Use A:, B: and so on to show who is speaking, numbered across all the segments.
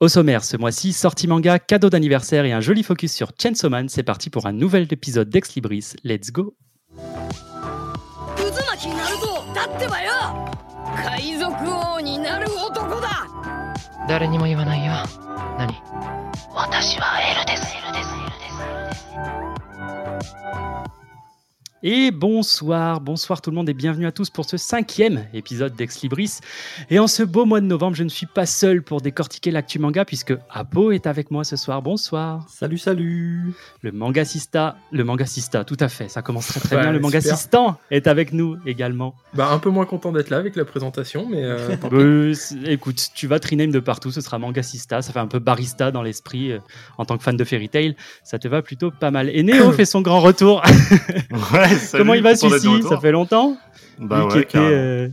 A: Au sommaire, ce mois-ci, sortie manga, cadeau d'anniversaire et un joli focus sur Chainsaw Man. C'est parti pour un nouvel épisode d'Ex Libris. Let's go Et bonsoir, bonsoir tout le monde et bienvenue à tous pour ce cinquième épisode d'Ex Libris. Et en ce beau mois de novembre, je ne suis pas seul pour décortiquer l'actu manga puisque Apo est avec moi ce soir. Bonsoir.
B: Salut, salut
A: Le mangasista, le mangasista, tout à fait, ça commence très très
B: Ouais,
A: bien. Le
B: super.
A: mangasistan est avec nous également.
B: Bah un peu moins content d'être là avec la présentation, mais euh, tant.
A: Euh, écoute, tu vas rename de partout, ce sera mangasista, ça fait un peu barista dans l'esprit euh, en tant que fan de Fairy Tail, ça te va plutôt pas mal. Et Néo fait son grand retour.
C: Ouais,
A: Comment il va celui-ci. Ça fait longtemps?
C: Bah
A: Lui qui
C: ouais,
A: était,
C: carrément.
A: euh,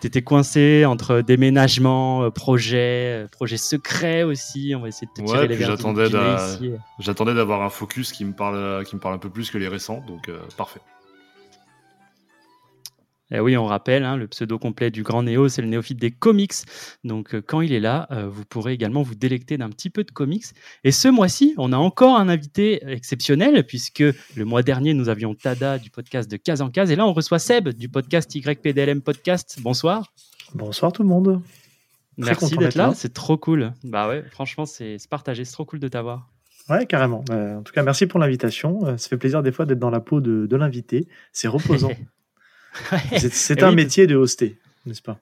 A: T'étais coincé entre déménagement, euh, projet, euh, projet secret aussi. On va essayer de te
C: Ouais,
A: tirer les
C: j'attendais d'avoir un focus qui me parle, qui me parle un peu plus que les récents, donc euh, parfait.
A: Eh oui, on rappelle, hein, le pseudo complet du grand Néo, c'est le néophyte des comics. Donc, euh, quand il est là, euh, vous pourrez également vous délecter d'un petit peu de comics. Et ce mois-ci, on a encore un invité exceptionnel, puisque le mois dernier, nous avions Tada du podcast de Case en Case. Et là, on reçoit Seb du podcast YPDLM Podcast. Bonsoir.
D: Bonsoir tout le monde.
A: Merci d'être là.
D: là.
A: C'est trop cool. Bah ouais, franchement, c'est partagé. C'est trop cool de t'avoir.
D: Ouais, carrément. Euh, en tout cas, merci pour l'invitation. Ça fait plaisir des fois d'être dans la peau de, de l'invité. C'est reposant. C'est- un
A: oui,
D: métier de hoster, n'est-ce pas?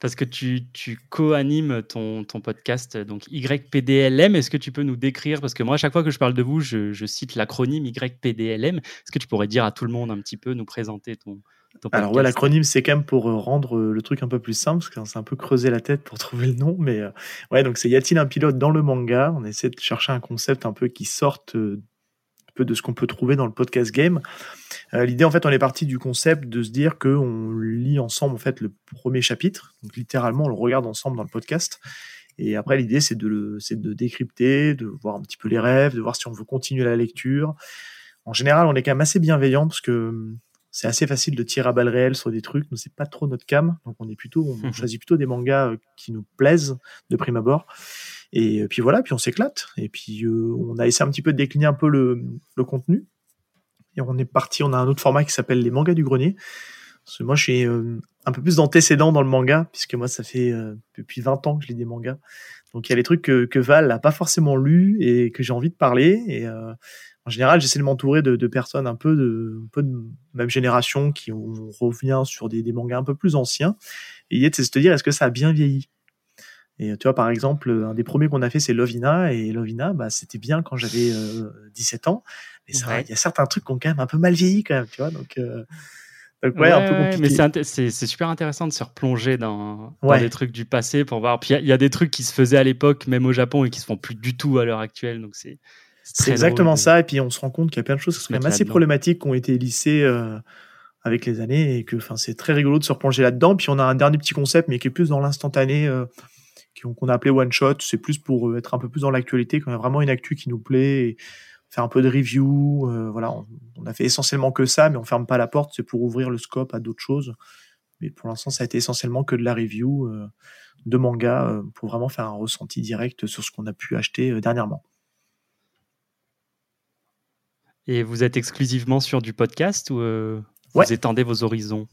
A: Parce que tu, tu co-animes ton, ton podcast, donc YPDLM. Est-ce que tu peux nous décrire Parce que moi, à chaque fois que je parle de vous, je, je cite l'acronyme YPDLM. Est-ce que tu pourrais dire à tout le monde un petit peu, nous présenter ton,
D: Alors ouais, l'acronyme, c'est quand même pour euh, rendre euh, le truc un peu plus simple, parce que c'est un peu creuser la tête pour trouver le nom. Mais euh, ouais, donc c'est Y a-t-il un pilote dans le manga? On essaie de chercher un concept un peu qui sorte euh, peu de ce qu'on peut trouver dans le podcast game. Euh, L'idée, en fait, on est parti du concept de se dire qu'on lit ensemble en fait le premier chapitre. Donc littéralement, on le regarde ensemble dans le podcast. Et après, l'idée, c'est de, de décrypter, de voir un petit peu les rêves, de voir si on veut continuer la lecture. En général, on est quand même assez bienveillant parce que c'est assez facile de tirer à balles réelles sur des trucs. Nous, c'est pas trop notre cam. Donc, on est plutôt, on
A: Mhm.
D: choisit plutôt des mangas euh, qui nous plaisent de prime abord. Et euh, puis voilà, puis on s'éclate. Et puis, euh, on a essayé un petit peu de décliner un peu le, le contenu. Et on est parti, on a un autre format qui s'appelle les mangas du grenier. Parce que moi, je suis euh, un peu plus d'antécédent dans le manga, puisque moi, ça fait euh, depuis 20 ans que je lis des mangas. Donc, il y a des trucs que, que Val n'a pas forcément lus et que j'ai envie de parler. Et euh, en général, j'essaie de m'entourer de, de personnes un peu de, un peu de même génération qui on revient sur des, des mangas un peu plus anciens. Et l'idée, c'est de se dire, est-ce que ça a bien vieilli? Et tu vois, par exemple, un des premiers qu'on a fait, c'est Lovina. Et Lovina, bah, c'était bien quand j'avais euh, 17 ans. Mais
A: Ouais.
D: il y a certains trucs qui ont quand même un peu mal vieilli, quand même, tu vois. Donc, euh, donc ouais, un peu compliqué.
A: mais c'est super intéressant de se replonger dans, dans des trucs du passé pour voir. Puis il y y, a des trucs qui se faisaient à l'époque, même au Japon, et qui se font plus du tout à l'heure actuelle. Donc c'est
D: C'est exactement
A: de-
D: ça. Et puis, on se rend compte qu'il y a plein de choses qui sont quand même assez problématiques qui ont été lissées euh, avec les années. Et que enfin, c'est très rigolo de se replonger là-dedans. Puis, on a un dernier petit concept, mais qui est plus dans l'instantané, euh, qu'on a appelé One Shot. C'est plus pour euh, être un peu plus dans l'actualité, quand il y a vraiment une actu qui nous plaît. Et faire un peu de review. euh, voilà, on, on a fait essentiellement que ça, mais on ferme pas la porte. C'est pour ouvrir le scope à d'autres choses. Mais pour l'instant, ça a été essentiellement que de la review de manga pour vraiment faire un ressenti direct sur ce qu'on a pu acheter dernièrement.
A: Et vous êtes exclusivement sur du podcast ou euh,
D: Ouais.
A: vous étendez vos horizons?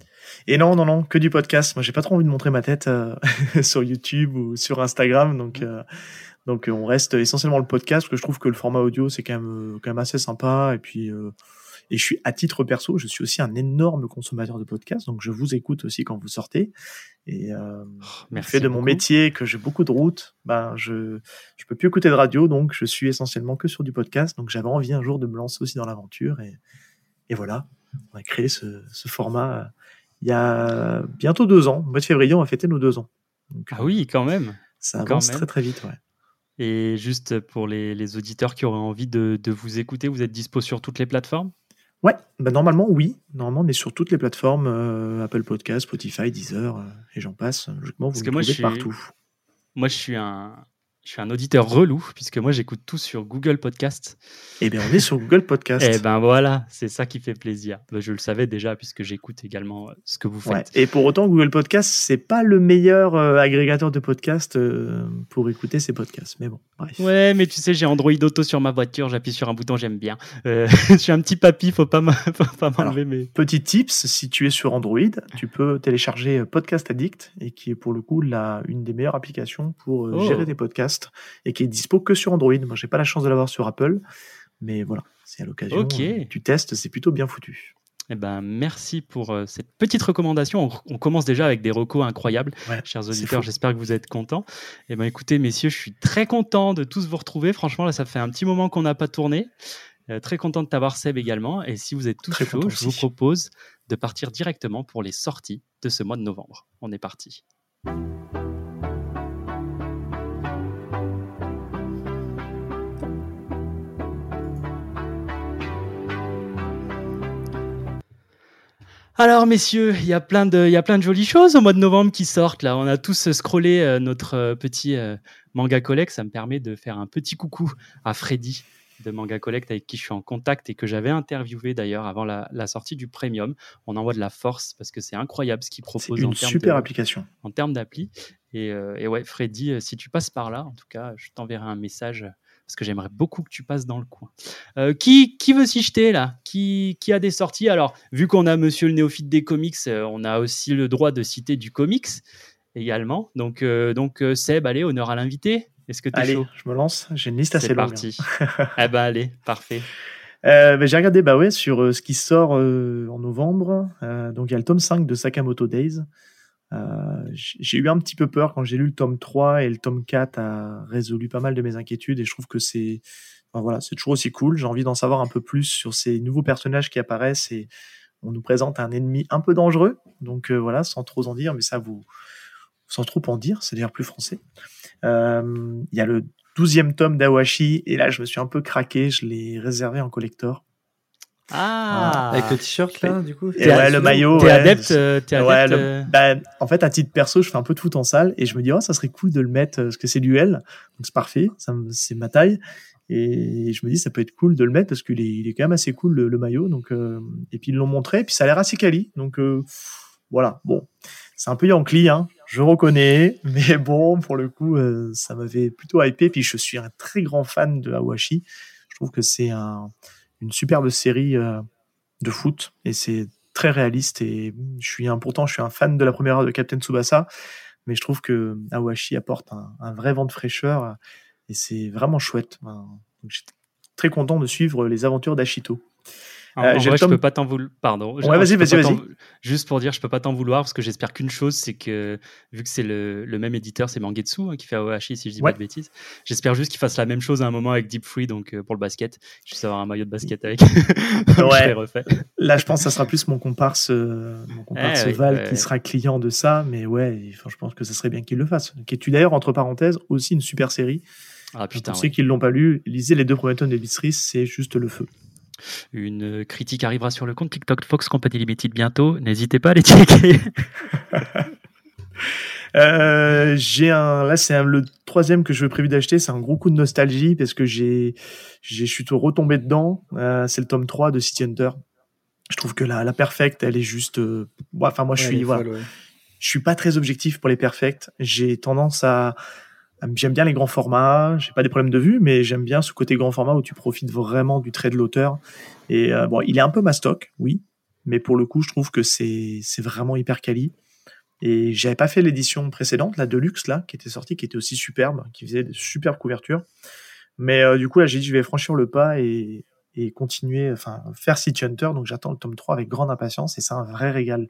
D: Et non, non, non, que du podcast. Moi, j'ai pas trop envie de montrer ma tête euh, sur YouTube ou sur Instagram, donc euh, donc on reste essentiellement le podcast parce que je trouve que le format audio c'est quand même quand même assez sympa. Et puis et je suis à titre perso, je suis aussi un énorme consommateur de podcasts, donc je vous écoute aussi quand vous sortez. Et euh,
A: Oh,
D: fait de mon métier que j'ai beaucoup de routes, ben je je peux plus écouter de radio, donc je suis essentiellement que sur du podcast. Donc j'avais envie un jour de me lancer aussi dans l'aventure et et voilà, on a créé ce, ce format euh, il y a bientôt deux ans. Au mois de février, on va fêter nos deux ans. Donc,
A: Ah oui, quand même.
D: ça
A: quand
D: avance
A: même.
D: très très vite. Ouais.
A: Et juste pour les, les auditeurs qui auraient envie de, de vous écouter, vous êtes dispo sur toutes les plateformes?
D: Ouais, bah normalement oui. Normalement, on est sur toutes les plateformes euh, Apple Podcast, Spotify, Deezer euh, et j'en passe. Logiquement, vous
A: Parce
D: me
A: que moi,
D: trouvez
A: je suis-
D: partout.
A: Moi, je suis un, Je suis un auditeur relou, puisque moi, j'écoute tout sur Google Podcast.
D: Eh bien, on est sur Google Podcast.
A: Eh ben voilà, c'est ça qui fait plaisir. Ben, Je le savais déjà, puisque j'écoute également euh, ce que vous
D: Ouais.
A: faites.
D: Et pour autant, Google Podcast, c'est pas le meilleur euh, agrégateur de podcasts euh, pour écouter ces podcasts. Mais bon, bref.
A: Ouais, mais tu sais, j'ai Android Auto sur ma voiture, j'appuie sur un bouton, j'aime bien. Euh, je suis un petit papy, faut pas m'a- faut pas m'enlever mes.
D: Petit tips, si tu es sur Android, tu peux télécharger Podcast Addict et qui est pour le coup la, une des meilleures applications pour
A: Oh.
D: gérer tes podcasts et qui est dispo que sur Android. Moi, j'ai pas la chance de l'avoir sur Apple, mais voilà, c'est à l'occasion.
A: Ok.
D: euh, Tu testes, c'est plutôt bien foutu.
A: Eh ben, merci pour euh, cette petite recommandation. On, on commence déjà avec des recos incroyables.
D: Ouais,
A: Chers auditeurs, j'espère que vous êtes contents. Eh ben, écoutez, messieurs, je suis très content de tous vous retrouver. Franchement, là, ça fait un petit moment qu'on n'a pas tourné. Euh, très content de t'avoir, Seb, également. Et si vous êtes tous
D: Très
A: chauds, je vous propose de partir directement pour les sorties de ce mois de novembre. On est parti. Alors, messieurs, il y, a plein de, il y a plein de jolies choses au mois de novembre qui sortent. Là, on a tous scrollé euh, notre euh, petit euh, manga collect. Ça me permet de faire un petit coucou à Freddy de Manga Collect avec qui je suis en contact et que j'avais interviewé d'ailleurs avant la, la sortie du premium. On envoie de la force parce que c'est incroyable ce qu'il
D: C'est
A: propose en
D: une
A: termes
D: super
A: de-
D: application.
A: en termes d'appli. Et, et ouais, Freddy, si tu passes par là, en tout cas, je t'enverrai un message parce que j'aimerais beaucoup que tu passes dans le coin. Euh, qui, qui veut s'y jeter là? Qui, qui a des sorties? Alors, vu qu'on a monsieur le néophyte des comics, euh, on a aussi le droit de citer du comics également. Donc, euh, donc Seb, allez, honneur à l'invité. Est-ce que tu es
D: Allez,
A: chaud?
D: je me lance. J'ai une liste assez
A: C'est
D: longue.
A: parti. eh ben allez, parfait.
D: Euh, ben, j'ai regardé bah ouais, sur euh, ce qui sort euh, en novembre. Donc il y a le tome 5 de Sakamoto Days. Euh, j'ai eu un petit peu peur quand j'ai lu le tome 3 et le tome 4 a résolu pas mal de mes inquiétudes et je trouve que c'est voilà, c'est toujours aussi cool. J'ai envie d'en savoir un peu plus sur ces nouveaux personnages qui apparaissent et on nous présente un ennemi un peu dangereux. Donc euh, voilà, sans trop en dire, mais ça vous sans trop en dire, c'est d'ailleurs plus français. Euh, Il y a le 12e tome d'Awashi et là je me suis un peu craqué, je l'ai réservé en collector.
A: Ah,
E: Avec le t-shirt là, du coup
D: Et ouais, le maillot.
A: T'es
D: ouais,
A: adepte, euh, t'es
D: Ouais,
A: adepte,
D: le-
A: euh,
D: bah, en fait, à titre perso, je fais un peu de foot en salle et je me dis, oh, ça serait cool de le mettre euh, parce que c'est du L, donc c'est parfait, ça me- c'est ma taille. Et je me dis, ça peut être cool de le mettre parce qu'il est, il est quand même assez cool le, le maillot. Donc, euh, et puis ils l'ont montré, et puis ça a l'air assez quali. Donc euh, voilà, bon, c'est un peu Yankee, hein, je reconnais, mais bon, pour le coup, euh, ça m'avait plutôt hypé. Puis je suis un très grand fan de Awashi. Je trouve que c'est un, une superbe série euh, de foot et c'est très réaliste et je suis un, pourtant je suis un fan de la première heure de Captain Tsubasa mais je trouve que Awashi apporte un, vrai vent de fraîcheur et c'est vraiment chouette. Donc, je suis très content de suivre les aventures d'Ashito Euh,
A: en vrai, je peux pas t'en vouloir. Pardon.
D: Ouais, vas-y, vas-y,
A: Juste pour dire, je peux pas t'en vouloir parce que j'espère qu'une chose, c'est que vu que c'est le, le même éditeur, c'est Mangetsu hein, qui fait Aohashi, si je dis
D: Ouais.
A: pas de bêtises. J'espère juste qu'il fasse la même chose à un moment avec Deep Free, donc euh, pour le basket. Je vais avoir un maillot de basket avec.
D: Ouais.
A: refait.
D: là je pense que ça sera plus mon comparse euh, mon comparse
A: Eh
D: Val
A: ouais,
D: qui sera client de ça mais ouais enfin, je pense que ça serait bien qu'il le fasse qui est d'ailleurs entre parenthèses aussi une super série
A: Ah putain,
D: pour ceux qui ne l'ont pas lu lisez les deux premiers tomes de c'est juste le feu
A: Une critique arrivera sur le compte TikTok Fox Company Limited bientôt. N'hésitez pas à les checker.
D: Euh, j'ai un, là c'est un- le troisième que je veux prévu d'acheter. C'est un gros coup de nostalgie parce que j'ai, j'ai, je suis tout retombé dedans. Euh, c'est le tome 3 de City Hunter. Je trouve que la, la perfecte, elle est juste, euh, ouais, enfin moi je suis, voilà, je suis pas très objectif pour les perfects. J'ai tendance à- j'aime bien les grands formats. J'ai pas des problèmes de vue, mais j'aime bien ce côté grand format où tu profites vraiment du trait de l'auteur. Et euh, bon, il est un peu mastoc, oui, mais pour le coup, je trouve que c'est, vraiment hyper quali. Et j'avais pas fait l'édition précédente, la Deluxe, là, qui était sortie, qui était aussi superbe, qui faisait de superbes couvertures. Mais euh, du coup, là, j'ai dit, je vais franchir le pas et, et continuer, enfin, faire City Hunter. Donc, j'attends le tome 3 avec grande impatience et c'est un vrai régal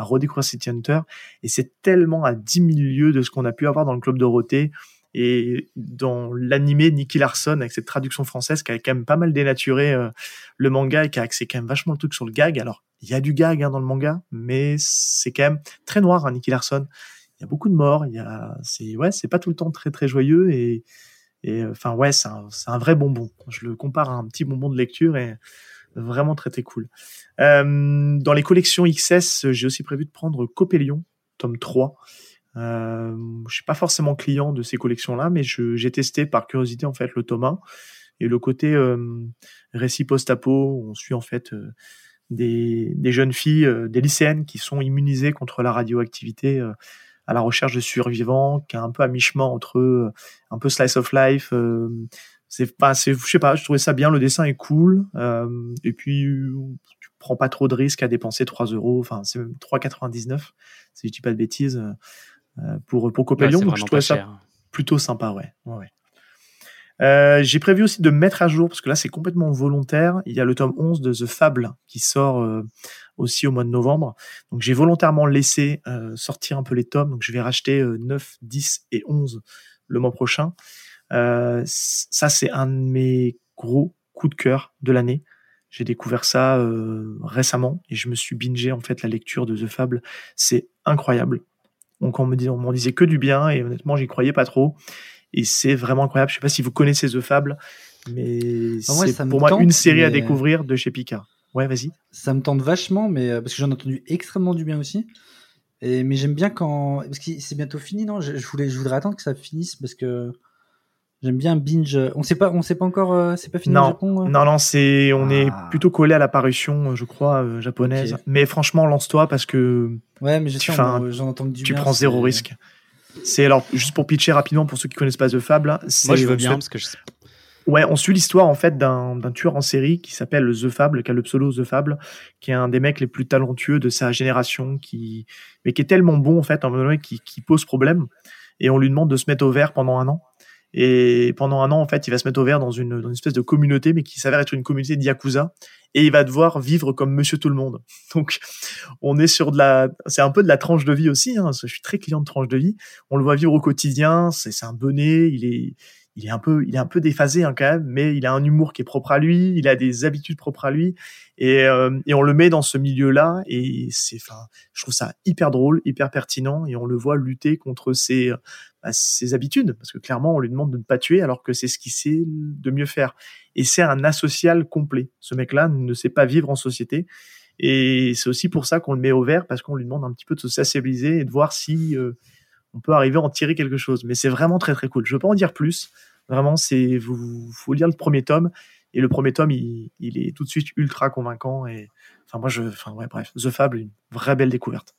D: à redécouvrir City Hunter. Et c'est tellement à 10 000 lieues de ce qu'on a pu avoir dans le Club Dorothée et dans l'animé Nicky Larson avec cette traduction française qui a quand même pas mal dénaturé euh, le manga et qui a axé quand même vachement le truc sur le gag. Alors, il y a du gag hein, dans le manga, mais c'est quand même très noir, hein, Nicky Larson. Il y a beaucoup de morts, il y a, c'est, ouais, pas tout le temps très très joyeux et, et euh, enfin ouais, c'est un, un vrai bonbon. Je le compare à un petit bonbon de lecture et vraiment très très cool. Euh, dans les collections XS, j'ai aussi prévu de prendre Copélion, tome 3. Euh, je suis pas forcément client de ces collections-là, mais j'ai testé par curiosité en fait le tome 1 et le côté euh, récit post-apo. On suit en fait euh, des, jeunes filles, des lycéennes qui sont immunisées contre la radioactivité à la recherche de survivants, qui est un peu à mi-chemin entre un peu slice of life. C'est pas, c'est, je sais pas, je trouvais ça bien. Le dessin est cool. euh, et puis, tu prends pas trop de risques à dépenser 3 euros. Enfin, c'est même 3,99 si je dis pas de bêtises euh, pour pour Copelion. donc je trouvais ça plutôt sympa, ouais. ouais, ouais. Euh, j'ai prévu aussi de mettre à jour, parce que là c'est complètement volontaire, il y a le tome 11 de The Fable qui sort euh, aussi au mois de novembre. Donc j'ai volontairement laissé euh, sortir un peu les tomes, donc je vais racheter euh, 9, 10 et 11 le mois prochain. Euh, ça c'est un de mes gros coups de cœur de l'année. J'ai découvert ça euh, récemment et je me suis bingé en fait la lecture de The Fable. C'est incroyable. Donc on me dit, on m'en disait que du bien et honnêtement j'y croyais pas trop. Et c'est vraiment incroyable. Je sais pas si vous connaissez The Fable, mais
E: Ah, moi,
D: c'est pour moi
E: tente,
D: une série à
E: mais-
D: découvrir de chez Picard. Ouais, vas-y.
E: Ça me tente vachement, mais euh, parce que j'en ai entendu extrêmement du bien aussi. Et, mais j'aime bien quand. Parce que c'est bientôt fini, non? Je voulais, je voudrais attendre que ça finisse parce que j'aime bien binge. On sait pas, on sait pas encore. euh, c'est pas fini au
D: Non,
E: Japon euh
D: non, non, c'est on
E: Ah.
D: est plutôt collé à l'apparition, je crois, euh, japonaise. Mais franchement, lance-toi parce que
E: Ouais, mais je
D: tu
E: sais, on- j'en entends du
D: tu
E: bien.
D: prends zéro risque. C'est alors juste pour pitcher rapidement pour ceux qui connaissent pas The Fable. c'est-
A: Moi, je veux bien
D: suit-
A: parce que je...
D: Ouais, on suit l'histoire en fait d'un d'un tueur en série qui s'appelle The Fable, qui a le pseudo The Fable, qui est un des mecs les plus talentueux de sa génération, qui mais qui est tellement bon en fait, en moment donné, qui, qui pose problème. Et on lui demande de se mettre au vert pendant un an. Et pendant un an, en fait, il va se mettre au vert dans une, dans une espèce de communauté, mais qui s'avère être une communauté de yakuza. Et il va devoir vivre comme Monsieur Tout le Monde. Donc, on est sur de la, c'est un peu de la tranche de vie aussi. Hein. Je suis très client de tranche de vie. On le voit vivre au quotidien. C'est un bonnet. Il est, il est un peu, il est un peu déphasé hein, quand même, mais il a un humour qui est propre à lui. Il a des habitudes propres à lui. Et, euh, et on le met dans ce milieu-là. Et c'est, enfin, je trouve ça hyper drôle, hyper pertinent. Et on le voit lutter contre ses, bah, ses habitudes, parce que clairement, on lui demande de ne pas tuer, alors que c'est ce qu'il sait de mieux faire. Et c'est un asocial complet. Ce mec-là ne sait pas vivre en société. Et c'est aussi pour ça qu'on le met au vert, parce qu'on lui demande un petit peu de se sensibiliser et de voir si euh, on peut arriver à en tirer quelque chose. Mais c'est vraiment très très cool. Je veux pas en dire plus. Vraiment, c'est vous faut lire le premier tome. Et le premier tome, il, il est tout de suite ultra convaincant. Et enfin, moi, je, enfin ouais, bref, The Fable, une vraie belle découverte.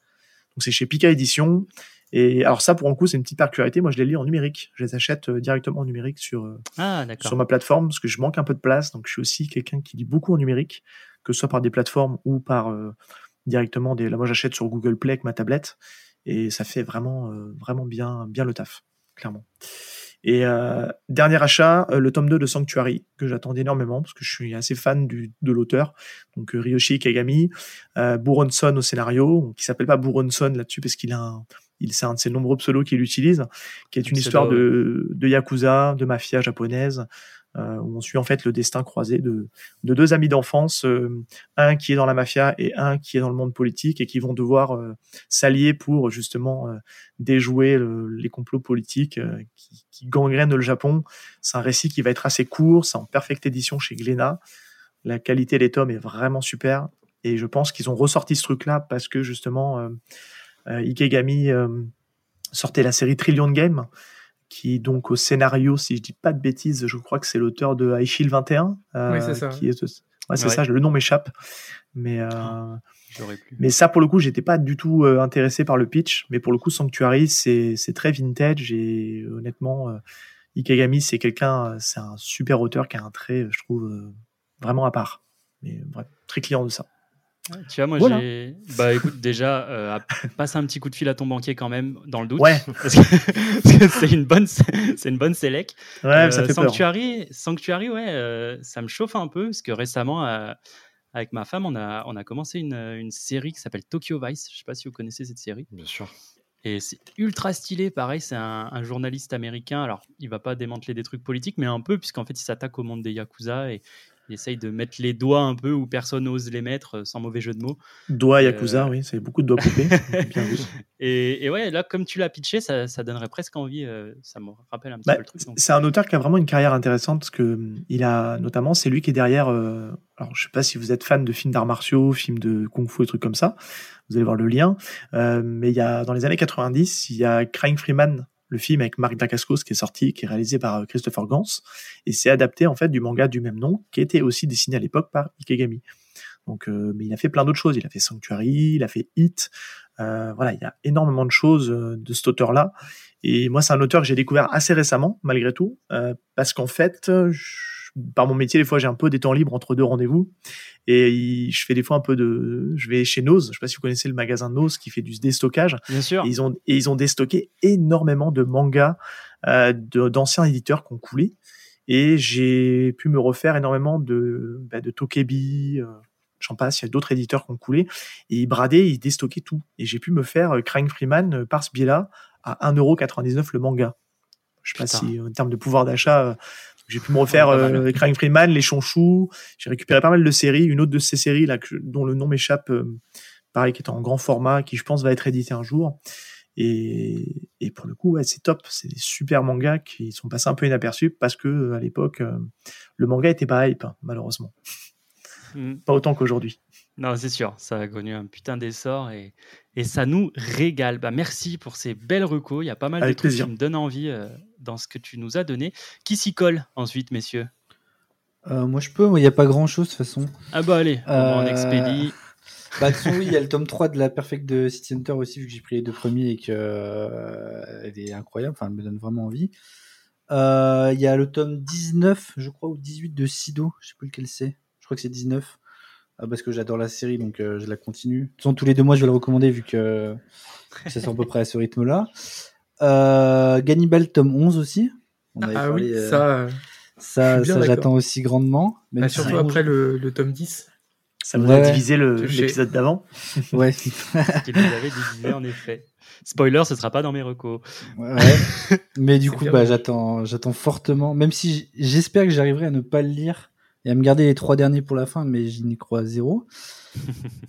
D: Donc c'est chez Pika Édition. Et alors ça, pour un coup, c'est une petite particularité. Moi, je les lis en numérique. Je les achète euh, directement en numérique sur euh,
A: Ah,
D: sur ma plateforme parce que je manque un peu de place. Donc, je suis aussi quelqu'un qui lit beaucoup en numérique, que ce soit par des plateformes ou par euh, directement des. Là, moi, j'achète sur Google Play avec ma tablette et ça fait vraiment, euh, vraiment bien, bien le taf, clairement. Et euh, dernier achat, euh, le tome 2 de Sanctuary, que j'attends énormément parce que je suis assez fan du, de l'auteur. Donc, euh, Ryoshi Kagami, euh, Buronson au scénario, qui s'appelle pas Buronson là-dessus parce qu'il a un. Il, c'est un de ses nombreux pseudos qu'il utilise, qui est une histoire de, de yakuza, de mafia japonaise, où on suit en fait le destin croisé de, de deux amis d'enfance, euh, un qui est dans la mafia et un qui est dans le monde politique, et qui vont devoir euh, s'allier pour justement euh, déjouer le- les complots politiques euh, qui, qui gangrènent le Japon. C'est un récit qui va être assez court, c'est en perfecte édition chez Glénat. La qualité des tomes est vraiment super, et je pense qu'ils ont ressorti ce truc-là parce que justement euh, euh, Ikegami euh, sortait la série Trillion Game qui donc au scénario, si je dis pas de bêtises, je crois que c'est l'auteur de Aishil 21. euh,
B: Oui, c'est ça.
D: Qui est, ouais, c'est
A: Ouais.
D: ça, le nom m'échappe. Mais, euh,
A: pu.
D: mais ça, pour le coup, j'étais pas du tout euh, intéressé par le pitch. Mais pour le coup, Sanctuary, c'est c'est très vintage et honnêtement, Ikegami, c'est quelqu'un, c'est un super auteur qui a un trait, je trouve, vraiment à part. Mais bref, très client de ça.
A: Tu vois, moi,
D: Voilà.
A: j'ai. Bah, écoute, déjà, euh, passe un petit coup de fil à ton banquier quand même, dans le doute.
D: Ouais.
A: Parce que c'est une bonne, c'est une bonne sélec.
D: Ouais, ça
A: Euh,
D: fait peur.
A: Sanctuary, Sanctuary, ouais, euh, ça me chauffe un peu parce que récemment, euh, avec ma femme, on a, on a commencé une, une série qui s'appelle Tokyo Vice. Je sais pas si vous connaissez cette série.
C: Bien sûr.
A: Et c'est ultra stylé, pareil, c'est un, un journaliste américain. Alors, il va pas démanteler des trucs politiques, mais un peu, puisqu'en fait, il s'attaque au monde des Yakuza et Il essaye de mettre les doigts un peu où personne n'ose les mettre, euh, sans mauvais jeu de mots.
D: Doigt
A: Euh,
D: Yakuza, oui, c'est beaucoup de doigts coupés. Bien vu.
A: Et, et ouais, là, comme tu l'as pitché, ça, ça donnerait presque envie. euh, ça me rappelle un petit
D: Bah,
A: peu le truc.
D: C'est un auteur qui a vraiment une carrière intéressante parce que hum, il a notamment, c'est lui qui est derrière. euh, alors, je sais pas si vous êtes fan de films d'arts martiaux, films de kung-fu et trucs comme ça. Vous allez voir le lien. Euh, mais il y a dans les années 90, il y a Crying Freeman, le film avec Marc Dacascos qui est sorti, qui est réalisé par euh, Christopher Gans et c'est adapté en fait du manga du même nom qui était aussi dessiné à l'époque par Ikegami. Donc, euh, mais il a fait plein d'autres choses. Il a fait Sanctuary, il a fait Hit. Euh, voilà, il y a énormément de choses de cet auteur-là. Et moi, c'est un auteur que j'ai découvert assez récemment, malgré tout, parce qu'en fait, je- par mon métier, des fois, j'ai un peu des temps libres entre deux rendez-vous, et il- je fais des fois un peu de, je vais chez Nose. Je sais pas si vous connaissez le magasin Nose qui fait du déstockage.
A: Bien sûr.
D: Et ils ont et ils ont déstocké énormément de mangas euh, d'anciens éditeurs qui ont coulé. Et j'ai pu me refaire énormément de bah, de Tokebi. Euh, J'en passe, il y a d'autres éditeurs qui ont coulé. Et ils bradaient, ils déstockaient tout. Et j'ai pu me faire euh, Crying Freeman euh, par ce biais-là à 1,99€ le manga. Je sais pas si, en termes de pouvoir d'achat, euh, j'ai pu me refaire euh, Crying Freeman, Les Chonchous. J'ai récupéré pas mal de séries. Une autre de ces séries là, que- dont le nom m'échappe, euh, pareil, qui est en grand format, qui je pense va être édité un jour. Et, et pour le coup, ouais, c'est top. C'est des super mangas qui sont passés un peu inaperçus parce que euh, à l'époque, euh, le manga était pas hype, hein, malheureusement.
A: Mm.
D: Pas autant qu'aujourd'hui.
A: Non, c'est sûr, ça a connu un putain d'essor et, et ça nous régale. Bah, merci pour ces belles recos. Il y a pas mal
D: Avec
A: de trucs
D: plaisir.
A: qui me donnent envie dans ce que tu nous as donné. Qui s'y colle ensuite, messieurs?
E: Euh, moi, je peux. Il n'y a pas grand chose de toute façon.
A: Ah bah allez, on en
E: Euh,
A: expédie.
E: Bah, de toute façon, oui, il y a le tome 3 de la Perfect de City Hunter aussi, vu que j'ai pris les deux premiers et que euh, elle est incroyable. Enfin, elle me donne vraiment envie. Euh, Il y a le tome 19, je crois, ou 18 de Sido. Je sais plus lequel c'est. Je crois que c'est 19. Ah, parce que j'adore la série, donc euh, je la continue. De toute façon, tous les deux mois, je vais le recommander, vu que ça sort à peu près à ce rythme-là. Euh, Gannibal, tome 11 aussi. On avait
B: Ah
E: parlé,
B: oui,
E: euh,
B: ça.
E: ça, j'attends aussi grandement. Même
B: bah, surtout après le, le tome 10.
D: Ça vous
E: Ouais.
D: a divisé l'épisode d'avant.
E: Ouais.
A: Ce qu'il nous avait divisé en effet. Spoiler, ce sera pas dans mes recos.
E: Ouais. Mais du coup, bah, j'attends, j'attends fortement. Même si j'espère que j'arriverai à ne pas le lire et à me garder les trois derniers pour la fin, mais j'y n'y crois zéro.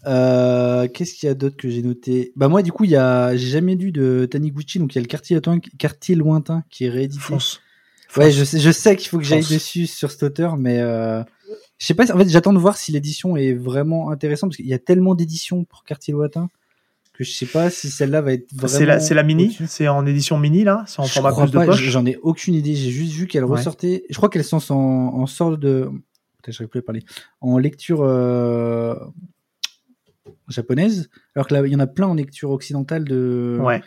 E: Euh, qu'est-ce qu'il y a d'autre que j'ai noté? Bah moi, du coup, il y a, j'ai jamais lu de Taniguchi, donc il y a le quartier lointain, quartier lointain qui est réédité.
D: France.
E: Ouais, je sais, je sais qu'il faut que j'aille dessus sur cet auteur, mais euh, je sais pas. En fait, j'attends de voir si l'édition est vraiment intéressante parce qu'il y a tellement d'éditions pour quartier lointain que je sais pas si celle-là va être vraiment.
D: C'est la, c'est la mini? C'est en édition mini là? C'est en
E: Je
D: format
E: crois
D: de poche?
E: J'en ai aucune idée. J'ai juste vu qu'elle
D: Ouais.
E: ressortait. Je crois qu'elles sont en, en sorte de. Putain, j'arrive plus à parler. En lecture euh, japonaise. Alors que là, il y en a plein en lecture occidentale de.
D: Ouais.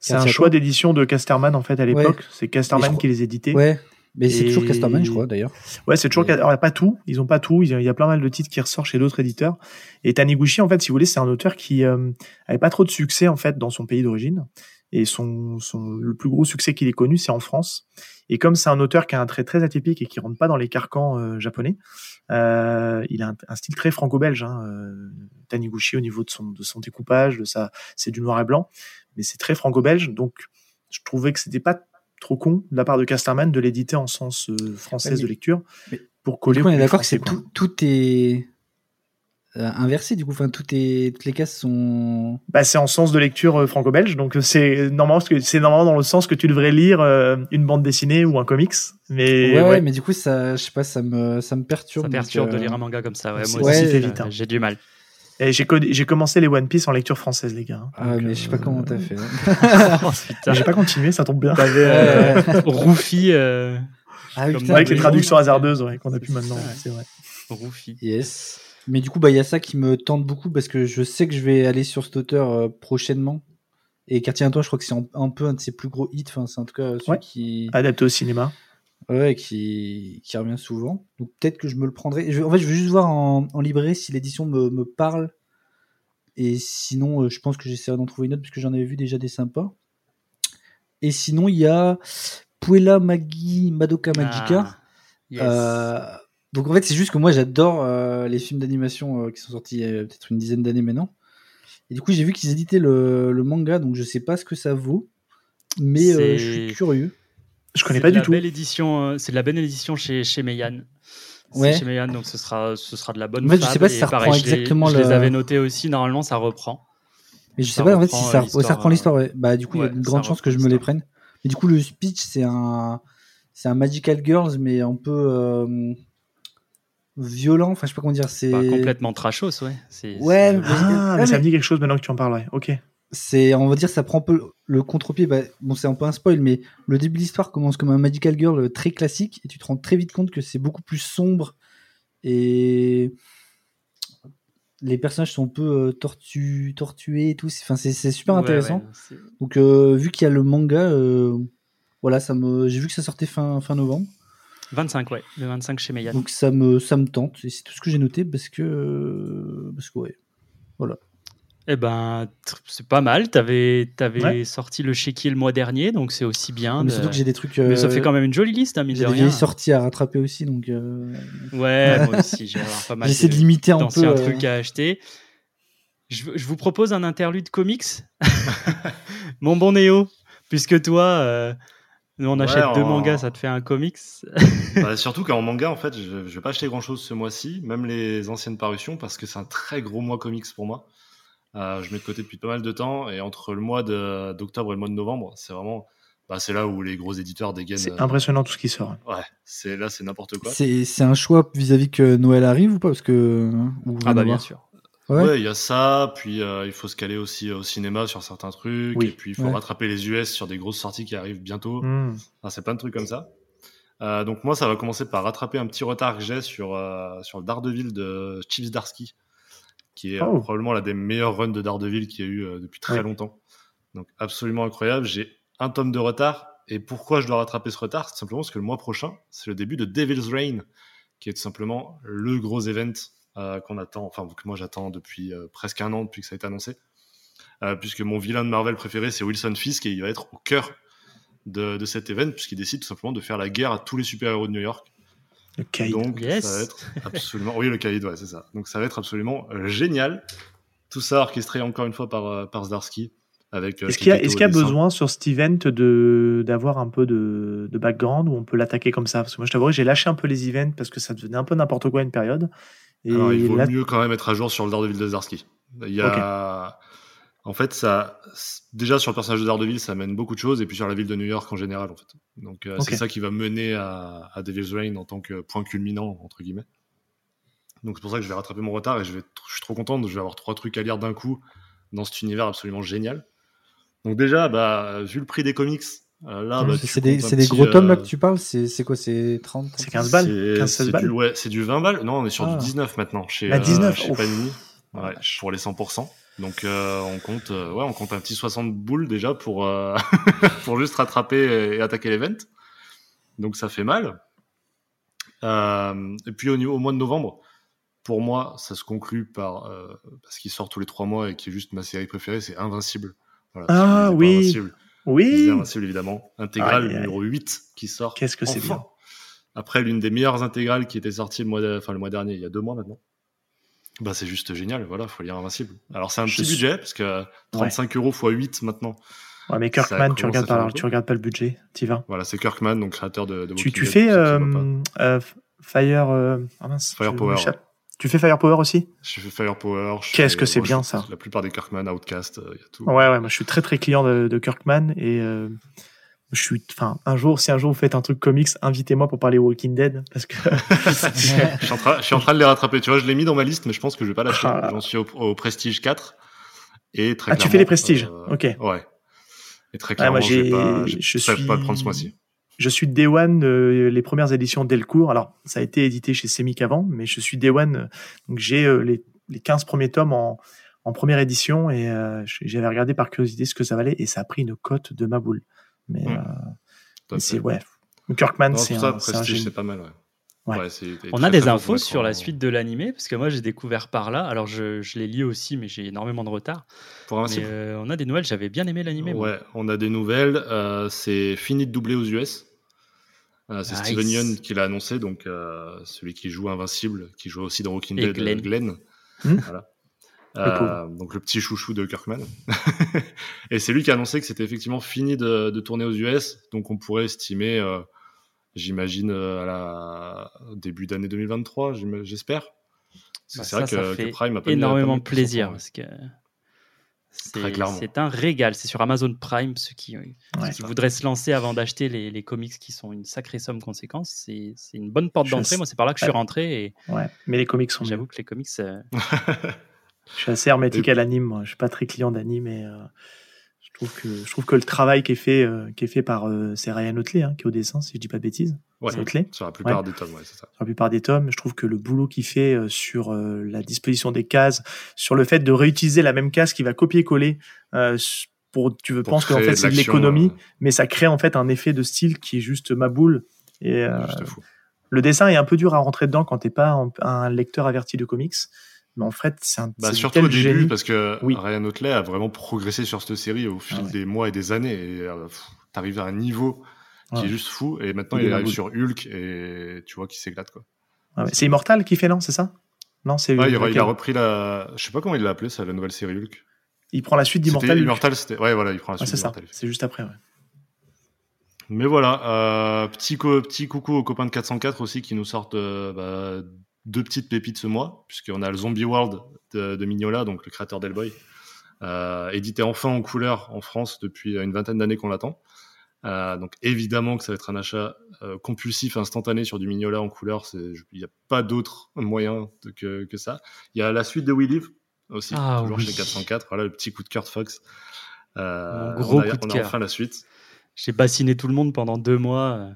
D: C'est un choix d'édition de Casterman en fait à l'époque. C'est Casterman
E: crois-
D: qui les éditait.
E: Ouais. Mais c'est toujours Casterman, je crois, d'ailleurs.
D: Ouais, c'est toujours. Alors, il n'y a pas tout. Ils pas tout. Il y a- plein mal de titres qui ressortent chez d'autres éditeurs. Et Taniguchi, en fait, si vous voulez, c'est un auteur qui euh, avait pas trop de succès en fait dans son pays d'origine. Et son, son le plus gros succès qu'il ait connu, c'est en France. Et comme c'est un auteur qui a un trait très atypique et qui rentre pas dans les carcans euh, japonais, euh, il a un, un style très franco-belge. Hein, euh, Taniguchi au niveau de son, de son découpage, de sa, c'est du noir et blanc, mais c'est très franco-belge. Donc, je trouvais que c'était pas trop con de la part de Casterman de l'éditer en sens
E: mais-
D: de lecture
E: mais-
D: pour coller.
E: On est d'accord que
D: français,
E: c'est tout, tout est inversé. Du coup, enfin, toutes les cases sont.
D: Bah, c'est en sens de lecture euh, franco-belge, donc euh, c'est normalement c'est normalement dans le sens que tu devrais lire euh, une bande dessinée ou un comics, mais
E: ouais,
D: ouais,
E: ouais, mais du coup, ça, je sais pas, ça me, ça me perturbe.
A: Ça
E: donc,
A: perturbe de
E: euh,
A: lire un manga comme ça. Ouais, moi
D: Ouais,
A: aussi,
D: c'est
A: euh,
D: vite, hein.
A: j'ai du mal.
D: Et j'ai j'ai commencé les One Piece en lecture française, les gars.
E: Ah,
D: Donc,
E: mais je sais pas
D: euh,
E: comment t'as fait. hein.
A: Oh.
D: J'ai pas continué, ça tombe bien.
A: T'avais euh, Roufi, euh,
E: Ah,
D: avec les traductions hasardeuses ouais, qu'on a pu maintenant, c'est vrai.
A: Roufi.
E: Yes. Mais du coup, bah, il y a ça qui me tente beaucoup parce que je sais que je vais aller sur cet auteur euh, prochainement. Et Quartier Intois, je crois que c'est un, un peu un de ses plus gros hits. Enfin, c'est en tout cas celui
D: Ouais.
E: qui,
D: Adapté au cinéma.
E: ouais, qui, qui revient souvent. Donc peut-être que je me le prendrai. Je- en fait, je veux juste voir en, en librairie si l'édition me, me parle. Et sinon, euh, je pense que j'essaierai d'en trouver une autre parce que j'en avais vu déjà des sympas. Et sinon, il y a Puella Magi Madoka Magica.
A: Ah, yes.
E: Euh, donc en fait, c'est juste que moi j'adore euh, les films d'animation euh, qui sont sortis il y a peut-être une dizaine d'années maintenant. Et du coup, j'ai vu qu'ils éditaient le, le manga, donc je sais pas ce que ça vaut, mais euh, je suis curieux.
D: Je connais pas du tout.
A: Belle édition, euh, c'est de la belle édition chez, chez Meian.
E: Ouais.
A: chez Meian, donc ce sera, ce sera de la bonne
E: En fait, je sais pas si ça
A: pareil,
E: reprend
A: je les-
E: exactement
A: Je les
E: le-
A: avais notés aussi. Normalement, ça reprend.
E: Mais je sais
A: Ça
E: pas en fait si ça, reprend l'histoire. Ouais. Bah du coup il y a une grande chance que je me les prenne. Mais du coup le speech c'est un c'est un Magical Girls mais un peu euh, violent. Enfin je sais pas comment dire. C'est
A: Pas complètement trashos, ouais. C'est-
E: Ouais,
A: c'est-
E: mais-
D: Ah, mais ça me dit quelque chose maintenant que tu en parles, ouais. Ok.
E: c'est on va dire ça prend un peu le contre-pied. Bah, bon c'est un peu un spoil mais le début de l'histoire commence comme un Magical Girl très classique et tu te rends très vite compte que c'est beaucoup plus sombre et les personnages sont un peu euh, tortu- tortués et tout. C'est- Enfin c'est c'est super
A: Ouais,
E: intéressant.
A: ouais, c'est-
E: Donc euh, vu qu'il y a le manga, euh, voilà, ça me, j'ai vu que ça sortait fin fin novembre,
A: 25, ouais. Le 25 chez Meian.
E: donc ça me ça me tente. Et c'est tout ce que j'ai noté parce que euh, parce que ouais.
A: Eh ben, c'est pas mal. T'avais avais
D: Ouais.
A: sorti le chéquier le mois dernier, donc c'est aussi bien.
E: Mais
A: de-
E: surtout que j'ai des trucs.
A: Mais ça
E: euh,
A: fait quand même une jolie liste, hein, mine
E: J'ai
A: de
E: des
A: rien.
E: vieilles sorties à rattraper aussi, donc euh,
A: Ouais, moi aussi, j'ai pas mal
E: j'essaie de limiter un peu. euh,
A: trucs à acheter. Je, je vous propose un interlude comics. Mon bon Néo, puisque toi, euh, nous on
C: Ouais,
A: achète deux
C: en-
A: mangas, ça te fait un comics.
C: Bah, surtout qu'en manga, en fait, je, je vais pas acheter grand chose ce mois-ci, même les anciennes parutions, parce que c'est un très gros mois comics pour moi. Euh, je mets de côté depuis pas mal de temps, et entre le mois de- d'octobre et le mois de novembre, c'est vraiment, bah, c'est là où les gros éditeurs dégainent.
D: C'est
C: euh,
D: impressionnant tout ce qui sort.
C: Ouais, c'est là, c'est n'importe quoi.
E: C'est c'est un choix vis-à-vis que Noël arrive ou pas? Parce que ou rien
A: Ah bah bien sûr.
E: Ouais.
C: Ouais, il y a ça, puis euh, il faut se caler aussi au cinéma sur certains trucs,
D: Oui.
C: et puis il faut
E: Ouais.
C: rattraper les US sur des grosses sorties qui arrivent bientôt.
D: Hmm.
C: Enfin, c'est plein de trucs comme ça. Euh, donc moi, ça va commencer par rattraper un petit retard que j'ai sur, euh, sur le Daredevil de Steve Zdarsky, qui est euh,
D: Oh.
C: probablement la des meilleures runs de Daredevil qu'il y a eu euh, depuis très longtemps. Donc absolument incroyable. J'ai un tome de retard. Et pourquoi je dois rattraper ce retard? C'est simplement parce que le mois prochain, c'est le début de Devil's Reign, qui est tout simplement le gros event euh, qu'on attend, enfin que moi j'attends depuis euh, presque un an, depuis que ça a été annoncé. Euh, puisque mon vilain de Marvel préféré, c'est Wilson Fisk, et il va être au cœur de, de cet event, puisqu'il décide tout simplement de faire la guerre à tous les super-héros de New York.
D: Le Caïd.
C: Donc
A: Yes.
C: ça va être absolument... Oui, le caïd, ouais, c'est ça. Donc ça va être absolument euh, génial. Tout ça orchestré encore une fois par, euh, par Zdarsky. Avec, euh,
D: Est-ce qu'il y a, y besoin sur cet event de, d'avoir un peu de, de background où on peut l'attaquer comme ça? Parce que moi, je t'avoue, j'ai lâché un peu les events parce que ça devenait un peu n'importe quoi à une période. Et
C: Alors, il vaut
D: là,
C: mieux quand même être à jour sur le Daredevil de Zdarsky. Il y a... En fait, ça, déjà sur le personnage de Daredevil, ça mène beaucoup de choses, et puis sur la ville de New York en général, en fait. Donc, euh, c'est ça qui va mener à, à Devil's Reign en tant que point culminant, entre guillemets. Donc, c'est pour ça que je vais rattraper mon retard, et je, vais, je suis trop content, je vais avoir trois trucs à lire d'un coup dans cet univers absolument génial. Donc, déjà, bah, vu le prix des comics, euh, là, bah,
E: c'est des, des
C: petit,
E: gros tomes là
C: euh,
E: que tu parles. C'est c'est quoi C'est 30
D: C'est 15 balles
C: c'est
D: 15-16
C: c'est
D: balles
C: du, ouais, c'est du 20 balles. Non, on est sur
E: Ah.
C: du 19 maintenant chez,
D: Ah, 19,
C: euh, chez. Panini. Ouais, pour les 100%. Donc euh, on compte, euh, ouais, on compte un petit 60 boules déjà pour euh, pour juste rattraper et attaquer l'event. Donc ça fait mal. Euh, et puis au, niveau, au mois de novembre, pour moi, ça se conclut par euh, parce qu'il sort tous les trois mois et qui est juste ma série préférée, c'est Invincible. Voilà,
D: Ah, oui.
C: Invincible,
D: Oui
C: Invincible évidemment. Intégrale
D: Aïe, aïe.
C: numéro 8 qui sort.
D: Qu'est-ce que c'est bien.
C: Après l'une des meilleures intégrales qui était sortie le mois, de- enfin, le mois dernier, il y a deux mois maintenant. Bah, c'est juste génial, voilà, faut lire Invincible. Alors, c'est un
D: Je
C: petit
D: suis-
C: budget, parce que 35 euros x 8 maintenant.
D: Ouais, mais Kirkman, tu regardes, pas, tu regardes pas le budget, t'y vas.
C: Voilà, c'est Kirkman, donc créateur de, de
D: Tu, tu fais euh, euh, Fire. euh, ah mince,
C: Firepower,
D: je m'échappe. Tu fais Firepower aussi?
C: Je fais Firepower.
D: Qu'est-ce que c'est bien, ça.
C: La plupart des Kirkman, Outcast, il y a tout.
D: Ouais, ouais, moi je suis très très client de, de Kirkman et euh, je suis. Enfin, un jour, si un jour vous faites un truc comics, invitez-moi pour parler Walking Dead parce que.
C: je, suis en train, je suis en train de les rattraper. Tu vois, je l'ai mis dans ma liste, mais je pense que je vais pas l'acheter.
D: Ah.
C: J'en suis au, au Prestige 4. Et très
D: Ah, tu fais les Prestiges,
C: euh,
D: ok.
C: Ouais. Et très
D: Ouais,
C: clairement,
D: moi,
C: je vais
D: j'ai-
C: pas, je,
D: suis-
C: pas le prendre ce mois-ci.
D: Je suis Day One, euh, les premières éditions Delcourt. Alors, ça a été édité chez Semic avant, mais je suis Day One. euh, donc, j'ai euh, les, les 15 premiers tomes en, en première édition et euh, j'avais regardé par curiosité ce que ça valait et ça a pris une cote de ma boule. Mais, c'est, ouais. Kirkman, c'est
C: pour ça,
D: un, c'est un
C: Prestige,
D: génie.
C: c'est pas mal, ouais.
A: On a des infos sur la suite de l'animé, parce que moi j'ai découvert par là. Alors je, je les lis aussi, mais j'ai énormément de retard.
C: Pour
A: Mais euh, on a des nouvelles, j'avais bien aimé l'animé. moi.
C: Ouais, on a des nouvelles. euh, c'est fini de doubler aux US. Euh, c'est
A: Nice.
C: Steven Yeun qui l'a annoncé, donc euh, celui qui joue Invincible, qui joue aussi dans Walking Dead,
A: Glenn.
C: Glenn.
D: Hmm.
C: Voilà.
D: Le
C: Euh, donc le petit chouchou de Kirkman. et c'est lui qui a annoncé que c'était effectivement fini de, de tourner aux US, donc on pourrait estimer, euh, j'imagine, à la début d'année 2023, j'im- j'espère.
A: Bah,
C: c'est vrai
A: ça
C: que,
A: fait
C: que Prime a pas
A: énormément
C: mis
A: plaisir parce que c'est un régal. C'est sur Amazon Prime. Ceux qui,
D: Ouais.
A: qui voudraient se lancer avant d'acheter les, les comics qui sont une sacrée somme conséquence, c'est c'est une bonne porte d'entrée. Moi, c'est par là que je suis rentré et
D: Ouais. Mais les comics sont.
A: j'avoue que les comics, euh,
D: Je suis assez hermétique
C: Et-
D: à l'anime. moi. Je suis pas très client d'anime et euh, trouve que je trouve que le travail qui est fait euh, qui est fait par euh, c'est Ryan Otley hein, qui est au dessin si je dis pas de bêtises.
C: Ouais, sur la plupart des tomes, ouais, c'est ça.
D: sur la plupart des tomes. Je trouve que le boulot qu'il fait euh, sur euh, la disposition des cases, sur le fait de réutiliser la même case qui va copier-coller, euh, s- pour tu veux penses qu'en fait c'est de l'économie, mais ça crée en fait un effet de style qui est juste ma boule. Et euh,
C: juste fou.
D: le dessin est un peu dur à rentrer dedans quand t'es pas un, un lecteur averti de comics. Mais en fait, c'est un
C: Bah, surtout au début,
D: génie.
C: parce que
D: Oui.
C: Ryan Otley a vraiment progressé sur cette série au fil
D: Ah ouais.
C: des mois et des années. Et euh, t'arrives à un niveau qui
D: Ouais.
C: est juste fou. Et maintenant,
D: Il
C: il, arrive sur Hulk et tu vois qu'il s'éclate. Quoi.
D: Ah ouais. C'est Immortal qui fait non, c'est ça? Non, c'est
C: Ouais, il, a repris la. Je sais pas comment il l'a appelé, ça, la nouvelle série Hulk.
D: Il prend la suite d'Immortal.
C: Immortal, c'était. Ouais, voilà, il prend la suite d'Immortal.
D: C'est juste après. Ouais.
C: Mais voilà, euh, petit, co- petit coucou aux copains de 404 aussi qui nous sortent euh, bah, deux petites pépites ce mois, puisqu'on a le Zombie World de, de Mignola, donc le créateur d'Hellboy, euh, édité enfin en couleur en France depuis une vingtaine d'années qu'on l'attend. Euh, donc évidemment que ça va être un achat euh, compulsif, instantané sur du Mignola en couleur. Il n'y a pas d'autre moyen de- que, que ça. Il y a la suite de We Live aussi,
A: Ah
C: toujours
A: oui.
C: chez 404. Voilà le petit coup de cœur de Fox.
A: Mon gros
C: on a,
A: coup de
C: on a enfin la suite.
A: j'ai bassiné tout le monde pendant deux mois.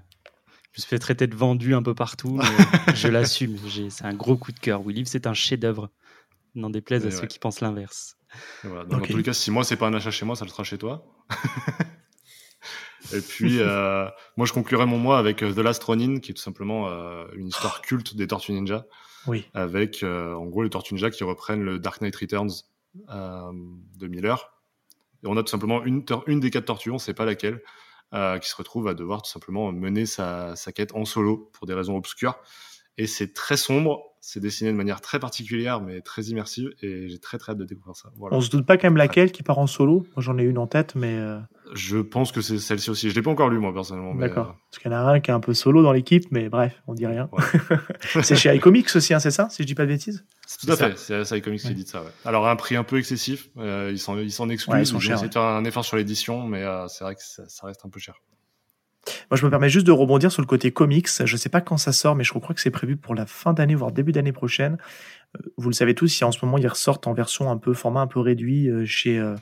A: Je me suis fait traiter de vendu un peu partout. mais je l'assume. C'est un gros coup de cœur. We Live, c'est un chef-d'œuvre. N'en déplaise à ceux qui pensent l'inverse.
C: Voilà. Donc,
D: Ok.
C: Dans tous les cas, si moi c'est pas un achat chez moi, ça le sera chez toi. Et puis, euh, moi je conclurai mon mois avec euh, The Last Ronin, qui est tout simplement euh, une histoire culte des Tortues Ninja,
D: Oui.
C: avec euh, en gros les Tortues Ninja qui reprennent le Dark Knight Returns euh, de Miller. Et on a tout simplement une, des quatre tortues, on sait pas laquelle, euh, qui se retrouve à devoir tout simplement mener sa, sa quête en solo pour des raisons obscures. Et c'est très sombre, c'est dessiné de manière très particulière, mais très immersive, et j'ai très très hâte de découvrir ça. Voilà.
D: On se doute pas quand même laquelle qui part en solo. Moi, j'en ai une en tête, mais euh,
C: Je pense que c'est celle-ci aussi. Je l'ai pas encore lu moi personnellement. mais,
D: d'accord. Parce qu'il y en a un qui est un peu solo dans l'équipe, mais bref, on dit rien.
C: Ouais.
D: c'est chez iComics aussi, hein, c'est ça Si je dis pas de bêtises?
C: Euh, c'est tout à
D: C'est
C: fait. C'est SI Comics qui
D: Ouais.
C: dit ça. Ouais. Alors à un prix un peu excessif. euh, ils s'en ils s'en excluent.
D: Ouais, ils sont
C: ont
D: chers,
C: essayé de faire un effort sur l'édition, mais euh, c'est vrai que ça, ça reste un peu cher.
D: Moi, je me permets juste de rebondir sur le côté comics. Je sais pas quand ça sort, mais je crois que c'est prévu pour la fin d'année, voire début d'année prochaine. Euh, Vous le savez tous, si en ce moment ils ressortent en version un peu format un peu réduit euh, chez euh,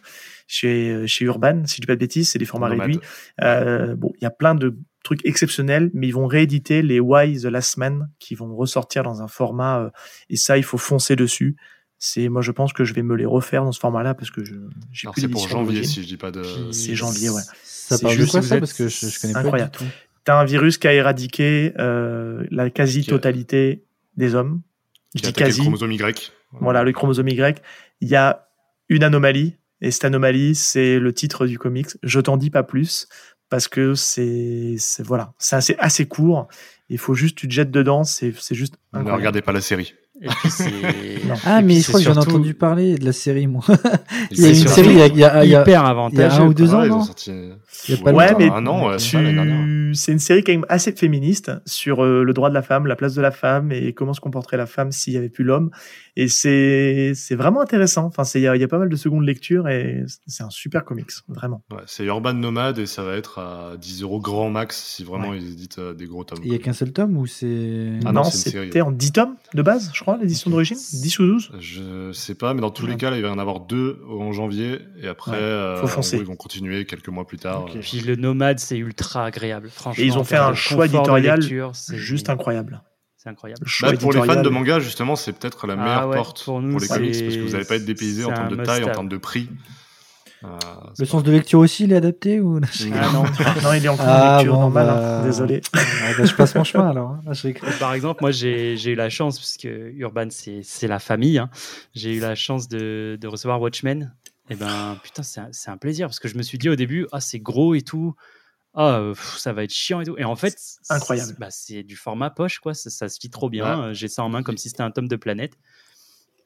D: chez chez Urban, si je dis pas de bêtises, c'est des formats réduits. Euh, bon, il y a plein de trucs exceptionnels, mais ils vont rééditer les Why the Last Man qui vont ressortir dans un format et ça, il faut foncer dessus. C'est moi, je pense que je vais me les refaire dans ce format-là parce que je j'ai
C: Alors
D: plus
C: c'est pour janvier si je dis pas de.
D: C'est janvier, ouais.
E: Ça
D: C'est
E: parle de
D: juste
E: quoi ça Parce que je, je connais
D: Incroyable.
E: pas du tout.
D: T'as un virus qui a éradiqué euh, la quasi-totalité des hommes. Je dis
C: attaqué le
D: quasi.
C: chromosome Y.
D: Voilà, le chromosome Y. Il y a une anomalie, et cette anomalie, c'est le titre du comics. Je t'en dis pas plus, parce que c'est, voilà, c'est assez, assez court. Il faut juste, tu te jettes dedans, c'est, c'est juste.
C: Ne
D: incroyable.
C: regardez pas la série.
A: Et puis.
E: Ah,
A: Et
E: mais
A: puis
E: je crois que j'en ai entendu parler de la série, moi.
C: Il
E: y a une série il y a, il y a- il y a-
A: hyper
E: il y a un ou deux
C: Ah,
E: ans, non
C: sorti.
E: Il y a pas
D: Ouais, mais
C: un an, ouais,
D: Tu-
C: c'est
D: une série quand même assez féministe sur euh, le droit de la femme, la place de la femme et comment se comporterait la femme s'il y avait plus l'homme. Et c'est c'est vraiment intéressant. Enfin, il y, a- il y a pas mal de secondes lecture et c'est un super comics, vraiment.
C: Ouais, c'est Urban Nomade et ça va être à 10 euros grand max si vraiment ils éditent euh, des gros tomes.
E: Il y a qu'un seul tome ou c'est.
C: Ah non,
D: non, c'était en 10 tomes de base, je crois, l'édition d'origine, 10 ou 12.
C: Je sais pas, mais dans tous les cas, là, il va y en avoir deux en janvier et après,
D: Ouais,
C: euh,
D: foncer.
C: ils vont continuer quelques mois plus tard.
D: Ok.
C: Euh,
A: Puis le nomade, c'est ultra agréable. Franchement,
D: Et ils ont fait un choix éditorial
A: lecture, c'est
D: Juste incroyable.
A: C'est incroyable.
C: Bah, pour les fans de manga, justement, c'est peut-être la
A: Ah
C: meilleure
A: ouais,
C: porte
A: pour
C: pour, les comics parce que vous n'allez pas être dépaysé en termes de taille, en termes de prix. Euh,
E: Le sens de lecture aussi, il est adapté ou
A: Ah non.
D: non, il est encore
E: Ah,
D: en lecture
E: bon,
D: normale.
E: bah.
D: hein. Désolé.
E: Ah, bah, Je passe mon chemin alors. hein. Ah, je.
A: Par exemple, moi, j'ai j'ai eu la chance, parce que Urban, c'est c'est la famille, hein. j'ai eu la chance de, de recevoir Watchmen. Et ben, putain, c'est un, c'est un plaisir, parce que je me suis dit au début, ah, c'est gros et tout. Ah, pff, ça va être chiant et tout. Et en fait, c'est-
D: Incroyable.
A: bah, c'est du format poche, quoi. Ça, ça se lit trop bien. J'ai ça en main comme si c'était un tome de planète.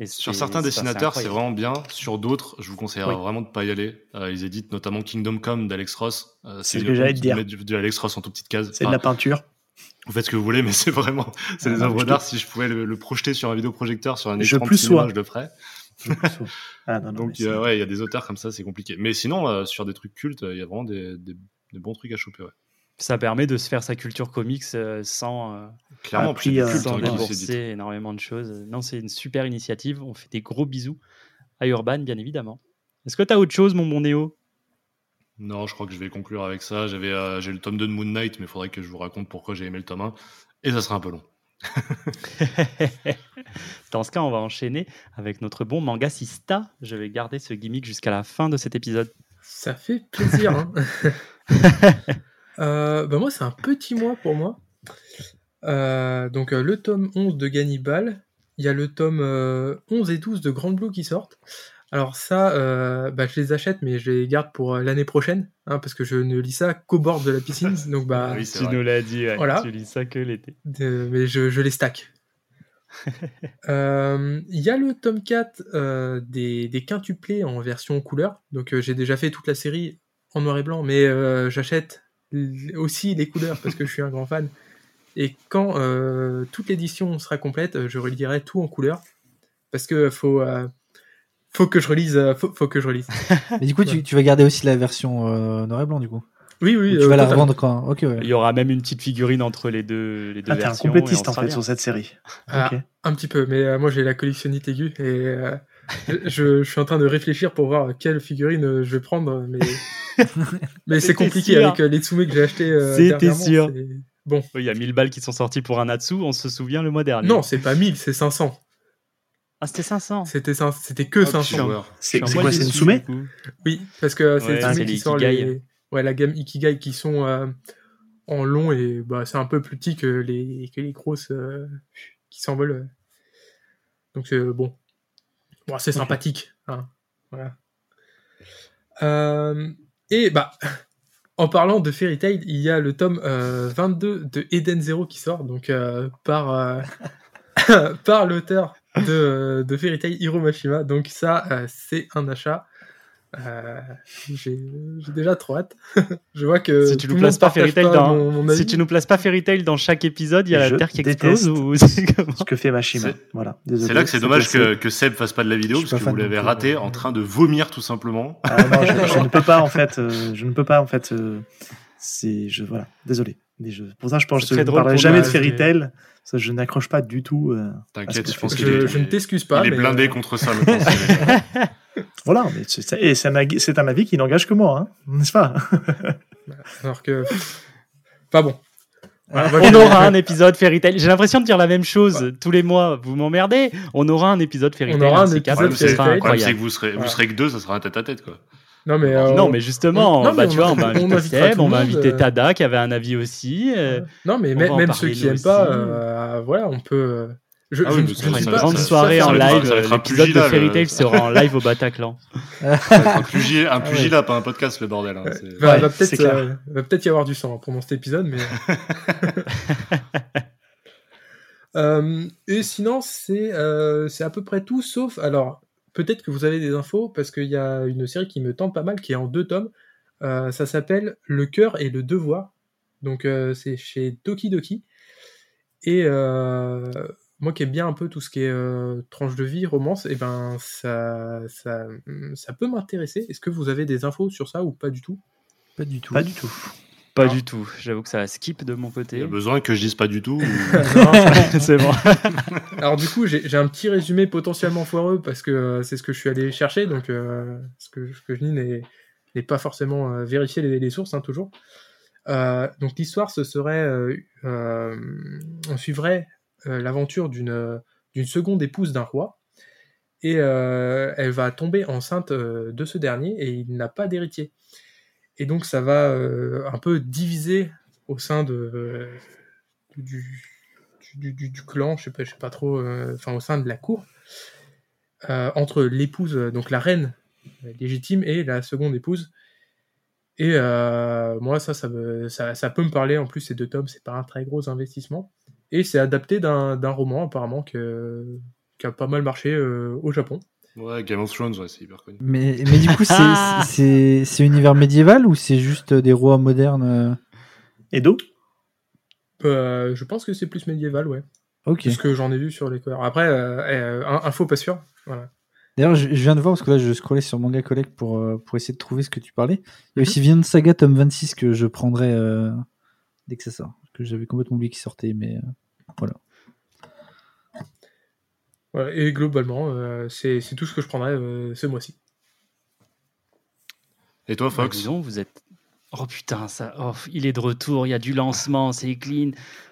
A: Et
C: Sur certains dessinateurs, c'est vraiment bien. Sur d'autres, je vous conseillerais
D: Oui.
C: vraiment de pas y aller. Euh, ils éditent notamment Kingdom Come d'Alex Ross. Euh,
D: C'est ce que j'allais te
C: de
D: dire.
C: mettre du, du Alex Ross en toute petite case.
D: C'est de la peinture.
C: Vous faites ce que vous voulez, mais c'est vraiment, c'est des œuvres
D: je
C: d'art. Si je pouvais le, le projeter sur un vidéoprojecteur, sur un
D: Je
C: écran de
D: plus
C: cinéma,
D: sois.
C: je le ferais.
D: Ah, non, non,
C: Donc, euh, ouais, il y a des auteurs comme ça, c'est compliqué. Mais sinon, sur des trucs cultes, il y a vraiment des, des- des bons trucs à choper, ouais.
A: Ça permet de se faire sa culture comics euh, sans, euh,
C: Clairement,
D: Ah,
C: puis
D: euh,
A: sans
C: s'éditent.
A: énormément de choses. Non, c'est une super initiative. On fait des gros bisous à Urban, bien évidemment. Est-ce que tu as autre chose, mon bon Néo?
C: Non, je crois que je vais conclure avec ça. J'avais, euh, j'ai le tome 2 de Moon Knight, mais il faudrait que je vous raconte pourquoi j'ai aimé le tome 1. Et ça sera un peu long.
A: Dans ce cas, on va enchaîner avec notre bon manga Sista. Je vais garder ce gimmick jusqu'à la fin de cet épisode.
B: Ça fait plaisir. hein. Euh, bah moi, c'est un petit mois pour moi. Euh, donc, euh, le tome 11 de Gannibal. Il y a le tome euh, 11 et 12 de Grand Blue qui sortent. Alors ça, euh, bah, je les achète, mais je les garde pour euh, l'année prochaine, hein, parce que je ne lis ça qu'au bord de la piscine. Donc, bah,
C: Ah oui,
A: tu
C: vrai.
A: nous l'as dit, ouais.
B: Voilà.
A: tu lis ça que l'été.
B: mais je, je les stack. Euh, Il y a le tome 4 euh, des, des quintuplés en version couleur. Donc euh, j'ai déjà fait toute la série en noir et blanc, mais euh, j'achète aussi les couleurs parce que je suis un grand fan. Et quand euh, toute l'édition sera complète, euh, je relirai tout en couleur parce que faut euh, faut que je relise, euh, faut, faut que je relise.
E: Mais du coup,
B: Ouais.
E: tu, tu vas garder aussi la version euh, noir et blanc, du coup.
B: Oui, oui.
E: Ou tu
B: euh,
E: vas la revendre quand? Ok, ouais.
A: Il y aura même une petite figurine entre les deux, les deux
D: Ah, t'es un
A: versions.
D: complétiste
A: et on
D: en
A: sera
D: fait
A: bien.
D: sur cette série.
B: Ah,
D: Ok.
B: Un petit peu, mais euh, moi j'ai la collectionnite aiguë et euh, je, je suis en train de réfléchir pour voir quelle figurine euh, je vais prendre, mais, mais c'est compliqué
A: sûr.
B: avec euh, les Tsume que j'ai acheté. euh,
A: C'était sûr.
B: Bon,
A: Oui, Il y a 1000 balles qui sont sorties pour un Natsu, on se souvient le mois dernier.
B: non, c'est pas 1000, c'est 500.
A: Ah, c'était 500.
B: C'était cin- c'était que
C: Hop,
B: 500.
C: joueur.
D: C'est quoi C'est
A: coup.
B: Oui, parce que c'est
A: Ouais,
B: Tsume
A: les
B: qui sort les... Ouais, la gamme Ikigai qui sont euh, en long et bah, c'est un peu plus petit que les, que les grosses euh, qui s'envolent. Donc c'est bon. Bon, c'est sympathique. hein. Voilà. Euh, et bah, en parlant de Fairy Tail, il y a le tome euh, 22 de Eden Zero qui sort, donc euh, par, euh, par l'auteur de, de Fairy Tail, Hiro Mashima. Donc ça, euh, c'est un achat. Euh, j'ai déjà trop hâte. Je vois que
A: Si tu nous places pas Fairy Tail dans,
B: mon, mon
A: si tu nous places pas Fairy Tail dans chaque épisode, il y a
D: Je
A: la Terre qui explose ou
D: Ce que fait Mashima.
C: C'est-
D: Voilà.
C: C'est là que c'est dommage que, que Seb fasse pas de la vidéo, parce que vous l'avez raté en train de vomir tout simplement.
D: Ah non, je, je ne peux pas en fait. euh, je ne peux pas en fait. euh, c'est je voilà. Désolé. Pour ça, je pense que je ne parlerai jamais de Fairy Tail. Ça, je n'accroche pas du tout. euh,
C: T'inquiète,
D: que
C: je pense qu'il
B: je,
C: est,
B: je ne t'excuse pas.
C: il est
B: mais,
C: blindé
B: euh,
C: contre ça maintenant.
D: Voilà. Mais c'est et c'est un avis- c'est un avis qui n'engage que moi, hein, n'est-ce pas?
B: Alors que. Pas bon. Voilà,
A: On aura un épisode Fairy Tail. J'ai l'impression de dire la même chose tous les mois. Vous m'emmerdez. On aura un épisode Fairy
B: On
A: Tail.
B: aura un
A: de ces quatre,
B: épisode
C: Le
B: Fairy
C: c'est le problème, c'est
A: incroyable.
C: que vous serez, vous serez que deux, ça sera un tête à tête quoi.
B: Non, mais. euh,
A: Non, mais justement,
B: on- non, mais
A: bah,
B: on
A: tu vois, on va
B: on
A: inviter
B: invitera
A: Seb,
B: tout
A: on
B: le
A: va inviter
B: euh.
A: Tada qui avait un avis aussi. euh,
B: Non, mais
A: on
B: même, ceux qui
A: nous
B: aiment pas, euh, voilà, on peut. Je,
C: Ah
B: je
C: oui,
B: je suis
C: être
A: une
B: pas.
A: grande
C: ça-
A: soirée
C: ça
A: en live. L'épisode de Fairy Tail sera en live au Bataclan.
C: Un pugilat, un pugilat, pas un podcast le bordel. hein,
B: Ouais,
C: c'est-
B: va,
D: Ouais,
B: va
D: c'est
B: peut-être
D: clair.
B: va peut-être y avoir du sang hein, pendant cet épisode, mais. Euh, et sinon, c'est euh, c'est à peu près tout, sauf. Alors, peut-être que vous avez des infos, parce qu'il y a une série qui me tente pas mal, qui est en deux tomes. Euh, ça s'appelle Le cœur et le devoir. Donc, euh, c'est chez Doki Doki. Et euh, moi qui aime bien un peu tout ce qui est euh, tranche de vie, romance, et ben ça, ça, ça peut m'intéresser. Est-ce que vous avez des infos sur ça ou pas du tout?
E: Pas du tout.
D: Pas du tout.
A: Pas
B: Non.
A: du tout. J'avoue que ça skip de mon
C: Il y
A: côté.
C: a besoin que je dise pas du tout. ou-.
A: C'est bon.
B: Alors du coup, j'ai un petit résumé potentiellement foireux parce que euh, c'est ce que je suis allé chercher, donc euh, ce, que, ce que je dis n'est pas forcément euh, vérifié les, les sources, hein, toujours. Euh, donc l'histoire, ce serait, euh, euh, on suivrait euh, l'aventure d'une d'une seconde épouse d'un roi, et euh, elle va tomber enceinte euh, de ce dernier, et il n'a pas d'héritier. Et donc ça va euh, un peu diviser au sein de, euh, du, clan, je sais pas, je sais pas trop, euh, enfin au sein de la cour, entre l'épouse, donc la reine légitime et la seconde épouse. Et moi, ça ça, peut me parler. En plus, ces deux tomes, c'est pas un très gros investissement. Et c'est adapté d'un roman, apparemment, qui a pas mal marché au Japon.
C: Ouais, Game of Thrones, ouais, c'est hyper connu.
E: Mais, mais du coup, c'est- c'est c'est univers médiéval ou c'est juste des rois modernes euh
D: Edo?
B: Euh, je pense que c'est plus médiéval, ouais.
E: Ok.
B: Ce que j'en ai vu sur les covers. Après, euh, euh, info pas sûr. Voilà.
E: D'ailleurs, je, je viens de voir, parce que là, je scrollais sur Manga Collect pour, pour essayer de trouver ce que tu parlais. Il y a aussi Vinland Saga tome 26 que je prendrai euh, dès que ça sort. Que j'avais complètement oublié qu'il sortait, mais euh, voilà.
B: Voilà, Et globalement, euh, c'est tout ce que je prendrais euh, ce mois-ci.
C: Et toi,
A: Bah,
C: Fox
A: dis donc, vous êtes. Oh putain, ça. oh, il est de retour, il y a du lancement, c'est clean.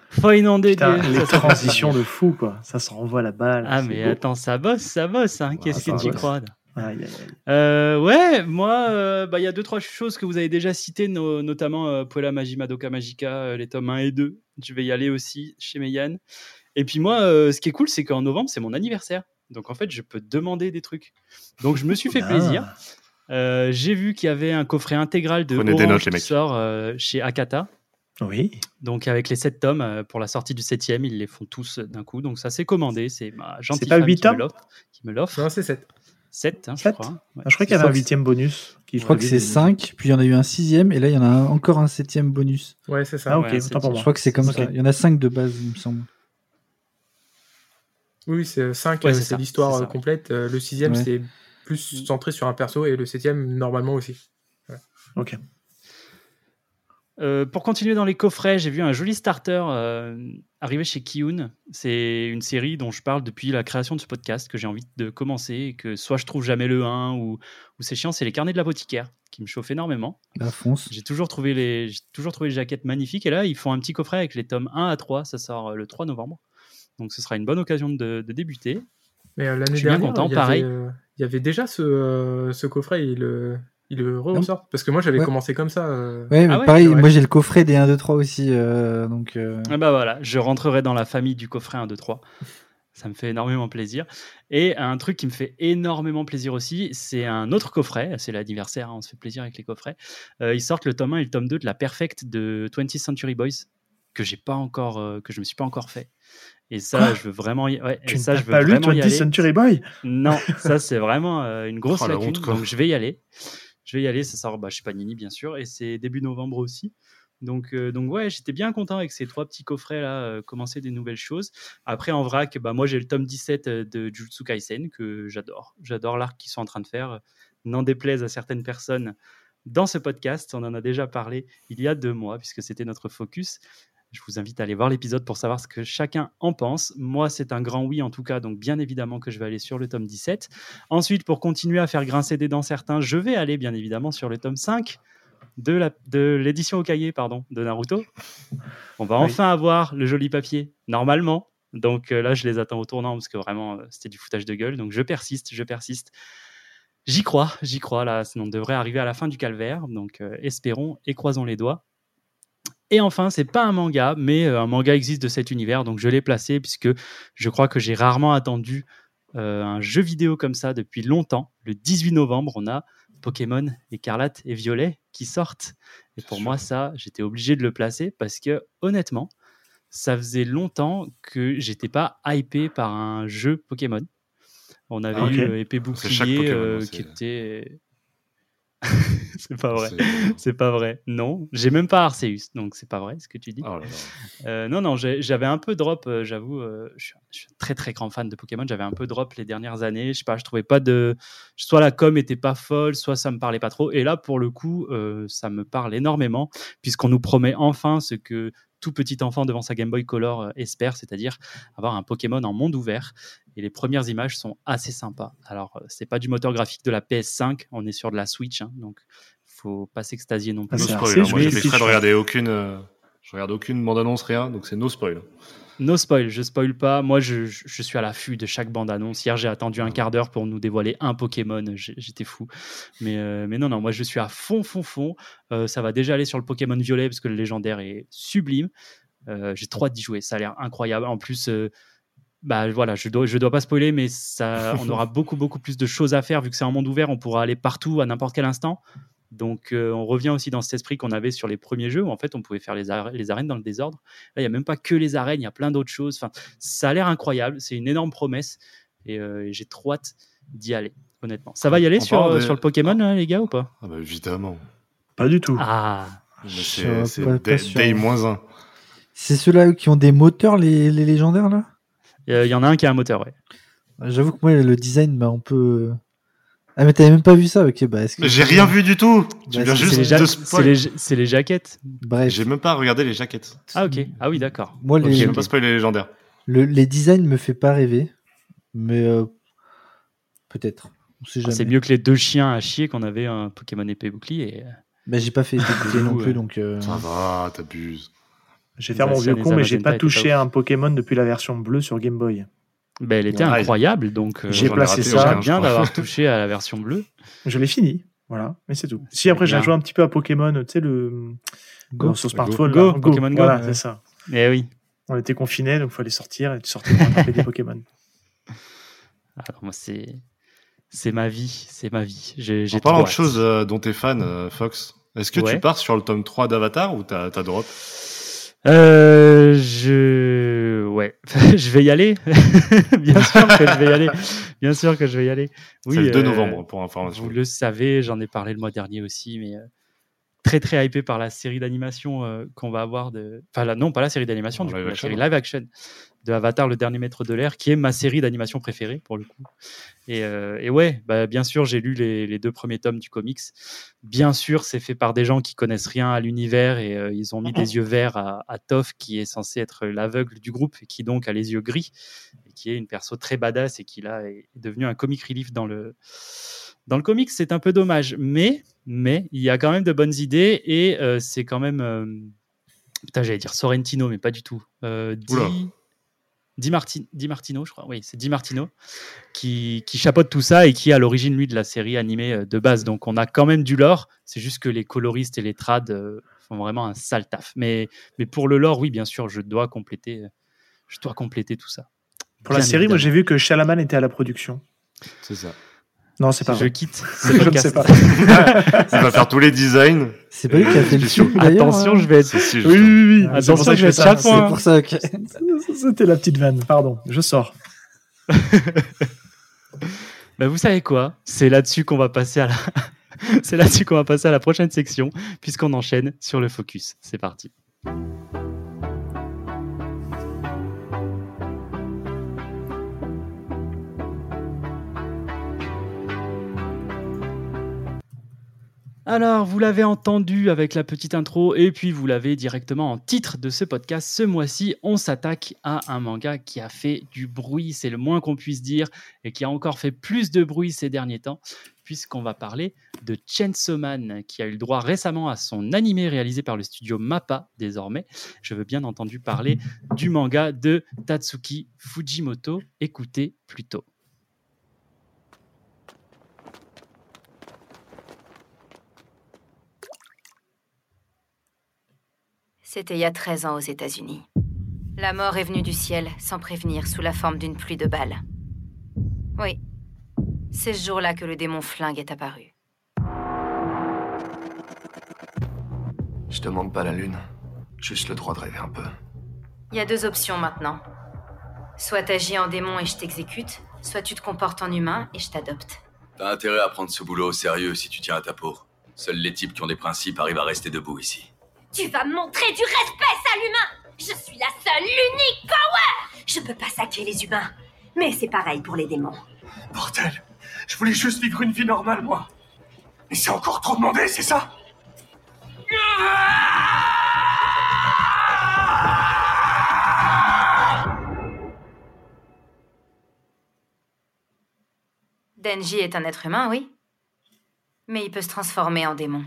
A: Faut inonder
D: Putain,
A: des-
D: les transitions de fou, quoi. Ça s'envoie la balle.
A: Ah, mais
D: beau.
A: attends, ça bosse, ça bosse. Hein. Qu'est-ce que tu crois là
D: Aïe, aïe, aïe.
A: Euh, ouais, moi, euh, bah, il y a deux, trois choses que vous avez déjà citées, no- notamment euh, Puella Magi Madoka Magica, euh, les tomes 1 et 2. Je vais y aller aussi chez Meian. Et puis moi, euh, ce qui est cool, c'est qu'en novembre, c'est mon anniversaire. Donc en fait, je peux demander des trucs. Donc je me suis fait
D: Ah.
A: plaisir. Euh, J'ai vu qu'il y avait un coffret intégral de
C: Prenez des
A: Orange
C: notes, les
A: qui
C: mecs.
A: sort euh, chez Akata.
D: Oui.
A: Donc avec les 7 tomes, pour la sortie du 7 ils les font tous d'un coup. Donc ça c'est commandé. C'est ma gentille
D: pas
A: femme
D: huit
A: qui me
D: tomes
A: l'offre- qui me l'offre.
B: Non, c'est 7.
A: 7, hein, je
D: Sept
A: crois. Ouais.
D: Ah, je crois qu'il y avait un huitième bonus. qui
E: Je crois que c'est
D: des-
E: 5, puis il y en a eu un sixième, et là, il y en a encore un septième bonus.
B: Ouais, c'est ça.
D: Ah, ok,
A: Ouais, c'est
D: autant pour
A: dit.
E: Je crois que c'est comme ça. Il y en a 5 de base, il me semble.
B: Oui, c'est 5,
A: Ouais, c'est
B: l'histoire euh, complète. Euh, Le sixième,
E: Ouais.
B: c'est plus centré sur un perso, et le septième, normalement aussi.
D: Ok.
A: Euh, pour continuer dans les coffrets, j'ai vu un joli starter euh, arriver chez Kiyun. C'est une série dont je parle depuis la création de ce podcast que j'ai envie de commencer et que soit je trouve jamais le 1 ou, ou c'est chiant, c'est les carnets de l'apothicaire qui me chauffent énormément.
E: La fonce.
A: J'ai toujours trouvé les j'ai toujours trouvé les jaquettes magnifiques et là ils font un petit coffret avec les tomes 1 à 3, ça sort euh, le 3 novembre. Donc ce sera une bonne occasion de, de débuter.
B: Mais euh, l'année dernière,
A: content,
B: il, y
A: pareil.
B: Avait, euh, il y avait déjà ce, euh, ce coffret, il le, il le ressort. Parce que moi, j'avais
E: Ouais.
B: commencé comme ça. euh,
E: Ouais, mais
A: Ah ouais,
E: pareil, moi j'ai le coffret des 1, 2, 3 aussi. euh, donc, euh,
A: Ah bah voilà, je rentrerai dans la famille du coffret 1, 2, 3. Ça me fait énormément plaisir. Et un truc qui me fait énormément plaisir aussi, c'est un autre coffret. C'est l'anniversaire, hein, on se fait plaisir avec les coffrets. Euh, ils sortent le tome 1 et le tome 2 de la Perfect de 20th Century Boys que j'ai pas encore, euh, que je me suis pas encore fait. Et ça,
D: Quoi?
A: je veux vraiment y, ouais, et
D: Tu
A: ça,
D: n'as
A: je veux
D: pas lu
A: vraiment y
D: 20th
A: aller.
D: Century Boy?
A: Non, ça c'est vraiment euh, une grosse
C: Oh, la
A: lacune.
C: honte,
A: donc je vais y aller. Je vais y aller. Ça sort bah, chez Panini bien sûr, et c'est début novembre aussi. Donc, euh, donc ouais, j'étais bien content avec ces trois petits coffrets là, euh, commencer des nouvelles choses. Après en vrac, bah moi j'ai le tome 17 euh, de Jujutsu Kaisen que j'adore. J'adore l'arc qu'ils sont en train de faire. N'en déplaise à certaines personnes dans ce podcast, on en a déjà parlé il y a deux mois puisque c'était notre focus. Je vous invite à aller voir l'épisode pour savoir ce que chacun en pense. Moi, c'est un grand oui en tout cas, donc bien évidemment que je vais aller sur le tome 17. Ensuite, pour continuer à faire grincer des dents certains, je vais aller bien évidemment sur le tome 5 de l'édition au cahier pardon, de Naruto. On va
D: Oui.
A: enfin avoir le joli papier, normalement. Donc euh, là, je les attends au tournant parce que vraiment, euh, c'était du foutage de gueule. Donc je persiste, je persiste. J'y crois, j'y crois. Là, sinon on devrait arriver à la fin du calvaire. Donc euh, espérons et croisons les doigts. Et enfin, c'est pas un manga, mais euh, un manga existe de cet univers, donc je l'ai placé puisque je crois que j'ai rarement attendu euh, un jeu vidéo comme ça depuis longtemps. Le 18 novembre, on a Pokémon Écarlate et Violet qui sortent. Et pour moi, ça, j'étais obligé de le placer parce que honnêtement, ça faisait longtemps que j'étais pas hypé par un jeu Pokémon. On avait
D: Ah,
A: eu euh, épée bouclier
C: Pokémon,
A: euh, qui était. c'est pas vrai.
C: C'est-
A: pas vrai. Non, j'ai même pas Arceus, donc c'est pas vrai ce que tu dis.
C: Oh là là.
A: Euh, non, non, j'avais un peu drop, euh, j'avoue. euh, je, suis, je suis un très très grand fan de Pokémon. J'avais un peu drop les dernières années. Je sais pas, je trouvais pas de. Soit la com était pas folle, soit ça me parlait pas trop. Et là, pour le coup, ça me parle énormément, puisqu'on nous promet enfin ce que tout petit enfant devant sa Game Boy Color euh, espère, c'est-à-dire avoir un Pokémon en monde ouvert. Et les premières images sont assez sympas. Alors, euh, c'est pas du moteur graphique de la PS5, on est sur de la Switch, hein, donc faut pas s'extasier non plus.
D: Ah,
C: No
D: c'est
C: spoil. hein. Moi, exprès de regarder aucune. euh, Je regarde aucune bande-annonce, rien, donc c'est no spoil.
A: No spoil, je spoil pas. Moi, je, je- suis à l'affût de chaque bande-annonce. Hier, j'ai attendu un quart d'heure pour nous dévoiler un Pokémon. J'étais fou. Mais, euh, mais non, non, moi, je suis à fond, fond, fond. Euh, ça va déjà aller sur le Pokémon Violet parce que le légendaire est sublime. Euh, j'ai trop hâte d'y jouer. Ça a l'air incroyable. En plus, bah voilà, je dois, je dois pas spoiler, mais ça, on aura beaucoup, beaucoup plus de choses à faire vu que c'est un monde ouvert. On pourra aller partout à n'importe quel instant. Donc, euh, on revient aussi dans cet esprit qu'on avait sur les premiers jeux où en fait on pouvait faire les, ar- les arènes dans le désordre. Là, il n'y a même pas que les arènes, il y a plein d'autres choses. Enfin, ça a l'air incroyable. C'est une énorme promesse et euh, j'ai trop hâte d'y aller, honnêtement. Ça va y aller sur, euh,
C: de-
A: sur le Pokémon, les gars, ou pas?
C: Ah bah évidemment.
D: Pas du tout.
A: Ah,
C: c'est
E: suis
C: c'est
E: pas- pas
C: Day-
E: sûr.
C: Day moins 1.
E: C'est ceux-là qui ont des moteurs, les, les légendaires, là?
A: Euh, Il y en a un qui a un moteur, ouais.
E: J'avoue que moi, le design m'a un peu. Ah, mais t'avais même pas vu ça Ok, bah. est-ce que-
C: j'ai rien vu du tout. Tu
E: Bah, c'est-
C: juste
A: C'est les, ja- les, c'est les jaquettes.
E: Bref,
C: J'ai même pas regardé les jaquettes.
A: Ah, ok. Ah, oui, d'accord.
E: moi,
C: Donc,
E: les,
C: J'ai même pas spoil les légendaires.
E: le- les designs me fait pas rêver. Mais euh, peut-être. Jamais.
A: C'est mieux que les deux chiens à chier qu'on avait un Pokémon épée bouclier. et, euh,
E: Bah, j'ai pas fait dégoûter non
A: Ouais.
E: plus, donc. euh,
C: Ça va, t'abuses.
D: Je vais faire mon
A: Bah,
D: vieux con, mais j'ai pas touché un Pokémon depuis la version bleue sur Game Boy.
A: Ben, elle était
C: Ouais.
A: incroyable, donc euh,
D: J'ai placé
C: raté
D: ça.
A: bien d'avoir touché à la version bleue.
D: Je l'ai fini, voilà, mais c'est tout. Si après j'ai joué un petit peu à Pokémon, tu sais, le.
E: Go.
D: Go, sur smartphone.
A: Go,
D: là.
A: Pokémon Go.
D: Voilà,
A: Ouais.
D: c'est ça.
A: Eh oui.
D: On était confinés, donc il fallait sortir et tu sortais pour des Pokémon.
A: Alors, moi, c'est. C'est ma vie, c'est ma vie. J'ai,
C: En parlant de
A: hâte.
C: choses euh, dont t'es fan, euh, Fox, est-ce que
A: Ouais.
C: tu pars sur le tome 3 d'Avatar ou t'as t'as drop?
A: Euh, je, ouais, je vais y aller. Bien sûr que je vais y aller. Bien sûr que je vais y aller. Oui,
C: C'est le 2
A: euh,
C: novembre, pour information.
A: Vous le savez, j'en ai parlé le mois dernier aussi, mais euh, très très hypé par la série d'animation euh, qu'on va avoir de. Enfin, la- non, pas la série d'animation, du coup, la série live action de Avatar, le dernier maître de l'air, qui est ma série d'animation préférée pour le coup. Et, euh, et ouais, bah, bien sûr, j'ai lu les, les deux premiers tomes du comics. Bien sûr, c'est fait par des gens qui connaissent rien à l'univers et euh, ils ont mis des yeux verts à, à Toph, qui est censé être l'aveugle du groupe et qui donc a les yeux gris et qui est une perso très badass et qui là est devenu un comic relief dans le dans le comics. C'est un peu dommage, mais mais il y a quand même de bonnes idées et euh, c'est quand même euh, putain j'allais dire Sorrentino mais pas du tout. Euh,
C: Oula.
A: Di, Di, Marti- Di Martino, je crois. Oui, c'est Di Martino qui, qui chapeaute tout ça et qui est à l'origine lui de la série animée euh, de base. Donc on a quand même du lore. C'est juste que les coloristes et les trades euh, font vraiment un sale taf. Mais mais pour le lore, oui, bien sûr, je dois compléter. euh, Je dois compléter tout ça.
D: Pour la série, moi j'ai vu que Shalaman était à la production.
C: C'est ça.
D: Non, c'est pas
A: Je
D: vrai.
A: quitte ce
D: Je ne sais pas.
C: Il va faire tous les designs.
E: C'est pas lui qui a fait le
C: Attention.
E: film.
A: Attention,
E: hein
A: je vais être.
C: Si,
D: Oui, oui, oui.
E: Ah,
D: C'est pour
A: attention,
D: ça que
A: je
D: je
A: vais être
D: ça.
A: chafouin.
E: C'est pour ça que.
D: C'était la petite vanne. Pardon, je sors.
A: Bah, vous savez quoi? C'est là-dessus qu'on va passer à la. C'est là-dessus qu'on va passer à la prochaine section, puisqu'on enchaîne sur le focus. C'est parti. Alors, vous l'avez entendu avec la petite intro, et puis vous l'avez directement en titre de ce podcast. Ce mois-ci, on s'attaque à un manga qui a fait du bruit, c'est le moins qu'on puisse dire, et qui a encore fait plus de bruit ces derniers temps, puisqu'on va parler de Chainsaw Man, qui a eu le droit récemment à son animé réalisé par le studio MAPPA désormais. Je veux bien entendu parler du manga de Tatsuki Fujimoto. Écoutez plutôt.
F: C'était il y a 13 ans aux États-Unis. La mort est venue du ciel sans prévenir sous la forme d'une pluie de balles. Oui. C'est ce jour-là que le démon flingue est apparu.
G: Je demande pas la lune, juste le droit de rêver un peu.
F: Il y a deux options maintenant. Soit t'agis en démon et je t'exécute, soit tu te comportes en humain et je t'adopte.
G: T'as intérêt à prendre ce boulot au sérieux si tu tiens à ta peau. Seuls les types qui ont des principes arrivent à rester debout ici.
H: Tu vas me montrer du respect, sale humain Je suis la seule, l'unique power Je peux pas sacrer les humains, mais c'est pareil pour les démons.
G: Bordel Je voulais juste vivre une vie normale, moi Mais c'est encore trop demandé, c'est ça?
F: Denji est un être humain, oui. Mais il peut se transformer en démon.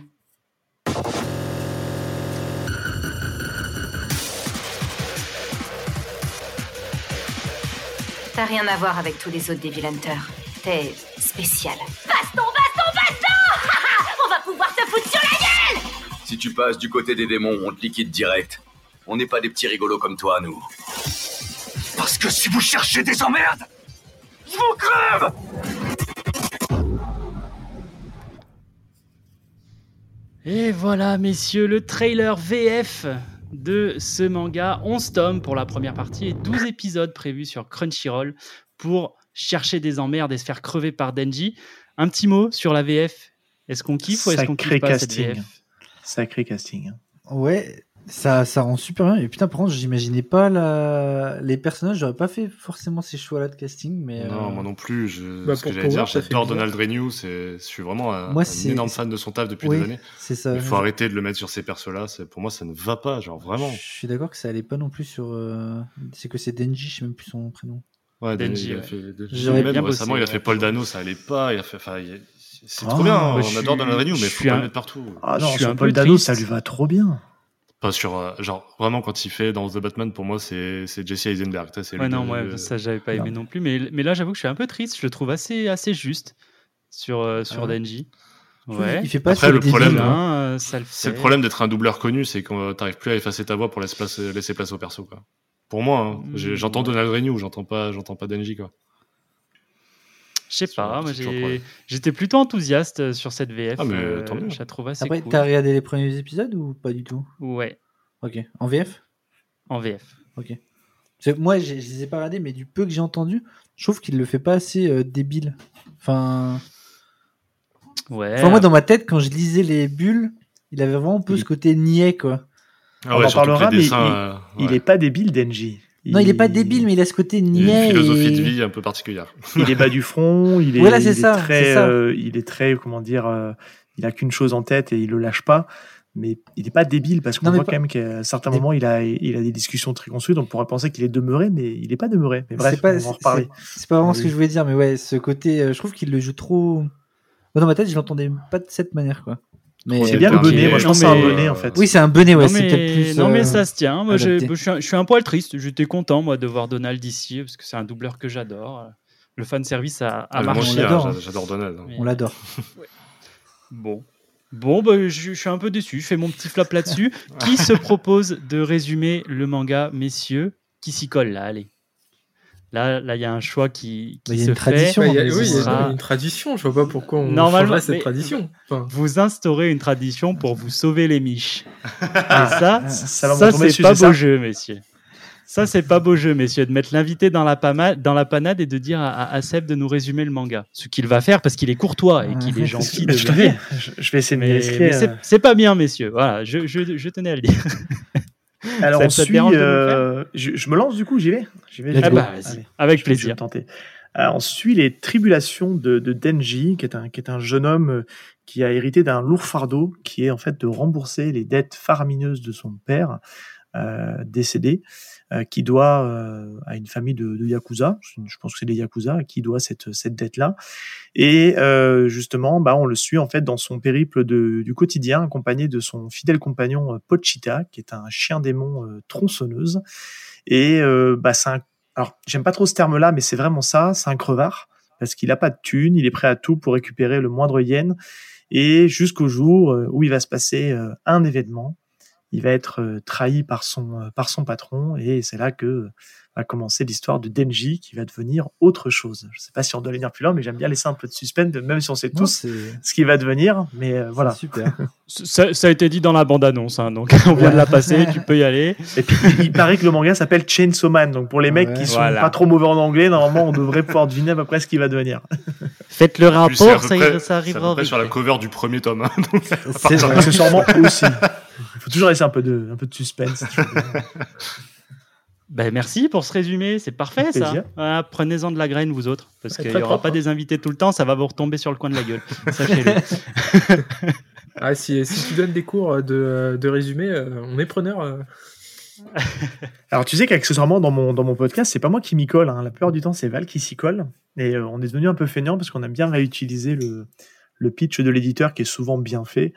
F: T'as rien à voir avec tous les autres Devil Hunters. T'es spécial.
H: Baston, baston, baston On va pouvoir te foutre sur la gueule
G: Si tu passes du côté des démons, on te liquide direct. On n'est pas des petits rigolos comme toi, nous. Parce que si vous cherchez des emmerdes, je vous crève
A: Et voilà, messieurs, le trailer VF de ce manga. 11 tomes pour la première partie et 12 épisodes prévus sur Crunchyroll pour chercher des emmerdes et se faire crever par Denji. Un petit mot sur la VF. Est-ce qu'on kiffe ou est-ce qu'on
D: Sacré
A: kiffe pas cette
D: casting.
A: VF
D: Sacré casting.
E: Ouais. Ça, ça rend super bien. Et putain, par contre, j'imaginais pas la... les personnages. J'aurais pas fait forcément ces choix-là de casting, mais.
C: Non,
E: euh,
C: moi non plus. Je,
B: Bah,
C: ce que j'allais dire, j'adore. Donald Renew. C'est, je suis vraiment un,
E: Moi,
C: un
E: c'est-
C: énorme fan de son taf depuis
E: oui,
C: des années.
E: c'est ça.
C: Il faut arrêter de le mettre sur ces persos-là. C'est, pour moi, ça ne va pas. Genre vraiment.
E: Je suis d'accord que ça allait pas non plus sur. euh, C'est que c'est Denji, je sais même plus son prénom.
C: Ouais,
A: Denji,
C: il a
A: ouais.
C: fait, même
A: bien
C: récemment,
A: bossé,
C: il a fait Paul Dano, ça allait pas. Il a fait, enfin, il- c'est
D: Ah,
C: trop bien. on adore
A: suis-
C: Donald Renew, mais faut pas le mettre partout.
D: Ah
A: Je
D: non,
A: suis
D: sur
A: un
D: Paul Dano, ça lui va trop bien.
C: Pas sur, euh, genre, vraiment, quand il fait dans The Batman, pour moi, c'est, c'est Jesse Eisenberg. C'est
A: Ouais,
C: le-
A: non, ouais, ça j'avais pas aimé
D: Non.
A: non plus. Mais, mais là, j'avoue que je suis un peu triste. Je le trouve assez, assez juste sur, euh, sur
D: Ah ouais.
A: Denji. Ouais.
E: Il fait pas
C: Après, le problème,
E: hein.
A: euh, ça le
C: C'est le problème d'être un doubleur connu, c'est que t'arrives plus à effacer ta voix pour laisser place, laisser place au perso, quoi. Pour moi, hein,
A: Mm,
C: j'ai- j'entends
A: ouais.
C: Donald Renew, j'entends pas, j'entends pas Denji, quoi.
A: Je sais pas, j'étais plutôt enthousiaste euh, sur cette VF.
C: Ah, mais
A: euh,
C: tant mieux.
A: je la trouve assez
E: Après,
A: cool.
E: t'as regardé les premiers épisodes ou pas du tout?
A: Ouais,
E: Ok. En VF
A: en VF.
E: Ok. Moi, je les ai pas regardés, mais du peu que j'ai entendu, je trouve qu'il le fait pas assez euh, débile. Enfin,
A: Ouais.
E: enfin, moi, dans ma tête, quand je lisais les bulles, il avait vraiment un peu
D: Il-
E: ce côté niais, quoi.
C: Ah
D: On en parlera, mais
C: dessins,
D: il-
C: euh,
D: Il
C: ouais.
D: est pas débile, Denji.
E: Non, il est pas débile, mais il a ce côté
C: Il a
E: niais.
C: une philosophie
E: et-
C: de vie un peu particulière.
D: il est bas du front, il est,
E: Voilà, c'est
D: il est
E: ça,
D: très,
E: c'est ça.
D: euh, il est très, comment dire, euh, il a qu'une chose en tête et il le lâche pas. Mais il n'est pas débile parce qu'on voit
E: pas-
D: quand même qu'à certains moments il a, il a des discussions très construites. On pourrait penser qu'il est demeuré, mais il n'est pas demeuré. Mais bref,
E: C'est pas-
D: on va en reparler.
E: c'est- pas vraiment ce que je voulais dire, mais ouais, ce côté, euh, je trouve qu'il le joue trop. Dans ma tête, je l'entendais pas de cette manière, quoi. Mais
D: C'est bien le bonnet. Moi, je pense que c'est un bonnet en fait.
E: Oui, c'est un bonnet, ouais,
A: non,
E: c'est
A: mais,
E: peut-être plus.
A: non, mais
E: euh,
A: ça se tient. Moi, je, suis un, je suis un poil triste. J'étais content, moi, de voir Donald ici, parce que c'est un doubleur que j'adore. Le fan service a, a
C: Ah,
A: marché.
C: hein, j'a- j'adore Donald. hein.
A: Mais-
E: On l'adore.
A: Bon. Bon, bah, je, je suis un peu déçu. Je fais mon petit flop là-dessus. qui se propose de résumer le manga, messieurs? Qui s'y colle là Allez. Là, là, il y a un choix qui, qui
E: il y a
A: se
E: une
A: fait.
E: tradition.
B: Bah, il y a-
E: mais
B: oui, il y a
A: ce sera-
B: une tradition. Je vois pas pourquoi on
A: Normalement,
B: changerait cette tradition. Enfin,
A: Vous instaurez une tradition pour vous sauver les miches. Et ça,
D: ça
A: ça,
D: tomber
A: c'est pas beau
D: ça
A: jeu, messieurs. Ça, c'est pas beau jeu, messieurs, de mettre l'invité dans, la pama- dans la panade et de dire à, à- à Seb de nous résumer le manga. Ce qu'il va faire parce qu'il est courtois et qu'il est gentil de
D: je, vais, je, vais essayer de
A: c'est- c'est pas bien, messieurs. Voilà, je, je- je tenais à le dire.
D: Alors
A: ça-
D: on
A: ça
D: suit, euh, je, je me lance du coup, j'y vais. J'y vais.
A: Ah bah,
D: Allez.
A: avec
D: Je- je vais
A: plaisir.
D: tenter. Alors, on suit les tribulations de, de Denji, qui est, un, qui est un jeune homme euh, qui a hérité d'un lourd fardeau, qui est en fait de rembourser les dettes faramineuses de son père euh, décédé, qui doit euh, à une famille de, de yakuza, je pense que c'est des yakuza, qui doit cette, cette dette-là. Et euh, justement, bah, on le suit en fait dans son périple de, du quotidien, accompagné de son fidèle compagnon euh, Pochita, qui est un chien démon euh, tronçonneuse. Et euh, bah, c'est un alors, j'aime pas trop ce terme-là, mais c'est vraiment ça, c'est un crevard, parce qu'il a pas de thune, il est prêt à tout pour récupérer le moindre yen, et jusqu'au jour euh, où il va se passer euh, un événement, il va être euh, trahi par son, euh, par son patron, et c'est là que va commencer l'histoire de Denji, qui va devenir autre chose. Je sais pas si on doit aller plus loin, mais j'aime bien laisser un peu de suspense, même si on sait tous
E: c'est
D: ce qui va devenir, mais euh, voilà.
E: c'est super.
A: Ça, ça a été dit dans la bande-annonce, hein, donc on vient de la passer, tu peux y aller.
D: Et puis, il, paraît que le manga s'appelle Chainsaw Man, donc pour les mecs
E: Ouais.
D: qui sont
A: Voilà.
D: pas trop mauvais en anglais, normalement, on devrait pouvoir deviner à peu près ce qu'il va devenir.
A: Faites le
C: c'est
A: rapport, ça,
C: c'est
A: arrivera
C: près sur la cover du premier tome. hein, donc,
E: C'est
D: accessoirement aussi. Il faut toujours laisser un peu de, un peu de suspense.
A: Ben, merci pour ce résumé, c'est parfait ça. Voilà, Prenez-en de la graine vous autres, parce qu'il n'y aura
B: propre,
A: pas
B: hein.
A: des invités tout le temps, ça va vous retomber sur le coin de la gueule. Sachez-le.
B: ah, si, si tu donnes des cours de, de résumé, euh, on est preneur. euh.
D: Alors, tu sais qu'accessoirement, dans mon, dans mon podcast, c'est pas moi qui m'y colle. hein. La plupart du temps, c'est Val qui s'y colle. Et euh, on est devenu un peu feignant parce qu'on aime bien réutiliser le, le pitch de l'éditeur qui est souvent bien fait.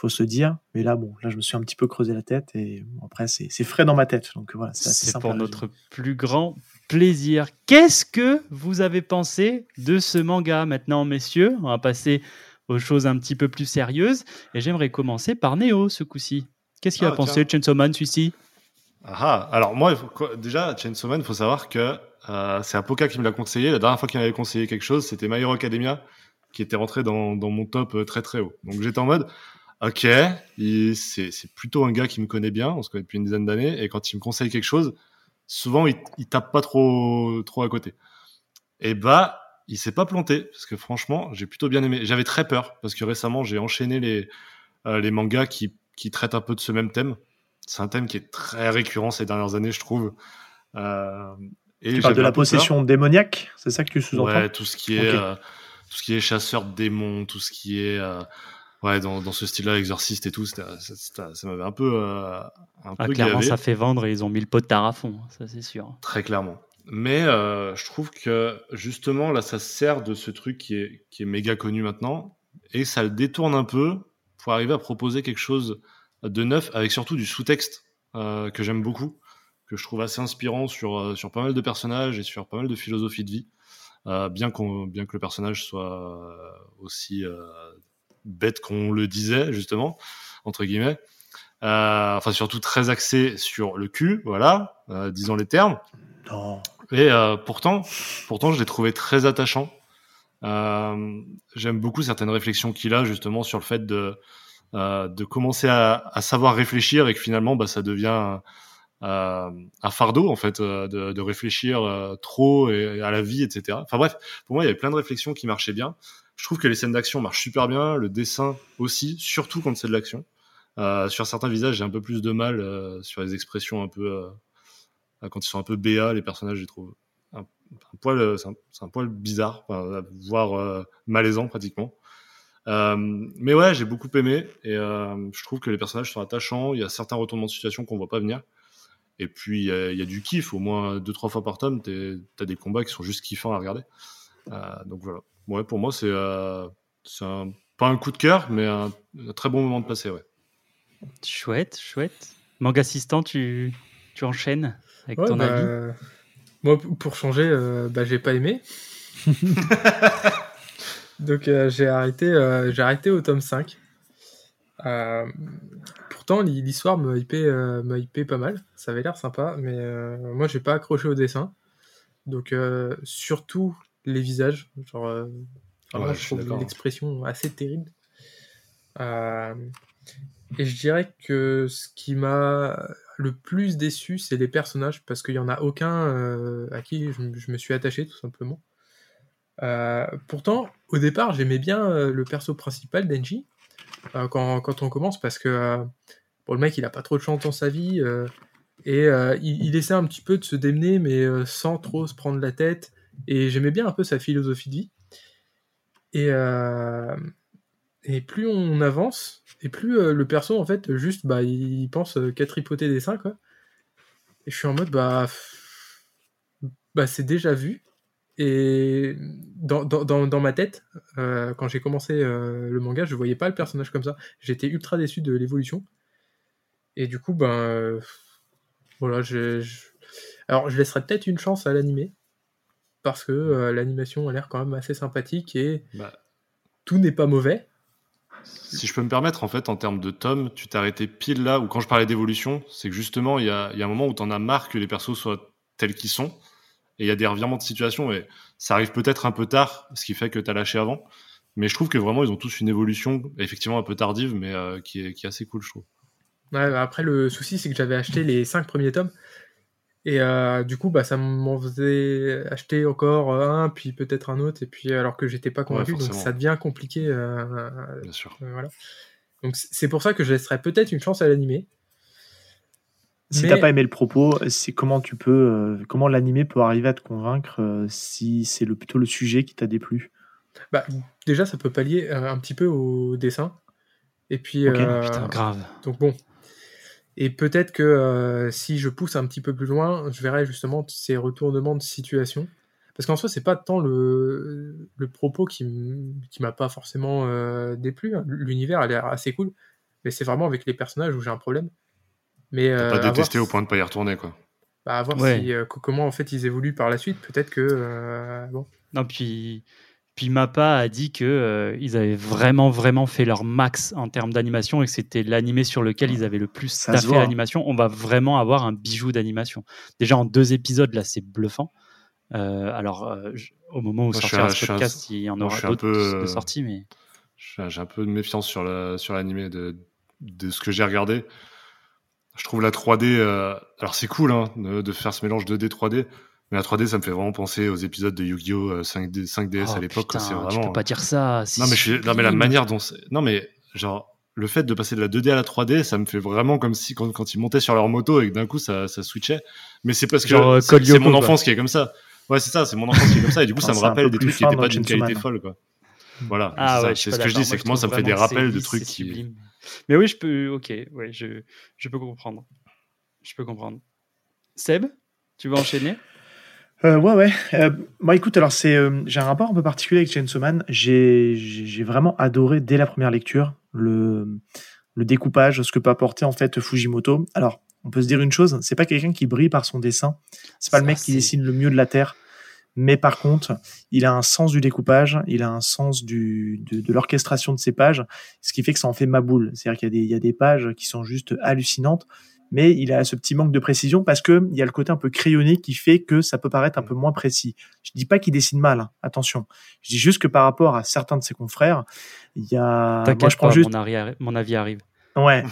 D: Faut se dire. Mais là, bon, là, je me suis un petit peu creusé la tête et bon, après, c'est c'est frais dans ma tête. Donc voilà, c'est assez
A: C'est
D: simple
A: pour notre plus grand plaisir. Qu'est-ce que vous avez pensé de ce manga? Maintenant, messieurs On va passer aux choses un petit peu plus sérieuses. Et j'aimerais commencer par Néo ce coup-ci. Qu'est-ce qu'il
C: Ah,
A: a pensé de Chainsaw Man, celui-ci?
C: Ah, ah. alors moi, déjà, Chainsaw Man, il faut savoir que euh, c'est Apoka qui me l'a conseillé. La dernière fois qu'il m'avait conseillé quelque chose, c'était My Hero Academia, qui était rentré dans, dans mon top euh, très très haut. Donc j'étais en mode, ok, c'est plutôt un gars qui me connaît bien, on se connaît depuis une dizaine d'années, et quand il me conseille quelque chose, souvent il, il tape pas trop trop à côté. Et bah, il s'est pas planté, parce que franchement, j'ai plutôt bien aimé. J'avais très peur, parce que récemment, j'ai enchaîné les, euh, les mangas qui, qui traitent un peu de ce même thème C'est un thème qui est très récurrent ces dernières années, je trouve. Euh, et
D: Tu parles de la
C: peur.
D: possession démoniaque, c'est ça que tu sous-entends?
C: Ouais, tout ce qui est, euh, tout ce qui est chasseur de démons, tout ce qui est, euh, ouais, dans, dans ce style-là, exorciste et tout, c'était- ça, m'avait un peu, euh, un
A: Ah,
C: peu
A: clairement,
C: gavé.
A: ça fait vendre et ils ont mis le potard à fond, ça c'est sûr.
C: Très clairement. Mais euh, je trouve que justement, là, ça se sert de ce truc qui est, qui est méga connu maintenant et ça le détourne un peu pour arriver à proposer quelque chose de neuf avec surtout du sous-texte euh, que j'aime beaucoup, que je trouve assez inspirant sur, sur pas mal de personnages et sur pas mal de philosophies de vie. Euh, bien, qu'on, bien que le personnage soit aussi euh, bête qu'on le disait, justement, entre guillemets. Euh, enfin, surtout très axé sur le cul, voilà, euh, disons les termes.
D: Non.
C: Et euh, pourtant, pourtant, je l'ai trouvé très attachant. Euh, J'aime beaucoup certaines réflexions qu'il a justement sur le fait de de commencer à, à savoir réfléchir et que finalement, bah, ça devient euh, un fardeau en fait euh, de, de réfléchir euh, trop et à la vie, etc. Enfin bref, pour moi, il y avait plein de réflexions qui marchaient bien. Je trouve que les scènes d'action marchent super bien, le dessin aussi, surtout quand c'est de l'action. Euh, sur certains visages, j'ai un peu plus de mal euh, sur les expressions un peu euh, quand ils sont un peu béats, les personnages, je les trouve un, poil, c'est un, poil bizarre, voire malaisant pratiquement. Mais ouais, j'ai beaucoup aimé et je trouve que les personnages sont attachants. Il y a certains retournements de situation qu'on voit pas venir. Et puis il y, y a du kiff, au moins deux trois fois par tome. T'as des combats qui sont juste kiffants à regarder. Donc voilà. Ouais, pour moi c'est euh, un, pas un coup de cœur, mais un, un très bon moment de passer. Ouais.
A: Chouette, chouette. Manga assistant, tu, tu enchaînes avec
B: Ouais,
A: ton
B: bah,
A: avis?
B: Moi, pour changer, euh, bah, j'ai pas aimé. Donc euh, j'ai arrêté, euh, j'ai arrêté au tome 5. Euh, pourtant, l'hi- l'histoire me hypait, euh, me hypait pas mal. Ça avait l'air sympa, mais euh, moi, j'ai pas accroché au dessin. Donc, euh, surtout les visages. Genre, euh,
C: Ouais,
B: je
C: je
B: trouve l'expression assez terrible. Euh, et je dirais que ce qui m'a le plus déçu, c'est les personnages, parce qu'il y en a aucun euh, à qui je, me suis attaché, tout simplement. Euh, pourtant, au départ, j'aimais bien le perso principal, Denji, quand, quand on commence, parce que bon, le mec, il a pas trop de chance dans sa vie, et il, il essaie un petit peu de se démener, mais sans trop se prendre la tête, et j'aimais bien un peu sa philosophie de vie. Et, euh, et plus on avance, et plus euh, le perso, en fait, juste, bah, il pense euh, qu'à tripoter des seins, quoi. Et je suis en mode, bah, bah c'est déjà vu. Et dans, dans, dans, ma tête, quand j'ai commencé le manga, je voyais pas le personnage comme ça. J'étais ultra déçu de l'évolution. Et du coup, ben, voilà, je, je- alors je laisserai peut-être une chance à l'animé parce que euh, l'animation a l'air quand même assez sympathique et
C: Bah,
B: tout n'est pas mauvais.
C: Si je peux me permettre, en fait, en termes de tome, tu t'es arrêté pile là où, quand je parlais d'évolution, c'est que justement, il y a, il y a un moment où tu en as marre que les persos soient tels qu'ils sont. Et il y a des revirements de situation. Et ça arrive peut-être un peu tard, ce qui fait que tu as lâché avant. Mais je trouve que vraiment, ils ont tous une évolution, effectivement un peu tardive, mais euh, qui, est, qui est assez cool, je trouve.
B: Ouais, bah après, le souci, c'est que j'avais acheté les cinq premiers tomes. Et euh, du coup, bah, ça m'en faisait acheter encore un, puis peut-être un autre, et puis alors que j'étais pas convaincu, donc ça devient compliqué. euh,
C: Bien sûr.
B: euh, voilà. Donc c'est pour ça que je laisserai peut-être une chance à l'animé.
D: Si
B: Mais-
D: t'as pas aimé le propos, c'est comment tu peux, euh, comment l'animé peut arriver à te convaincre euh, si c'est le, plutôt le sujet qui t'a déplu?
B: Bah, déjà, ça peut pallier euh, un petit peu au dessin. Et puis,
D: Ok.
B: euh,
A: Putain, grave.
B: donc bon. Et peut-être que euh, si je pousse un petit peu plus loin, je verrai justement ces retournements de situation. Parce qu'en soi, c'est pas tant le, le propos qui qui m'a pas forcément euh, déplu. hein. L'univers a l'air assez cool, mais c'est vraiment avec les personnages où j'ai un problème. Mais euh,
C: pas détesté au point de pas y retourner, quoi.
B: bah, à voir
A: Ouais.
B: si, euh, co- comment en fait ils évoluent par la suite. Peut-être que euh, bon.
A: Non, puis, puis Mappa a dit que euh, ils avaient vraiment, vraiment fait leur max en termes d'animation et que c'était l'animé sur lequel ils avaient le plus
D: Ça se
A: taffé
D: voit.
A: l'animation. On va vraiment avoir un bijou d'animation. Déjà en deux épisodes, là, c'est bluffant. Euh, alors, euh, au moment où
C: Moi,
A: sortira ce
C: un-
A: podcast, il y en aura d'autres
C: peu,
A: de
C: euh,
A: sortie, mais
C: J'ai un peu de méfiance sur la sur l'animé de de ce que j'ai regardé. Je trouve la 3D euh, alors c'est cool hein, de, de faire ce mélange 2D 3D mais la 3D ça me fait vraiment penser aux épisodes de Yu-Gi-Oh euh, 5D 5DS
A: Oh,
C: à l'époque c'est
A: tu
C: vraiment
A: peux pas dire ça.
C: Non mais je suis non mais la manière dont non mais genre le fait de passer de la 2D à la 3D, ça me fait vraiment comme si quand, quand ils montaient sur leur moto et que d'un coup ça, ça switchait. Mais c'est parce que
A: euh,
C: c'est mon
A: quoi.
C: enfance qui est comme ça. Ouais, c'est ça, c'est mon enfance qui est comme ça. Et du coup,
D: Ah,
C: ça me
D: c'est un
C: rappelle des trucs qui
D: fin
C: étaient
D: dans
C: pas d'une qualité folle, quoi. Voilà.
A: Ah
C: c'est
A: ouais,
C: ce que je dis, c'est que moi, ça me fait des rappels de trucs qui.
A: Mais oui, je peux. Ok, ouais, je, je peux comprendre. Je peux comprendre. Seb, tu veux enchaîner?
D: Euh, ouais, ouais. Euh, moi, écoute, alors c'est, euh, j'ai un rapport un peu particulier avec Chainsaw Man. J'ai, j'ai vraiment adoré dès la première lecture le, le découpage, ce que peut apporter en fait Fujimoto. Alors, on peut se dire une chose, c'est pas quelqu'un qui brille par son dessin. C'est pas le mec qui dessine le mieux de la terre. Mais par contre, il a un sens du découpage, il a un sens du, de, de l'orchestration de ses pages, ce qui fait que ça en fait ma boule. C'est-à-dire qu'il y a des, il y a des pages qui sont juste hallucinantes, mais il a ce petit manque de précision parce que il y a le côté un peu crayonné qui fait que ça peut paraître un peu moins précis. Je dis pas qu'il dessine mal, hein, attention. Je dis juste que par rapport à certains de ses confrères, il y a, moi
A: T'inquiète
D: je prends
A: pas,
D: juste,
A: mon, avis arrive.
D: Ouais.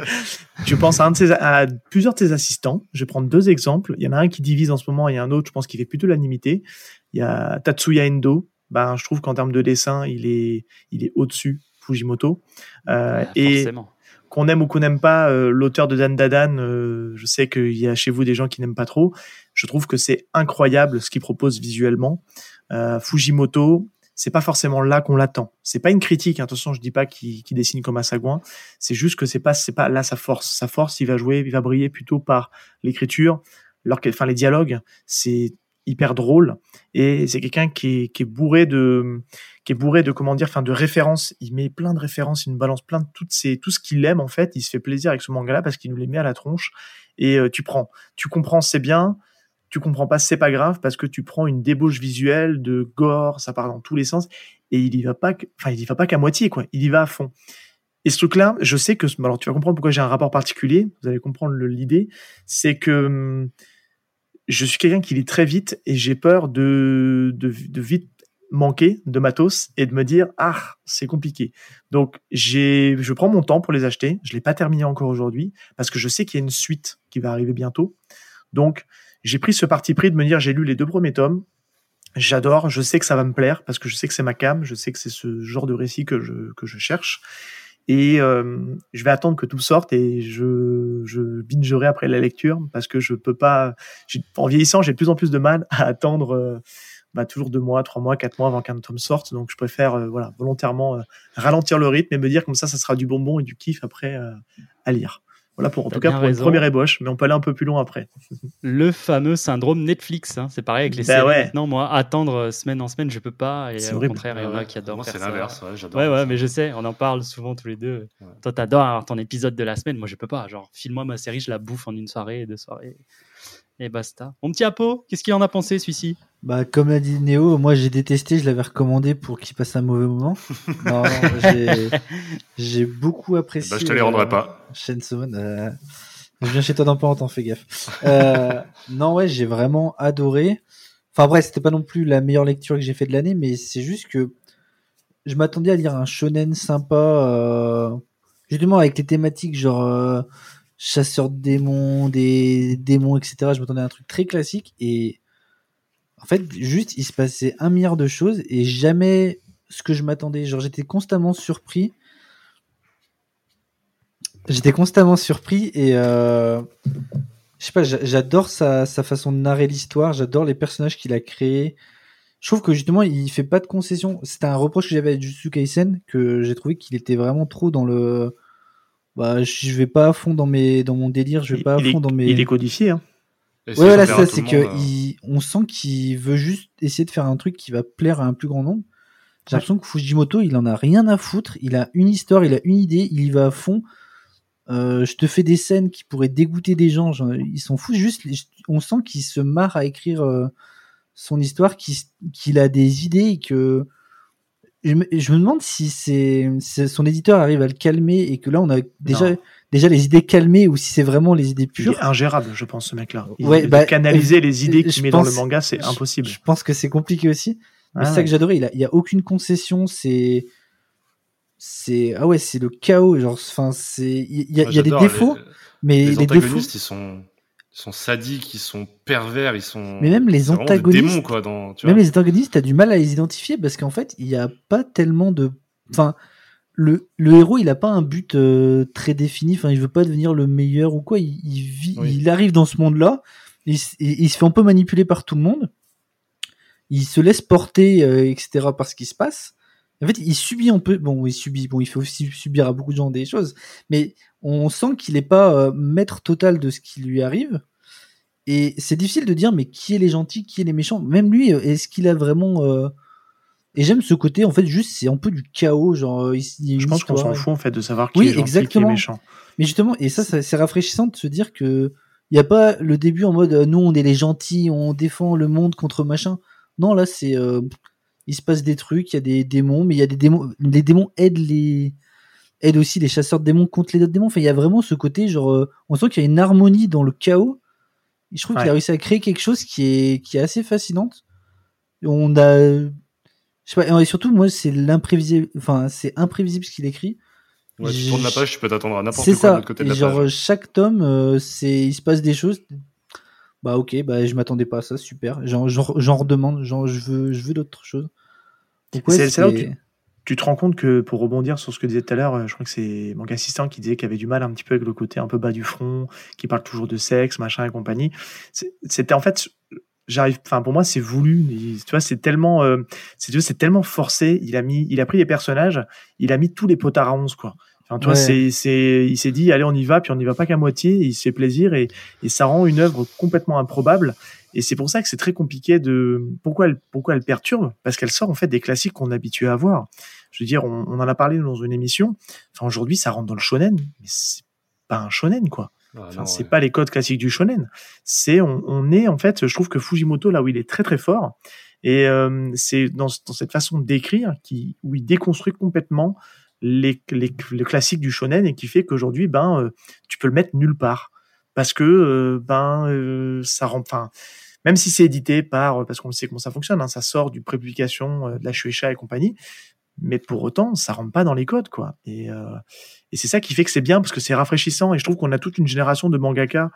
D: je pense à, un de ses, à plusieurs de ses assistants. Je vais prendre deux exemples. Il y en a un qui divise en ce moment et un autre, je pense, qui fait plutôt l'animité. Il y a Tatsuya Endo. Ben, je trouve qu'en termes de dessin, il est, il est au-dessus Fujimoto. Euh,
A: Ah,
D: et
A: forcément.
D: Qu'on aime ou qu'on n'aime pas euh, l'auteur de Dan Dadan, euh, je sais qu'il y a chez vous des gens qui n'aiment pas trop. Je trouve que c'est incroyable ce qu'il propose visuellement. Euh, Fujimoto, c'est pas forcément là qu'on l'attend. C'est pas une critique. hein. Attention, je dis pas qu'il dessine comme un sagouin. C'est juste que c'est pas, c'est pas là sa force. Sa force, il va jouer, il va briller plutôt par l'écriture, enfin les dialogues. C'est hyper drôle. Et c'est quelqu'un qui qui est bourré de qui est bourré de comment dire enfin de références. Il met plein de références il nous balance plein de toutes ces tout ce qu'il aime en fait. Il se fait plaisir avec ce manga là parce qu'il nous les met à la tronche. Et euh, tu prends. Tu comprends c'est bien. Tu comprends pas c'est pas grave parce que tu prends une débauche visuelle de gore ça part dans tous les sens. Et il y va pas enfin il y va pas qu'à moitié quoi. Il y va à fond. Et ce truc là je sais que alors tu vas comprendre pourquoi j'ai un rapport particulier. Vous allez comprendre l'idée. C'est que hum, je suis quelqu'un qui lit très vite et j'ai peur de, de, vite manquer de matos et de me dire ah c'est compliqué donc j'ai je prends mon temps pour les acheter. Je l'ai pas terminé encore aujourd'hui parce que je sais qu'il y a une suite qui va arriver bientôt. Donc j'ai pris ce parti pris de me dire j'ai lu les deux premiers tomes. J'adore. Je sais que ça va me plaire parce que je sais que c'est ma cam. Je sais que c'est ce genre de récit que je que je cherche et euh, je vais attendre que tout sorte et je, je bingerai après la lecture parce que je peux pas. En vieillissant, j'ai de plus en plus de mal à attendre euh, bah, toujours deux mois, trois mois, quatre mois avant qu'un tome sorte. Donc je préfère euh, voilà volontairement euh, ralentir le rythme et me dire comme ça, ça sera du bonbon et du kiff après à lire. Voilà pour en tout cas pour
A: raison.
D: une première ébauche, mais on peut aller un peu plus loin après.
A: Le fameux syndrome Netflix. hein. C'est pareil avec les
D: Bah
A: séries.
D: ouais.
A: Maintenant, moi, attendre euh, semaine en semaine, je peux pas. Et
D: C'est
A: au
D: horrible.
A: contraire, il y en a qui adorent
C: c'est l'inverse. Ouais, j'adore.
A: Ouais, ouais,
C: ça.
A: mais je sais, on en parle souvent tous les deux.
C: Ouais.
A: Toi, t'adores avoir ton épisode de la semaine. Moi, je peux pas. Genre, file-moi ma série, je la bouffe en une soirée, deux soirées. Et basta. Mon petit Apo, qu'est-ce qu'il en a pensé, celui-ci?
E: Bah, comme l'a dit Néo, moi j'ai détesté, je l'avais recommandé pour qu'il passe un mauvais moment. non, j'ai- beaucoup apprécié.
C: Bah, je te les rendrai
E: euh,
C: pas.
E: Man, euh, je viens chez toi dans pas longtemps, fais gaffe. Euh, non, ouais, j'ai vraiment adoré. Enfin, bref, c'était pas non plus la meilleure lecture que j'ai fait de l'année, mais c'est juste que je m'attendais à lire un shonen sympa, euh, justement avec les thématiques genre euh, chasseur de démons, des démons, etc. Je m'attendais à un truc très classique et en fait, juste, il se passait un milliard de choses et jamais ce que je m'attendais. Genre, j'étais constamment surpris. J'étais constamment surpris et euh, je sais pas, j'a- j'adore sa, façon de narrer l'histoire, j'adore les personnages qu'il a créés. Je trouve que justement, il fait pas de concessions. C'était un reproche que j'avais à Jujutsu Kaisen, que j'ai trouvé qu'il était vraiment trop dans le. Bah, je vais pas à fond dans mes, dans mon délire, je vais pas à fond
D: est,
E: dans mes.
D: il est codifié. Hein.
C: Et
E: Ouais, voilà, ça, c'est que
C: euh,
E: il- on sent qu'il veut juste essayer de faire un truc qui va plaire à un plus grand nombre. J'ai l'impression que Fujimoto, il en a rien à foutre. Il a une histoire, il a une idée, il y va à fond. Euh, je te fais des scènes qui pourraient dégoûter des gens. genre, ils s'en foutent juste. On sent qu'il se marre à écrire euh, son histoire, qu'il qu'il a des idées et que. Je me, je me demande si c'est c'est- son éditeur arrive à le calmer et que là on a déjà
D: Non.
E: déjà les idées calmées ou si c'est vraiment les idées
D: Il
E: pures.
D: est ingérable, je pense, ce mec-là. Il-
E: Ouais, bah,
D: canaliser les idées
E: je
D: qu'il met dans le
E: pense-
D: manga, c'est impossible.
E: Je pense que c'est compliqué aussi. Mais
D: Ah
E: c'est ça
D: ouais.
E: que j'adorais. Il a, il y a aucune concession. C'est, c'est, ah ouais, c'est le chaos. Genre, enfin, c'est, il y a, il y a des défauts,
C: les-
E: mais
C: Les,
E: les, défauts.
C: ils sont, ils sont sadiques, ils sont pervers, ils sont.
E: Mais même les antagonistes-
C: démons, quoi, dans, tu
E: Même
C: vois.
E: les antagonistes, t'as du mal à les identifier parce qu'en fait, il y a pas tellement de, enfin, le, le héros, il a pas un but euh, très défini. Enfin, il veut pas devenir le meilleur ou quoi. Il, il vit,
C: Oui.
E: il arrive dans ce monde-là. Il, s- il- il se fait un peu manipuler par tout le monde. Il se laisse porter, euh, etc. par ce qui se passe. En fait, il subit un peu. Bon, il subit. Bon, il fait aussi subir à beaucoup de gens des choses. Mais on sent qu'il est pas euh, maître total de ce qui lui arrive. Et c'est difficile de dire, mais qui est les gentils, qui est les méchants? Même lui, euh, est-ce qu'il a vraiment euh, Et j'aime ce côté, en fait, juste c'est un peu du chaos, genre. il- il
D: Je pense qu'on s'en fout en fait de savoir qui
E: Oui,
D: est gentil,
E: exactement.
D: qui est méchant.
E: Mais justement, et ça, ça c'est rafraîchissant de se dire que il n'y a pas le début en mode euh, nous on est les gentils, on défend le monde contre machin. Non, là c'est euh, il se passe des trucs, il y a des démons, mais il y a des démons. Les démons aident les aident aussi les chasseurs de démons contre les autres démons. Enfin, il y a vraiment ce côté genre euh, on sent qu'il y a une harmonie dans le chaos. Et je trouve qu'il a réussi à créer quelque chose qui est qui est assez fascinante. On a je sais pas, et surtout moi c'est l'imprévisible enfin c'est imprévisible ce qu'il écrit.
C: Ouais, tu tournes la page, tu peux t'attendre à n'importe quoi de
E: ça.
C: l'autre côté de
E: Et
C: la
E: genre
C: page.
E: chaque tome, euh, c'est il se passe des choses. Bah ok, bah je m'attendais pas à ça, super. J'en redemande, genre je veux je veux d'autres choses.
D: C'est- c'est là où
E: c'est-
D: Tu te rends compte que pour rebondir sur ce que disait tout à l'heure, euh, je crois que c'est mon assistant qui disait qu'il avait du mal un petit peu avec le côté un peu bas du front, qui parle toujours de sexe, machin et compagnie. C'était en fait, j'arrive, enfin pour moi c'est voulu. Il- Tu vois, c'est tellement, euh, c'est tellement forcé. Il a mis, il a pris les personnages, il a mis tous les potards à 11 quoi. Enfin, tu vois,
E: Ouais.
D: c'est, c'est, il s'est dit, allez, on y va, puis on n'y va pas qu'à moitié, et il se fait plaisir, et, et ça rend une œuvre complètement improbable. Et c'est pour ça que c'est très compliqué de, pourquoi elle, pourquoi elle perturbe? Parce qu'elle sort, en fait, des classiques qu'on est habitué à voir. Je veux dire, on, on en a parlé dans une émission. Enfin, aujourd'hui, ça rentre dans le shonen, mais c'est pas un shonen, quoi.
C: Ah,
D: Enfin,
C: non,
D: c'est
C: ouais.
D: pas les codes classiques du shonen. C'est on, on est en fait, je trouve que Fujimoto là où il est très très fort et euh, c'est dans, dans cette façon d'écrire qui où il déconstruit complètement les, les le classique du shonen et qui fait qu'aujourd'hui ben euh, tu peux le mettre nulle part. Parce que euh, ben euh, ça rend enfin même si c'est édité par parce qu'on sait comment ça fonctionne hein, ça sort du prépublication de la Shueisha et compagnie mais pour autant ça rentre pas dans les codes quoi. Et et c'est ça qui fait que c'est bien parce que c'est rafraîchissant et je trouve qu'on a toute une génération de mangaka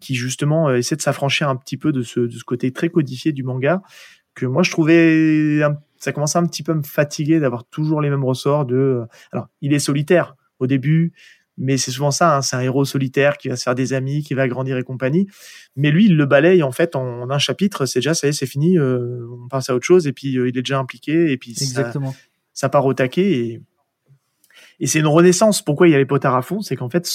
D: qui justement essaie de s'affranchir un petit peu de ce, de ce côté très codifié du manga que moi je trouvais un- ça commençait un petit peu à me fatiguer d'avoir toujours les mêmes ressorts de euh, alors il est solitaire au début mais c'est souvent ça hein, c'est un héros solitaire qui va se faire des amis qui va grandir et compagnie. Mais lui il le balaye en fait en, en un chapitre c'est déjà ça y est c'est fini euh, on passe à autre chose et puis euh, il est déjà impliqué et puis ça part au taquet et, et c'est une renaissance. Pourquoi il y a les potards à fond? C'est qu'en fait,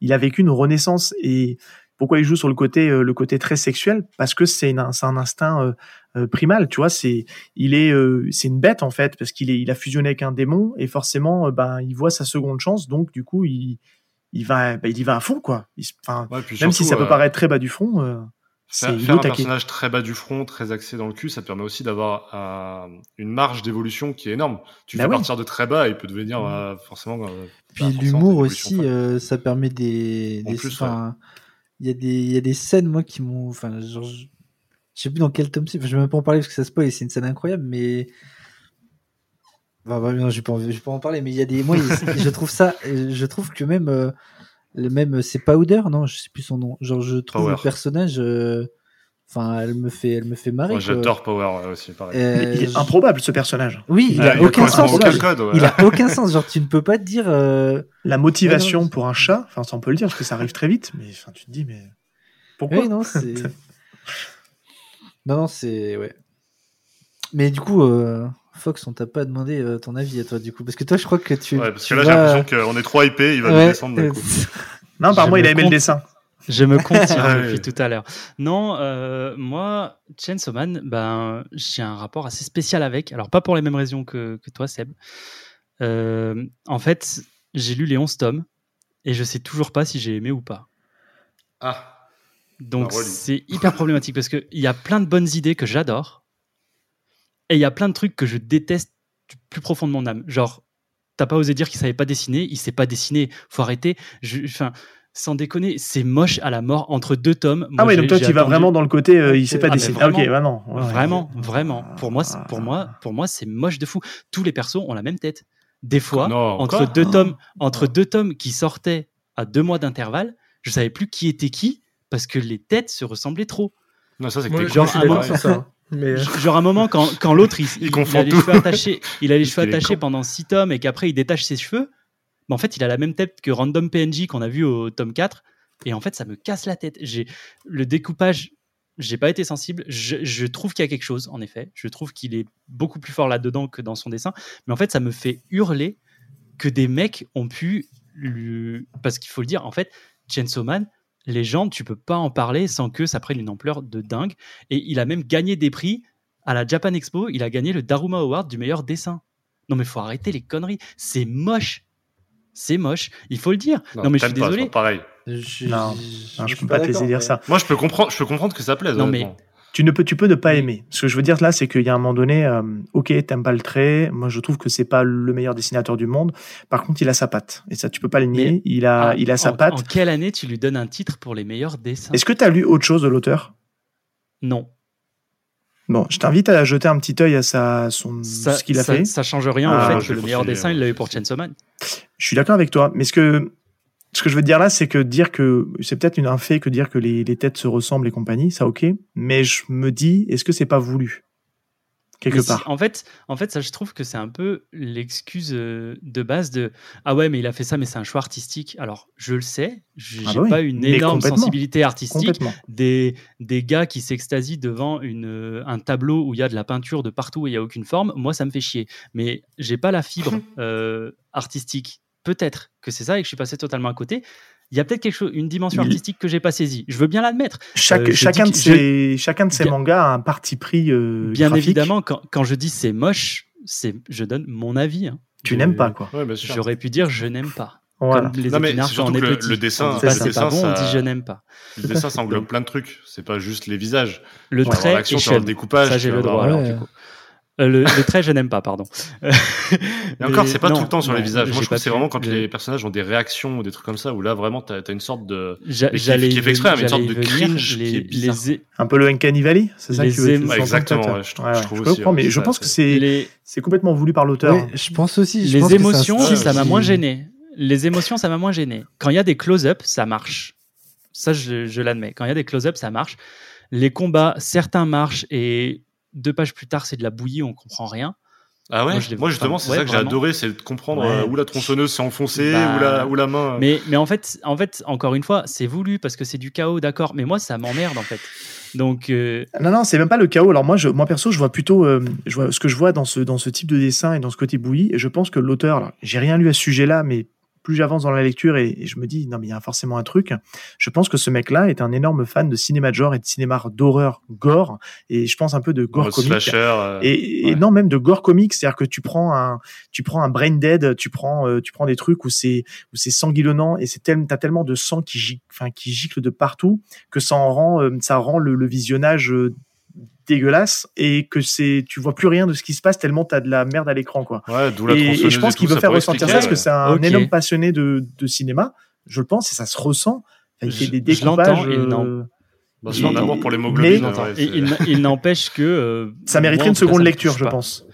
D: il a vécu une renaissance et pourquoi il joue sur le côté, euh, le côté très sexuel? Parce que c'est un instinct euh, euh, primal, tu vois. C'est, il est, euh, c'est une bête en fait parce qu'il est, il a fusionné avec un démon et forcément, euh, ben, il voit sa seconde chance, donc du coup, il, il va, ben, il y va à fond quoi. Il
C: Ouais,
D: même si ça peut paraître très bas du front, euh, c'est
C: Faire,
D: il
C: faire un personnage très bas du front, très axé dans le cul, ça te permet aussi d'avoir un- une marge d'évolution qui est énorme. Tu
D: Bah
C: fais
D: oui.
C: partir de très bas, il peut devenir euh, forcément. euh,
E: Puis
C: bah,
E: l'humour aussi, euh, ça permet des.
C: En
E: des-
C: plus,
E: il y a des, il y a des scènes moi qui m'ont, enfin, genre, je je sais plus dans quel tome c'est. Enfin, je vais même pas en parler parce que ça spoil. et C'est une scène incroyable, mais. Bah, bah, non, je vais pas, je vais pas en parler, mais il y a des, moi, il- je trouve ça, je trouve que même, euh, le même, c'est Powder, non, je sais plus son nom. Genre, je trouve
C: Power.
E: le personnage, euh, enfin, elle me fait, elle me fait marrer.
C: Moi. J'adore Power ouais, aussi, pareil.
E: Euh,
D: il est
E: je-
D: improbable ce personnage.
E: Oui, il
C: Ouais,
E: a
C: il
E: aucun sens.
C: aucun code, ouais.
E: Il a aucun sens. Genre, tu ne peux pas te dire. euh,
D: La motivation
E: Ouais, non,
D: pour un chat, enfin ça on peut le dire parce que ça arrive très vite, mais enfin tu te dis mais pourquoi
E: Oui, non, c'est. non, non, c'est. Ouais. Mais du coup, euh, Fox, on t'a pas demandé euh, ton avis à toi, du coup. Parce que toi, je crois que tu.
C: Ouais, parce
E: tu
C: que là, j'ai l'impression qu'on est trop hypé, il va
E: Ouais,
C: nous descendre d'un coup.
D: Non, apparemment
A: Je
D: il a aimé le dessin.
A: Je me contient
C: Ah
A: depuis tout à l'heure. Non, euh, moi, Chainsaw Man, ben, j'ai un rapport assez spécial avec. Alors, pas pour les mêmes raisons que, que toi, Seb. Euh, en fait, j'ai lu les 11 tomes et je sais toujours pas si j'ai aimé ou pas.
C: Ah,
A: Donc, c'est hyper problématique parce qu'il y a plein de bonnes idées que j'adore et il y a plein de trucs que je déteste du plus profond de mon âme. Genre, t'as pas osé dire qu'il savait pas dessiner, il sait pas dessiner, faut arrêter. Enfin, sans déconner, c'est moche à la mort entre deux tomes.
D: Ah oui, donc toi tu vas
A: attendu-
D: vraiment dans le côté euh, il sait pas
A: Ah,
D: dessiner. Ah, ok,
A: vraiment.
D: bah non. Ouais, ouais.
A: Vraiment, vraiment. Pour moi, c'est- pour moi, pour moi, c'est moche de fou. Tous les persos ont la même tête. Des fois,
C: Non,
A: entre deux tomes, entre deux tomes qui sortaient à deux mois d'intervalle, je savais plus qui était qui parce que les têtes se ressemblaient trop.
C: non, ça, c'est
A: genre un moment-
B: ça. Mais euh,
A: Genre un moment quand, quand l'autre il,
C: Il
A: il
C: confond
A: a les
C: tout.
A: cheveux attachés, il a les cheveux attachés pendant 6 tomes et qu'après il détache ses cheveux, mais en fait il a la même tête que Random PNJ qu'on a vu au tome 4 et en fait ça me casse la tête. J'ai le découpage, j'ai pas été sensible. Je, trouve qu'il y a quelque chose en effet. Je trouve qu'il est beaucoup plus fort là-dedans que dans son dessin, mais en fait ça me fait hurler que des mecs ont pu lui... parce qu'il faut le dire en fait Chainsaw Man les gens, tu peux pas en parler sans que ça prenne une ampleur de dingue. Et il a même gagné des prix à la Japan Expo. Il a gagné le Daruma Award du meilleur dessin. Non, mais faut arrêter les conneries. C'est moche. C'est moche. Il faut le dire. Non, mais je suis
C: pas,
A: désolé.
C: pareil.
E: Je,
D: Non, non, je peux pas te laisser dire
E: mais-
D: ça.
C: Moi, je peux comprendre, je peux comprendre que ça plaise.
A: Non, mais-.
D: Tu ne peux, tu peux ne pas aimer. Ce que je veux dire là, c'est qu'il y a un moment donné, euh, ok, t'aimes pas le trait. Moi, je trouve que c'est pas le meilleur dessinateur du monde. Par contre, il a sa patte. Et ça, tu peux pas le nier.
A: Mais-
D: il a,
A: Ah,
D: il a sa
A: en-
D: patte.
A: En quelle année tu lui donnes un titre pour les meilleurs dessins?
D: Est-ce que tu as lu autre chose de l'auteur?
A: Non.
D: Bon, je t'invite à jeter un petit œil à sa, son,
A: Ça,
D: ce qu'il a
A: ça-
D: fait.
A: ça change rien
D: Ah,
A: au fait que le meilleur dessin, il l'a eu pour Chainsaw Man.
D: Je suis d'accord avec toi. Mais ce que, ce que je veux dire là, c'est que dire que c'est peut-être une- un fait que dire que les, les têtes se ressemblent et compagnie, ça ok. Mais je me dis, est-ce que c'est pas voulu? Quelque
A: si-
D: part
A: en fait, en fait, ça, je trouve que c'est un peu l'excuse euh, de base de ah ouais, mais il a fait ça, mais c'est un choix artistique. Alors, je le sais, j'ai
D: Ah bah oui,
A: pas une énorme sensibilité artistique. Des, des gars qui s'extasient devant une, euh, un tableau où il y a de la peinture de partout et il y a aucune forme, moi, ça me fait chier. Mais j'ai pas la fibre euh, artistique. Peut-être que c'est ça et que je suis passé totalement à côté. Il y a peut-être quelque chose, une dimension artistique que j'ai pas saisie. Je veux bien l'admettre.
D: Chaque,
A: Euh,
D: chacun, de ces, chacun de ces
A: Bien-
D: mangas a un parti pris euh,
A: Bien
D: graphique.
A: évidemment, quand, quand je dis c'est moche, c'est je donne mon avis. hein.
D: Tu n'aimes pas quoi.
C: Ouais.
A: J'aurais pu dire je n'aime pas.
D: Voilà.
A: Comme les
C: Non, mais
A: quand on
C: surtout
A: est
C: que le-
A: petit.
C: le dessin-
A: on dit
D: le
A: pas c'est
C: dessin,
A: pas bon, on
C: ça-
A: dit je n'aime pas.
C: Le dessin, ça englobe plein de trucs. C'est pas juste les visages.
A: Le trait
C: l'action, le découpage.
A: Ça j'ai le droit. Euh, le, le trait je n'aime pas, pardon.
C: Et encore, c'est pas tout le temps sur les visages. Moi, je trouve que c'est vraiment quand les personnages ont des réactions ou des trucs comme ça, où là, vraiment, t'as as une sorte de. qui-
A: J'allais
C: qui est mais une
A: j'allais
C: sorte de cringe qui
A: les,
C: est bizarre.
A: les
D: Un peu le Uncanny Valley, c'est ça que tu veux
C: exactement, ouais, je trouve-
D: Ouais,
C: je trouve
D: je
C: aussi,
D: comprends,
C: ouais,
D: mais je
C: ça,
D: pense que
C: c'est-
D: c'est complètement voulu par l'auteur.
E: Ouais, je pense aussi. je
A: les
E: pense
A: émotions,
E: style
A: ça m'a
E: qui-
A: moins gêné. Les émotions, ça m'a moins gêné. Quand il y a des close-up, ça marche. Ça, je, je l'admets. Quand il y a des close-up, ça marche. Les combats, certains marchent et deux pages plus tard, c'est de la bouillie, on comprend rien.
C: Ah ouais
A: Moi,
C: justement, c'est
A: ouais,
C: ça que j'ai adoré, c'est de comprendre
D: Ouais.
C: euh, où la tronçonneuse s'est enfoncée,
A: Bah,
C: où, la, où la main. euh,
A: Mais, mais en, fait, en fait, encore une fois, c'est voulu parce que c'est du chaos, d'accord. Mais moi, ça m'emmerde en fait. Donc, euh,
D: Non, non, c'est même pas le chaos. Alors moi, je, moi perso, je vois plutôt euh, je vois, ce que je vois dans ce, dans ce type de dessin et dans ce côté bouilli. Et je pense que l'auteur, j'ai rien lu à ce sujet-là, mais plus j'avance dans la lecture et, et je me dis, non, mais il y a forcément un truc. Je pense que ce mec-là est un énorme fan de cinéma de genre et de cinéma d'horreur gore. Et je pense un peu de gore comique.
C: slasher. euh,
D: Et, non, même de gore comique, c'est-à-dire que tu prends un, tu prends un brain dead, tu prends, euh, tu prends des trucs où c'est, où c'est sanguillonnant et c'est tellement, t'as tellement de sang qui gicle, enfin, qui gicle de partout que ça en rend, euh, ça rend le, le visionnage dégueulasse et que c'est, tu vois plus rien de ce qui se passe tellement t'as de la merde à l'écran, quoi.
C: Ouais, d'où la
D: Et, je pense qu'il veut faire ressentir ça parce que c'est un
A: Ok.
D: énorme passionné de, de cinéma, je le pense, et ça se ressent. Il fait
A: Je-
D: des
A: je l'entends,
D: découpages.
A: il
D: euh,
C: Bah,
D: Mais-
C: amour pour les
D: mais-
C: ouais,
A: Et
C: c'est-
A: il, il n'empêche que. euh,
D: ça mériterait
A: moi,
D: une
A: cas,
D: seconde lecture, je pense.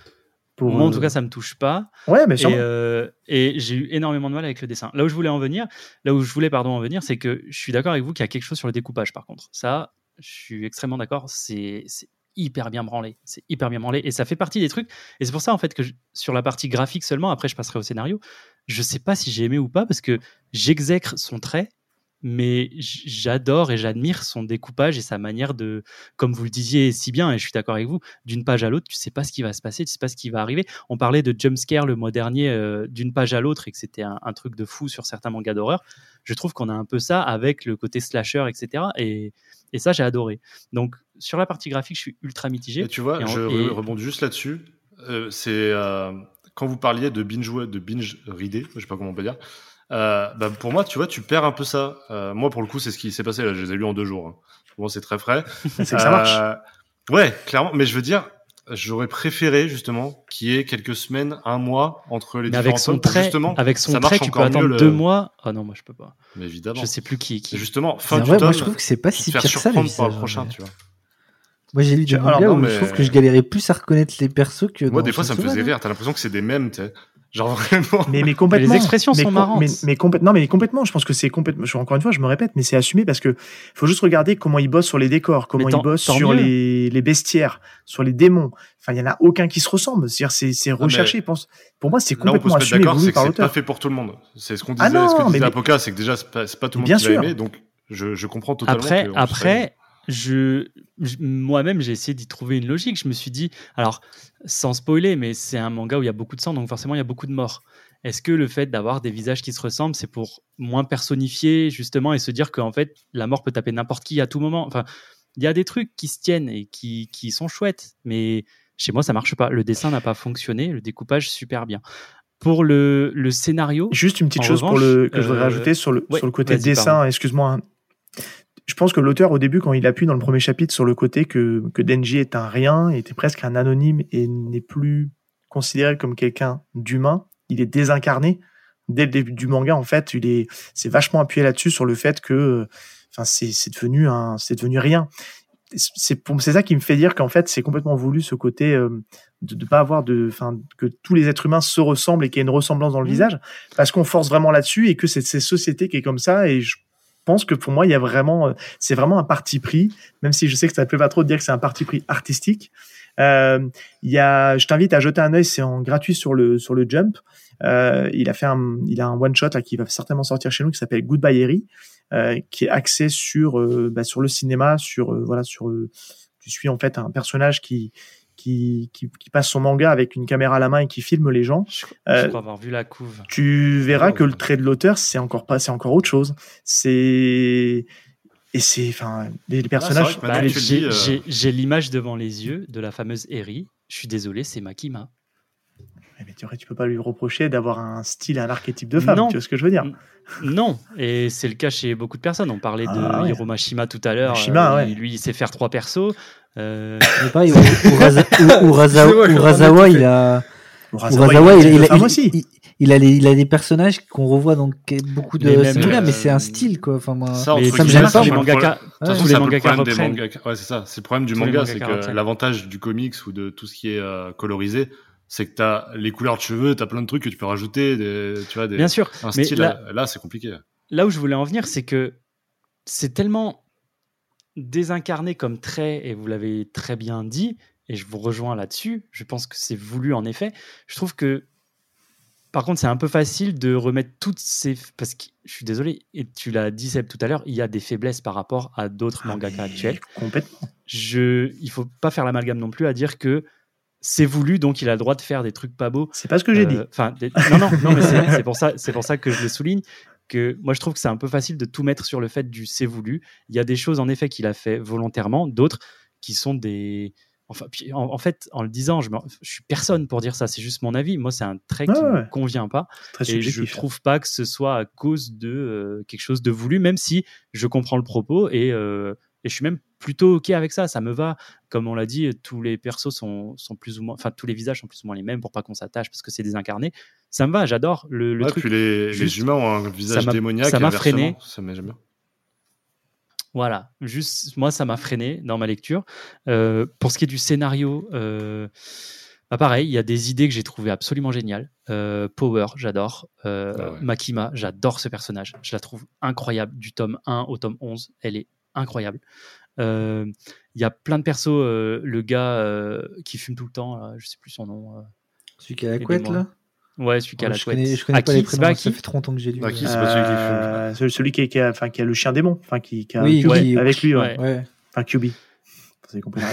D: Pour,
A: Moi, en
D: euh,
A: tout cas, ça me touche pas.
D: ouais, mais
A: Et, euh, et j'ai eu énormément de mal avec le dessin. Là où je voulais en venir, là où je voulais pardon en venir, c'est que je suis d'accord avec vous qu'il y a quelque chose sur le découpage. Par contre, ça, je suis extrêmement d'accord. C'est hyper bien branlé. C'est hyper bien branlé et ça fait partie des trucs. Et c'est pour ça en fait que sur la partie graphique seulement, après je passerai au scénario. Je sais pas si j'ai aimé ou pas parce que j'exècre son trait. Mais j'adore et j'admire son découpage et sa manière de, comme vous le disiez si bien, et je suis d'accord avec vous, d'une page à l'autre, tu sais pas ce qui va se passer, tu sais pas ce qui va arriver. On parlait de jumpscare le mois dernier euh, d'une page à l'autre et que c'était un, un truc de fou sur certains mangas d'horreur. Je trouve qu'on a un peu ça avec le côté slasher, etc. Et, et ça, j'ai adoré. Donc, sur la partie graphique, je suis ultra mitigé.
C: Et tu vois,
A: Et en-
C: je
A: et-
C: rebondis juste là-dessus. Euh, c'est euh, quand vous parliez de binge de binge reader, je sais pas comment on peut dire. Euh, bah, pour moi, tu vois, tu perds un peu ça. Euh, moi, pour le coup, c'est ce qui s'est passé. Là, je les ai lus en deux jours. hein. Bon, c'est très frais.
D: c'est que ça marche.
C: Euh, ouais, clairement. Mais je veux dire, j'aurais préféré justement qu'il y ait quelques semaines, un mois entre les
A: Mais
C: différents
A: avec son trait,
C: justement.
A: avec son
C: ça marche
A: trait, tu peux
C: encore
A: attendre
C: le-
A: deux mois. Ah non, moi je peux pas.
C: Mais évidemment.
A: Je sais plus qui. qui.
C: Justement, fin du
E: vrai,
C: tome,
E: moi, je trouve que c'est pas si pire que ça,
C: le prochain,
E: mais-
C: tu vois.
E: Moi, j'ai lu des
D: Alors,
E: mangas
C: non,
E: où
C: mais-
E: je trouve que je galérais plus à reconnaître les persos que
C: Moi,
E: dans
C: des fois, ça me faisait rire. T'as l'impression que c'est des mêmes, tu sais. Genre vraiment.
D: Mais, mais complètement.
A: Les expressions
D: mais
A: sont marrantes.
D: Mais, mais non, mais complètement. Je pense que c'est complètement. Encore une fois, je me répète, mais c'est assumé parce que faut juste regarder comment ils bossent sur les décors, comment ils bossent sur les, les bestiaires, sur les démons. Enfin, il y en a aucun qui se ressemble. C'est-à-dire, c'est recherché. Pense- Pour moi, c'est
C: Là, on peut
D: complètement
C: se
D: assumé,
C: c'est que
D: par
C: c'est pas fait pour tout le monde. C'est ce qu'on disait,
D: Ah non,
C: ce que
D: mais-
C: disait
D: mais-
C: Apoca, c'est que déjà, c'est pas, pas tout le monde
D: Bien
C: qui l'a
D: sûr.
C: aimé, donc je, je comprends totalement.
A: Après, après je, je- moi-même, j'ai essayé d'y trouver une logique. Je me suis dit, alors, sans spoiler, mais c'est un manga où il y a beaucoup de sang, donc forcément, il y a beaucoup de morts. Est-ce que le fait d'avoir des visages qui se ressemblent, c'est pour moins personnifier, justement, et se dire qu'en fait, la mort peut taper n'importe qui à tout moment? Enfin, il y a des trucs qui se tiennent et qui, qui sont chouettes, mais chez moi, ça marche pas. Le dessin n'a pas fonctionné, le découpage, super bien. Pour le, le scénario,
D: Juste une petite chose pour le, que je voudrais
A: euh,
D: rajouter sur le,
A: ouais,
D: sur le côté dessin, excuse-moi. Je pense que l'auteur, au début, quand il appuie dans le premier chapitre sur le côté que, que Denji est un rien, était presque un anonyme et n'est plus considéré comme quelqu'un d'humain, il est désincarné. Dès le début du manga, en fait, il est, c'est vachement appuyé là-dessus sur le fait que, enfin, c'est, c'est devenu un, c'est devenu rien. C'est pour, c'est ça qui me fait dire qu'en fait, c'est complètement voulu ce côté euh, de ne pas avoir de, enfin, que tous les êtres humains se ressemblent et qu'il y a une ressemblance dans le
A: Mhm.
D: visage, parce qu'on force vraiment là-dessus et que c'est cette société qui est comme ça. Et je pense que pour moi, il y a vraiment, euh, c'est vraiment un parti pris, même si je sais que ça ne plaît pas trop de dire que c'est un parti pris artistique. Euh, il y a, je t'invite à jeter un œil, c'est en gratuit sur le sur le Jump. Euh, il a fait un, il a un one shot qui va certainement sortir chez nous qui s'appelle Goodbye Harry, euh, qui est axé sur bah, sur le cinéma, sur voilà sur tu suis en fait un personnage qui qui, qui qui passe son manga avec une caméra à la main et qui filme les gens.
A: je,
D: Euh,
A: je crois avoir vu la couve.
D: Tu verras
C: Oh,
D: que le trait de l'auteur c'est encore pas c'est encore autre chose. C'est et c'est enfin les, les personnages.
A: Bah,
C: euh,
A: j'ai l'image devant les yeux de la fameuse Eri. Je suis désolé, c'est Makima.
D: Mais tu, tu peux pas lui reprocher d'avoir un style, un archétype de femme.
A: Non.
D: Tu vois ce que je veux dire
A: Non, et c'est le cas chez beaucoup de personnes. On parlait de
D: Ah ouais.
A: Hiro Mashima tout à l'heure.
D: Mashima,
A: Euh,
D: ouais.
A: Lui, il sait faire trois persos. Euh,
B: de
E: Urasawa, il a,
D: Urasawa, il,
E: il,
D: il,
E: il,
D: femme
E: il-
D: aussi.
E: il- il a les- il a des personnages qu'on revoit dans beaucoup de
A: Mais
E: mais
C: euh,
E: c'est un style quoi. Enfin moi,
C: Ça,
A: mais ça me gêne
C: c'est
A: pas, les
C: le
A: mangaka.
C: c'est le
A: mangaka
C: problème des
A: reprennent.
C: mangas. Ouais, c'est ça. C'est le problème du
A: Tous
C: manga, c'est que l'avantage du comics ou de tout ce qui est euh, colorisé, c'est que tu as les couleurs de cheveux, tu as plein de trucs que tu peux rajouter, des, tu vois, des,
A: Bien sûr,
C: un
A: mais
C: style.
A: là-
C: Là, là, c'est compliqué.
A: là où je voulais en venir, c'est que c'est tellement désincarné comme trait, et vous l'avez très bien dit, et je vous rejoins là-dessus. Je pense que c'est voulu en effet. Je trouve que, par contre, c'est un peu facile de remettre toutes ces. Parce que je suis désolé, et tu l'as dit Seb tout à l'heure, il y a des faiblesses par rapport à d'autres
D: Ah,
A: mangaka actuels.
D: Complètement.
A: Je, il faut pas faire l'amalgame non plus à dire que c'est voulu, donc il a le droit de faire des trucs pas beaux.
D: C'est pas ce que j'ai dit.
A: Euh, Enfin, des- non, non, non, mais c'est pour ça, c'est pour ça que je le souligne. Que moi, je trouve que c'est un peu facile de tout mettre sur le fait du c'est voulu. Il y a des choses en effet qu'il a fait volontairement, d'autres qui sont des. Enfin, puis, en, en fait, en le disant, je, me- je suis personne pour dire ça. C'est juste mon avis. Moi, c'est un trait qui
D: Ouais,
A: me
D: ouais.
A: convient pas,
D: Très
A: et je
D: subjectif.
A: trouve pas que ce soit à cause de euh, quelque chose de voulu, même si je comprends le propos et, euh, et je suis même plutôt ok avec ça. Ça me va. Comme on l'a dit, tous les persos sont, sont plus ou moins, enfin tous les visages sont plus ou moins les mêmes pour pas qu'on s'attache parce que c'est désincarné. Ça me va. J'adore le, le
C: Ouais,
A: truc.
C: puis les,
A: juste-
C: les humains ont un visage démoniaque.
A: ça m'a freiné.
C: Ça jamais.
A: Voilà, juste moi ça m'a freiné dans ma lecture. Euh, pour ce qui est du scénario, euh, bah, pareil, il y a des idées que j'ai trouvées absolument géniales. Euh, Power, j'adore.
C: Ah ouais.
A: Makima, j'adore ce personnage. Je la trouve incroyable. Du tome 1 au tome 11, elle est incroyable. Euh, Il y a plein de persos. euh, le gars euh, qui fume tout le temps, là, je sais plus son nom. euh.
E: celui qui a la couette là.
A: Ouais, celui qui a la
E: je
A: couette.
E: connais, je connais pas
A: Aki,
E: les
A: c'est
E: prénoms.
A: pas
E: Ça
A: Aki
E: fait trop longtemps que j'ai lu.
C: Aki,
E: euh,
C: c'est pas celui qui fume.
D: Celui, qui, est- qui a, enfin, qui a le chien démon, enfin, qui, qui a
E: Oui,
D: Kyubi
E: oui.
D: avec lui, ouais.
A: Ouais.
E: Ouais.
D: enfin Kyubi. Vous avez compris la.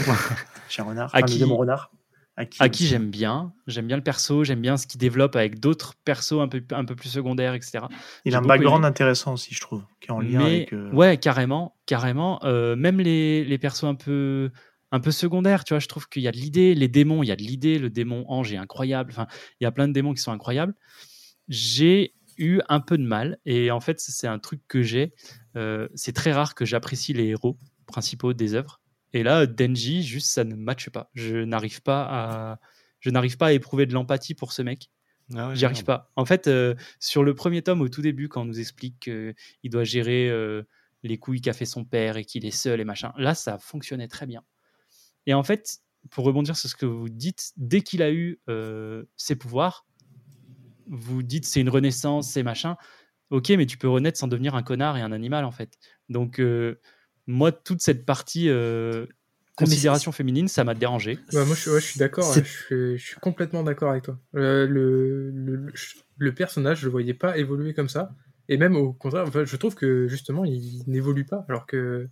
D: Chien renard, enfin,
A: Aki-
D: le démon renard. Aki,
A: À qui j'aime bien, j'aime bien le perso, j'aime bien ce qu'il développe avec d'autres persos un peu, un peu plus secondaires, etc.
D: Il a un background
A: aimé.
D: intéressant aussi, je trouve, qui est en lien
A: Mais
D: avec. euh,
A: ouais, carrément, carrément. Euh, même les, les persos un peu, un peu secondaires, tu vois, je trouve qu'il y a de l'idée. Les démons, il y a de l'idée. Le démon ange est incroyable. Enfin, il y a plein de démons qui sont incroyables. J'ai eu un peu de mal, et en fait, c'est un truc que j'ai. euh, c'est très rare que j'apprécie les héros principaux des œuvres. Et là, Denji, juste, ça ne matche pas. Je n'arrive pas à, je n'arrive pas à éprouver de l'empathie pour ce mec.
C: Ah ouais,
A: J'y arrive pas. En fait, euh, sur le premier tome, au tout début, quand on nous explique qu'il doit gérer euh, les couilles qu'a fait son père et qu'il est seul et machin, là, ça fonctionnait très bien. Et en fait, pour rebondir sur ce que vous dites, dès qu'il a eu euh, ses pouvoirs, vous dites c'est une renaissance, c'est machin. Ok, mais tu peux renaître sans devenir un connard et un animal en fait. Donc moi, toute cette partie euh, considération féminine, ça m'a dérangé.
B: Ouais, moi, je, suis- ouais, je suis d'accord. Hein, Je, suis- je suis complètement d'accord avec toi. Euh, le, le, personnage, je le voyais pas évoluer comme ça. Et même au contraire, enfin, je trouve que justement, il n'évolue pas. Alors que.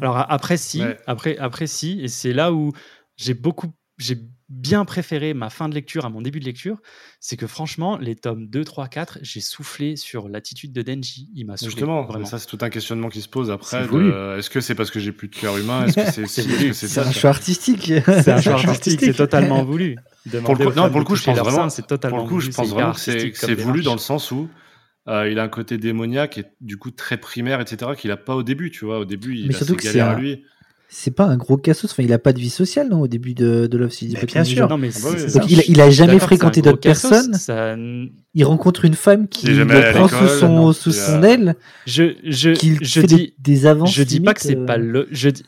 A: Alors après si,
C: Ouais.
A: après après si, et c'est là où j'ai beaucoup, j'ai bien préféré ma fin de lecture à mon début de lecture, c'est que franchement les tomes 2, 3, 4, j'ai soufflé sur l'attitude de Denji, il m'a saoulé.
C: Justement,
A: vraiment.
C: ça c'est tout un questionnement qui se pose après.
D: C'est voulu.
C: de- Est-ce que c'est parce que j'ai plus de cœur humain Est-ce que c'est ça
E: un choix artistique.
A: C'est un choix artistique, c'est totalement voulu.
C: Pour le non, pour le coup, je pense vraiment.
A: sein, c'est totalement
C: Pour le coup, je pense vraiment que c'est voulu dans le sens où euh, il a un côté démoniaque et du coup très primaire, etc. qu'il a pas au début. Tu vois, au début, il
E: Mais
C: a
E: surtout
C: ses
E: que c'est
C: galères à lui.
E: C'est pas un gros cassos. Enfin, il a pas de vie sociale, non, au début de, de Love, de
D: bien sûr.
A: Non, mais
C: Ah bah
E: Donc, il a- il jamais fréquenté d'autres personnes.
A: ça-
E: Il rencontre une femme qui le prend sous son,
C: non.
E: sous
C: Il a-
E: son aile,
A: Je, je, je
E: fait
A: dis,
E: des, des avances.
A: je dis pas que c'est pas
E: euh,
A: le, je dis,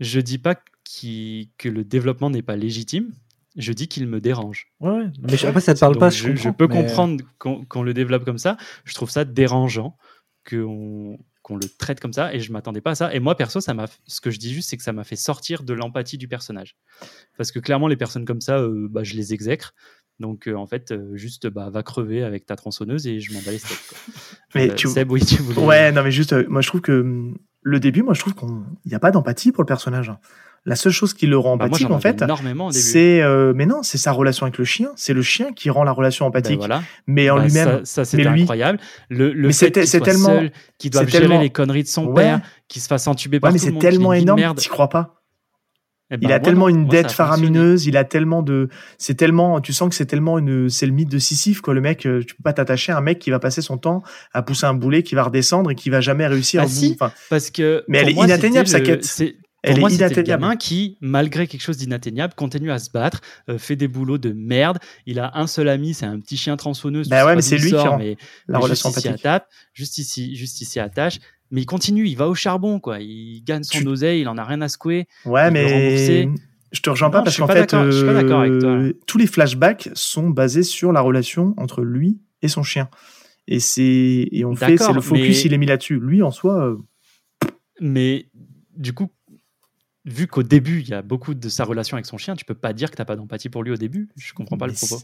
A: je dis pas qu'il- que le développement n'est pas légitime. Je dis qu'il me dérange.
E: Ouais, ouais. Mais je- après, ça te parle
A: Donc,
E: pas.
A: je,
E: Je,
A: peux
E: mais-
A: comprendre qu'on qu'on le développe comme ça. Je trouve ça dérangeant qu'on qu'on le traite comme ça et je m'attendais pas à ça. Et moi, perso, ça m'a, ce que je dis juste, c'est que ça m'a fait sortir de l'empathie du personnage. Parce que clairement, les personnes comme ça, euh, bah, je les exècre. Donc, euh, en fait, euh, juste, bah, va crever avec ta tronçonneuse et je m'en bats les steaks.
D: Mais tu-
A: Seb, oui, tu voulais.
D: Ouais, non, mais juste, moi je trouve que hum, le début, moi je trouve qu'il n'y a pas d'empathie pour le personnage. La seule chose qui le rend
A: Bah,
D: empathique, en fait, c'est. euh, mais non, c'est sa relation avec le chien. C'est le chien qui rend la relation
A: Ben
D: empathique.
A: voilà.
D: Mais en
A: Bah,
D: lui-même.
A: Ça, c'était incroyable. Le, le
D: Mais c'était- c'est
A: soit
D: tellement-
A: seul, qu'il doive
D: c'est
A: gérer
D: tellement-
A: les conneries de son
D: Ouais.
A: père, qu'il se fasse entuber par
D: Ouais, mais
A: tout
D: c'est tellement énorme, t'y crois pas.
A: Eh
D: Il
A: ben,
D: a
A: moi,
D: tellement
A: non.
D: une
A: Moi,
D: dette faramineuse, il a tellement de, c'est tellement, tu sens que c'est tellement une, c'est le mythe de Sisyphe quoi. Le mec, euh, tu peux pas t'attacher à un mec qui va passer son temps à pousser un boulet, qui va redescendre et qui va jamais réussir.
A: Ah
D: au bout.
A: si,
D: Enfin,
A: Parce que
D: Mais elle est inatteignable, sa quête. Elle
A: pour moi,
D: est inatteignable.
A: gamin qui, malgré quelque chose d'inatteignable, continue à se battre, euh, fait des boulots de merde. Il a un seul ami, c'est un petit chien tronçonneuse.
D: Bah ouais, mais c'est lui qui
A: sort,
D: rend
A: mais,
D: la
A: mais
D: relation
A: juste ici attache, juste ici, juste ici attache. Mais il continue, il va au charbon, quoi. Il gagne son
D: Tu-
A: oseille, il en a rien à secouer.
D: Ouais,
A: il
D: mais je te rejoins
A: Non,
D: pas parce qu'en fait,
A: d'accord avec toi.
D: euh, tous les flashbacks sont basés sur la relation entre lui et son chien. Et c'est et on fait, c'est le focus,
A: mais-
D: il est mis là-dessus. Lui en soi, euh,
A: Mais du coup, vu qu'au début, il y a beaucoup de sa relation avec son chien, tu peux pas dire que t'as pas d'empathie pour lui au début. Je comprends pas le propos.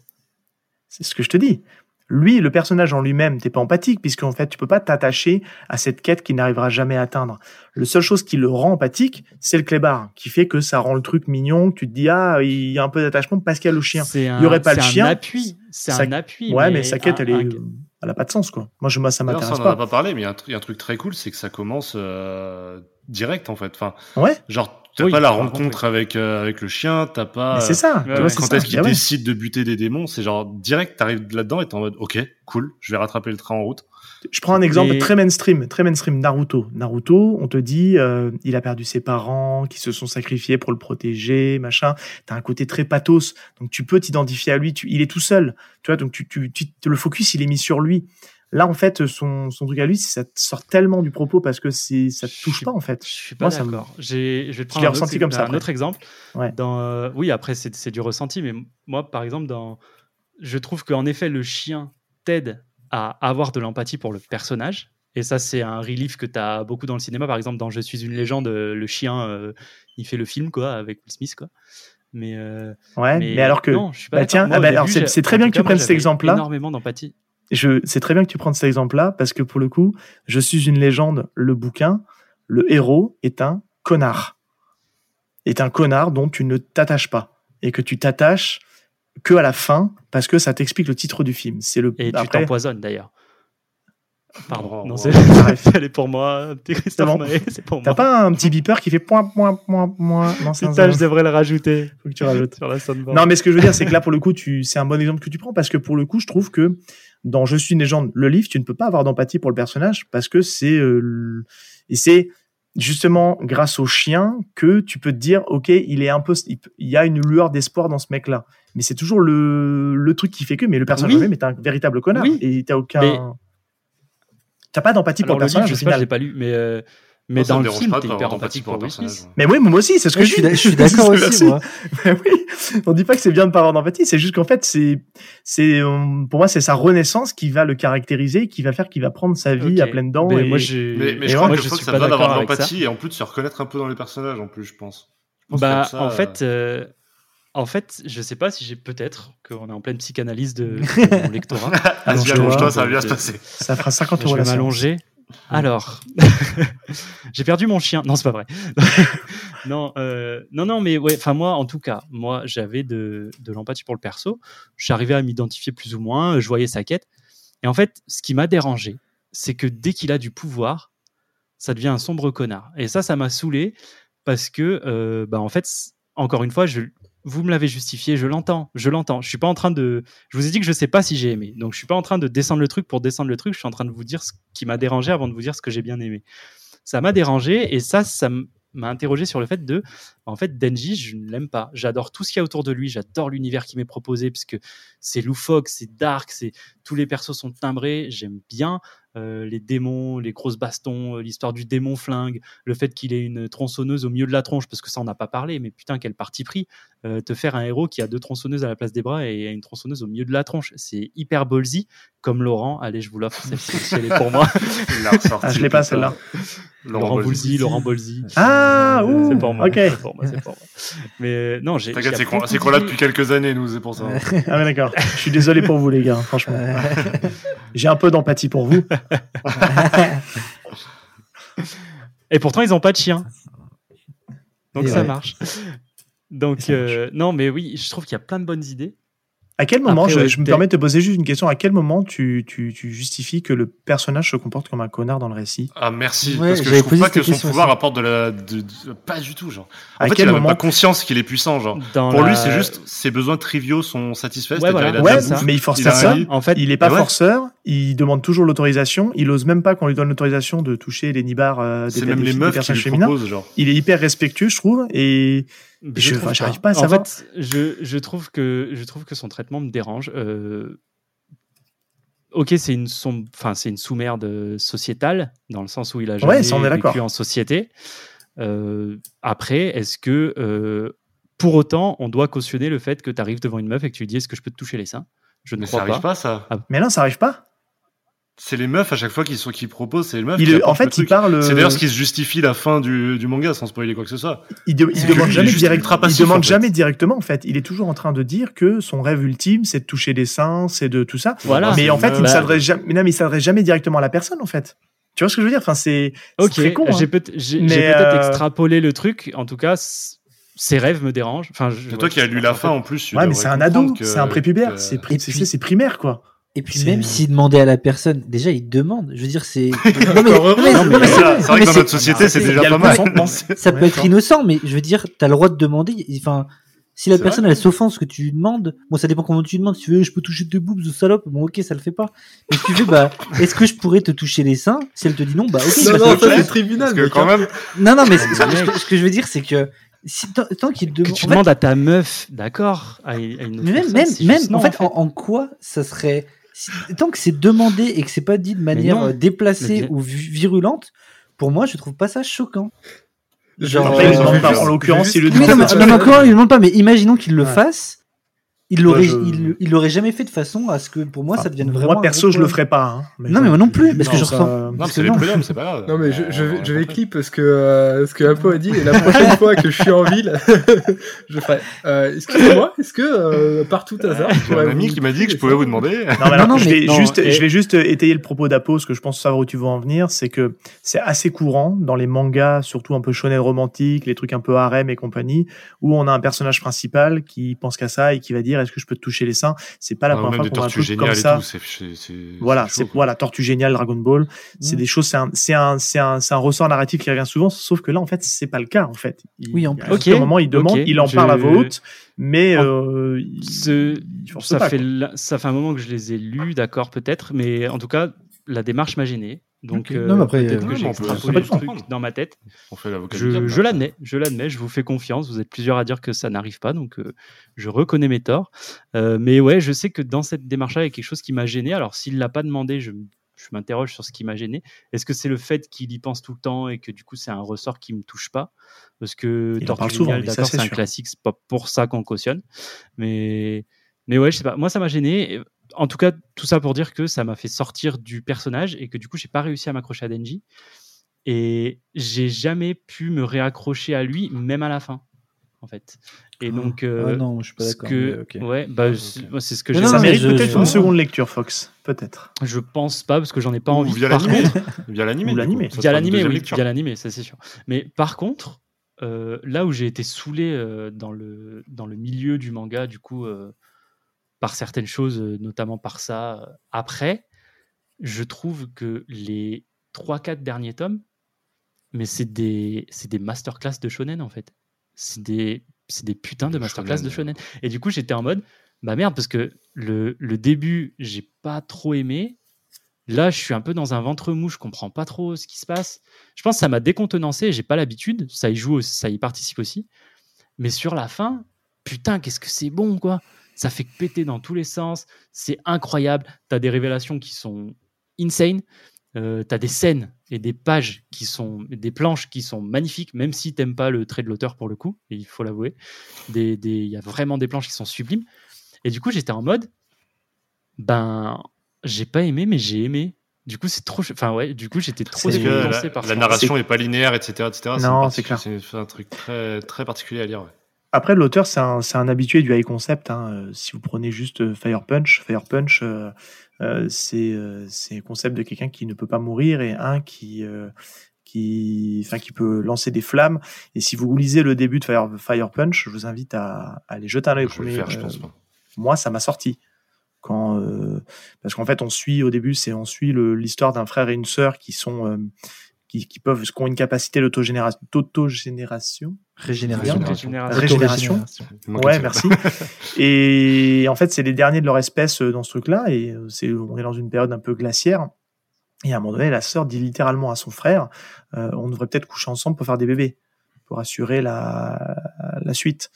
D: c'est- ce que je te dis. Lui, le personnage en lui-même, t'es pas empathique, puisqu'en fait, tu peux pas t'attacher à cette quête qu'il n'arrivera jamais à atteindre. Le seule chose qui le rend empathique, c'est le clébard, qui fait que ça rend le truc mignon, que tu te dis, ah, il y a un peu d'attachement parce qu'il y a le chien.
A: Un,
D: Il y aurait pas le
A: c'est un
D: chien,
A: appui. C'est un appui.
D: Ouais, mais, sa quête,
A: un-
D: elle est,
A: un-
D: euh, elle a pas de sens, quoi. Moi, je, moi ça m'intéresse
C: on en a
D: pas.
C: parlé, mais il y, a un tr- il y a un truc très cool, c'est que ça commence euh, direct en fait. Enfin,
D: Ouais,
C: genre, t'as
A: Oui,
C: pas la rencontre avec, euh, avec le chien, t'as pas.
D: mais c'est ça.
A: ouais,
D: c'est
C: quand est-ce qu'il
D: Ah ouais.
C: décide de buter des démons C'est genre direct, t'arrives là-dedans et t'es en mode ok, cool, je vais rattraper le train en route.
D: Je prends un exemple très mainstream, très mainstream, Naruto. Naruto, on te dit, euh, il a perdu ses parents, qui se sont sacrifiés pour le protéger, machin. T'as un côté très pathos, donc tu peux t'identifier à lui. Tu, il est tout seul, tu vois. Donc tu, tu, tu- le focus, il est mis sur lui. Là, en fait, son, son truc à lui, c'est- ça te sort tellement du propos parce que c'est, ça te touche pas, en fait.
A: Je suis pas
D: me-
A: d'accord. J'ai- Je vais te
D: l'ai
A: prendre un,
D: ressenti
A: autre,
D: comme ça,
A: un autre exemple.
D: Ouais.
A: Dans, euh, oui, après, c'est c'est du ressenti, mais moi, par exemple, dans, je trouve qu'en effet, le chien t'aide à avoir de l'empathie pour le personnage. Et ça, c'est un relief que tu as beaucoup dans le cinéma. Par exemple, dans Je suis une légende, le chien, euh, il fait le film quoi, avec Will Smith. Quoi. Mais, euh,
D: Ouais, mais, alors que,
A: non, je suis pas
D: bah tiens, ah bah c'est- très
A: en
D: bien que tu prennes cet exemple-là.
A: Énormément d'empathie.
D: Je, c'est très bien que tu prennes cet exemple-là parce que pour le coup, je suis une légende. Le bouquin, le héros est un connard. Est un connard dont tu ne t'attaches pas et que tu t'attaches que à la fin parce que ça t'explique le titre du film. C'est le
A: Et tu t'empoisonnes d'ailleurs. Pardon,
C: Oh,
A: non, c'est elle est pour moi. Petit Christophe
D: bon.
A: Maé, c'est pour
D: T'as
A: moi.
D: pas un petit beeper qui fait point point point point Non, c'est
A: Putain, je devrais le rajouter.
D: faut que tu rajoutes.
A: Sur la soundboard.
D: Non, mais ce que je veux dire, c'est que là, pour le coup, tu, c'est un bon exemple que tu prends parce que pour le coup, je trouve que dans Je suis une légende, le livre, tu ne peux pas avoir d'empathie pour le personnage parce que c'est, euh, et c'est justement grâce au chien que tu peux te dire, OK, il est un peu, il y a une lueur d'espoir dans ce mec-là. Mais c'est toujours le, le truc qui fait que, mais le personnage
A: Oui.
D: lui-même est un véritable connard
A: Oui.
D: et t'as aucun,
A: Mais-
D: t'as pas d'empathie pour le
A: le livre,
D: personnage
A: je
D: au
A: sais pas, l'ai pas lu, mais euh, Mais
C: ça
A: dans le
C: dérange
A: film,
C: pas
A: t'es hyper empathique
C: pour
A: Will
C: personnage.
D: Mais oui, moi aussi, c'est ce que je
E: je suis je suis d'accord aussi, moi.
D: Mais oui, on dit pas que c'est bien de pas avoir d'empathie, c'est juste qu'en fait, c'est, c'est, euh, pour moi, c'est sa renaissance qui va le caractériser, qui va faire qu'il va prendre sa vie à pleines dents.
A: Mais
D: et-
A: moi, j'ai-
C: Mais, mais
D: Et
C: je crois
A: moi,
C: que
A: je
C: crois que ça va d'avoir de l'empathie et en plus de se reconnaître un peu dans les personnages en plus, je pense. Je pense
A: Bah,
C: ça,
A: en fait, euh, en fait, je sais pas si j'ai peut-être qu'on est en pleine psychanalyse de, de mon lectorat.
C: Vas-y,
D: Allonge-toi,
C: allonge-toi, ça va bien se passer.
D: ça fera 50
A: Je
D: euros
A: vais
D: la séance.
A: m'allonger. Alors, j'ai perdu mon chien. Non, c'est pas vrai. non, euh, non, non, mais ouais. Enfin, moi, en tout cas, moi, j'avais de, de l'empathie pour le perso. J'arrivais à m'identifier plus ou moins. Je voyais sa quête. Et en fait, ce qui m'a dérangé, c'est que dès qu'il a du pouvoir, ça devient un sombre connard. Et ça, ça m'a saoulé parce que, euh, bah, en fait, encore une fois, je, vous me l'avez justifié, je l'entends, je l'entends. Je suis pas en train de. Je vous ai dit que je sais pas si j'ai aimé, donc je suis pas en train de descendre le truc pour descendre le truc. Je suis en train de vous dire ce qui m'a dérangé avant de vous dire ce que j'ai bien aimé. Ça m'a dérangé et ça, ça m'a interrogé sur le fait de, en fait, Denji, je ne l'aime pas. J'adore tout ce qu'il y a autour de lui, j'adore l'univers qui m'est proposé puisque c'est loufoque, c'est dark, c'est tous les persos sont timbrés, j'aime bien euh, les démons, les grosses bastons, euh, l'histoire du démon flingue, le fait qu'il ait une tronçonneuse au milieu de la tronche, parce que ça on n'a pas parlé, mais putain quel parti pris, euh, te faire un héros qui a deux tronçonneuses à la place des bras et une tronçonneuse au milieu de la tronche, c'est hyper ballsy, comme Laurent, allez je vous l'offre, celle-ci elle est pour moi.
D: Ah, je l'ai pas, celle-là.
A: Laurent Boulzy, Laurent Bolzy.
D: Ah, ouh,
A: c'est pour moi.
D: ok.
A: C'est pour moi, c'est pour moi. Mais non, j'ai.
C: T'inquiète, c'est qu'on c'est qu'on l'a depuis quelques années, nous, c'est pour ça.
D: Ah ouais, d'accord. Je suis désolé pour vous, les gars, franchement. J'ai un peu d'empathie pour vous.
A: Et pourtant, ils n'ont pas de chien. Donc
E: Et
A: ça
E: ouais.
A: marche. Donc, euh, non, mais oui, je trouve qu'il y a plein de bonnes idées.
D: À quel moment,
A: Après,
D: je,
A: ouais,
D: je me permets de te poser juste une question, à quel moment tu, tu, tu justifies que le personnage se comporte comme un connard dans le récit?
C: Ah, merci.
E: Ouais,
C: parce que je trouve pas que son pouvoir
E: aussi.
C: apporte de la. de- de- pas du tout, genre. En
D: À
C: fait,
D: quel
C: il a même
D: moment
C: pas conscience qu'il est puissant, genre.
A: Dans
C: Pour
A: la-
C: lui, c'est juste ses besoins triviaux sont satisfaits.
A: Ouais,
C: c'est-à-dire,
A: voilà.
D: Ouais,
A: ça.
D: mais il force
C: il a un
D: personne.
C: lit.
A: En fait,
D: Il est pas
C: Ouais.
D: forceur, il demande toujours l'autorisation, il ose même pas qu'on lui donne l'autorisation de toucher les nibards euh, des,
C: C'est
D: des,
C: même les
D: des
C: meufs qui
D: personnages féminins.
C: proposent, genre.
D: Il est hyper respectueux, je trouve, et Je- pas à
A: En fait, je, je trouve que je trouve que son traitement me dérange. Euh, Ok, c'est une, som- enfin, c'est une sous-merde euh, sociétale, dans le sens où il a jamais
D: Ouais, ça,
A: vécu en société. Euh, après, est-ce que euh, pour autant, on doit cautionner le fait que tu arrives devant une meuf et que tu lui dis est-ce que je peux te toucher les seins? Je ne
C: Mais ça
A: crois
C: arrive
A: pas.
C: pas, ça.
D: Mais non, ça arrive pas.
C: C'est les meufs à chaque fois qui, sont, qui proposent, c'est les meufs
D: Il,
C: qui
D: en fait, il
C: truc.
D: parle.
C: C'est d'ailleurs ce qui se justifie la fin du, du manga sans spoiler quoi que ce soit.
D: Il, de- il demande jamais direct- il demande
C: en fait.
D: jamais directement en fait. Il est toujours en train de dire que son rêve ultime, c'est de toucher des seins, c'est de tout ça.
A: Voilà.
D: mais en fait, il ne s'adresse jamais. mais non, mais il s'adresse jamais directement à la personne en fait. Tu vois ce que je veux dire? Enfin, c'est très con. hein.
A: j'ai peut-être
D: euh,
A: extrapolé le truc. En tout cas, ses rêves me dérangent. Enfin, je-
C: C'est toi qui as lu la fin en plus.
D: Ouais, mais c'est un ado,
C: que-
D: c'est un prépubère,
C: que-
D: c'est primaire quoi.
E: Et puis même s'il demandait à la personne, déjà il demande. Je veux dire, c'est. Non, mais-
C: Mais ça, C'est vrai
E: mais
C: que dans notre société, c'est déjà
D: a
C: pas mal.
E: ça peut être innocent, mais je veux dire, t'as le droit de demander. Enfin, si la personne
C: vrai.
E: elle s'offense que tu lui demandes, bon, ça dépend comment tu lui demandes. Si tu veux, je peux toucher tes boobs, salope. Bon, ok, ça le fait pas. Mais si tu veux, bah, est-ce que je pourrais te toucher les seins Si elle te dit non, bah, ok.
B: Non, non,
E: c'est
B: ça c'est tribunal.
C: Parce que quand
B: hein.
C: même,
E: non, non, mais ce, que, que je veux dire, c'est que si, tant, tant qu'il
A: que
E: demande.
A: tu
E: en fait,
A: demandes à ta meuf, d'accord, à, à une autre
E: Mais même,
A: personne,
E: même,
A: c'est
E: même
A: juste
E: en
A: non,
E: fait, en, en quoi ça serait. Tant que c'est demandé et que c'est pas dit de manière
A: non.
E: euh, déplacée ou vi- virulente, pour moi, je trouve pas ça choquant.
B: Genre,
D: Après, il
B: euh,
D: le demande
B: je-
D: pas.
B: je-
D: En l'occurrence, il le
E: Oui,
D: demande
E: non, non, mais encore, il ne demande pas, mais imaginons qu'il le
D: Ouais.
E: fasse. Il l'aurait,
D: je-
E: il, il l'aurait jamais fait de façon à ce que pour moi ça devienne vraiment.
D: Moi perso, je le ferais pas. hein.
E: Non, mais moi non plus, parce que je
D: ça-
E: ressens-
C: non, c'est les
E: non.
C: pas grave.
B: Non mais je, vais- je vais clip parce que euh, ce que Apo a dit et la prochaine fois que je suis en ville, je ferai. Euh, Excusez-moi, est-ce que euh, par tout hasard,
C: un ami
B: vous
C: qui m'a dit que je pouvais vous demander.
D: Non, mais alors,
E: Non, non,
D: je,
E: mais
D: vais
A: non,
D: juste,
A: et-
D: je vais juste étayer le propos d'Apo, parce que je pense savoir où tu veux en venir. C'est que c'est assez courant dans les mangas, surtout un peu shonen romantique, les trucs un peu harem et compagnie, où on a un personnage principal qui pense qu'à ça et qui va dire est-ce que je peux te toucher les seins? C'est pas la
C: Ah,
D: première fois qu'on a un truc comme ça. Voilà,
C: c'est
D: voilà, Tortue Géniale, Dragon Ball, c'est
E: Mm.
D: des choses, c'est un, c'est un, c'est un, c'est un ressort narratif qui revient souvent, sauf que là, en fait, c'est pas le cas, en fait. Il,
E: Oui, en
D: à
E: plus.
D: un moment, il demande, il en
A: je-
D: parle à voix haute, mais
A: En-
D: euh, il- il
A: ça,
D: pas,
A: fait la- ça fait un moment que je les ai lus, d'accord, peut-être, mais en tout cas, la démarche m'a gêné. Donc, euh,
E: Non, mais après,
A: peut-être
E: euh,
A: que j'ai extrapolé le truc dans ma tête.
C: On fait
A: Je, je l'admets, je l'admets, je vous fais confiance. Vous êtes plusieurs à dire que ça n'arrive pas, donc euh, je reconnais mes torts. Euh, mais ouais, je sais que dans cette démarche-là, il y a quelque chose qui m'a gêné. Alors, s'il l'a pas demandé, je, je m'interroge sur ce qui m'a gêné. Est-ce que c'est le fait qu'il y pense tout le temps et que du coup c'est un ressort qui me touche pas? Parce que
D: ça,
A: d'accord,
D: c'est
A: c'est un classique, c'est pas pour ça qu'on cautionne. Mais, mais ouais, je sais pas. Moi, ça m'a gêné. En tout cas, tout ça pour dire que ça m'a fait sortir du personnage et que du coup, j'ai pas réussi à m'accrocher à Denji. Et j'ai jamais pu me réaccrocher à lui, même à la fin, en fait. Et donc, euh,
E: Ah non, je suis pas d'accord.
A: que, ouais, bah, c'est moi, c'est ce que j'ai.
E: non,
D: ça mérite peut-être une seconde lecture, Fox. Peut-être.
A: Je pense pas parce que j'en ai pas
C: Ou
A: envie.
C: via l'animé. Via l'animé.
A: Via l'animé, oui, via l'animé, ça c'est sûr. Mais par contre, euh, là où j'ai été saoulé euh, dans, le, dans le milieu du manga, du coup, euh, par certaines choses, euh, notamment par ça, euh, après, je trouve que les 3-4 derniers tomes, mais c'est des, c'est des masterclass de shonen en fait. C'est des, c'est des putains de masterclass de
C: shonen.
A: Et du coup, j'étais en mode, bah merde, parce que le, le début, j'ai pas trop aimé. Là, je suis un peu dans un ventre mou, je comprends pas trop ce qui se passe. Je pense que ça m'a décontenancé, j'ai pas l'habitude, ça y joue, ça y participe aussi. Mais sur la fin, putain, qu'est-ce que c'est bon, quoi. Ça fait péter dans tous les sens, c'est incroyable. T'as des révélations qui sont insane. Euh, t'as des scènes et des pages qui sont des planches qui sont magnifiques, même si t'aimes pas le trait de l'auteur pour le coup, et il faut l'avouer. Des- des- Il y a vraiment des planches qui sont sublimes. Et du coup, j'étais en mode, ben, j'ai pas aimé, mais j'ai aimé. Du coup, c'est trop. Enfin, ouais, du coup, j'étais trop
D: C'est
C: Parce que
A: décontenancé
C: la,
A: par
C: la narration est pas linéaire, etc. etc.
D: Non, c'est clair.
C: C'est un truc très, très particulier à lire. ouais.
D: Après, l'auteur, c'est un, habitué du high concept. hein. Euh, Si vous prenez juste euh, Fire Punch, Fire Punch, euh, euh, c'est c'est un concept de quelqu'un qui ne peut pas mourir et un qui, euh, qui, enfin, qui peut lancer des flammes. Et si vous lisez le début de Fire, Fire Punch, je vous invite à, à aller jeter un œil au
C: Je vais le
D: premier.
C: faire, je pense. pas.
D: moi, ça m'a sorti. Quand, parce qu'en fait, on suit au début, c'est on suit le- l'histoire d'un frère et une sœur qui sont qui, qui peuvent qui ont une capacité d'autogénération.
E: Régénération.
A: Régénération.
D: Ouais, merci. et en fait, c'est les derniers de leur espèce euh, dans ce truc-là, et euh, c'est on est dans une période un peu glaciaire. Et à un moment donné, la sœur dit littéralement à son frère, euh, on devrait peut-être coucher ensemble pour faire des bébés, pour assurer la, la suite.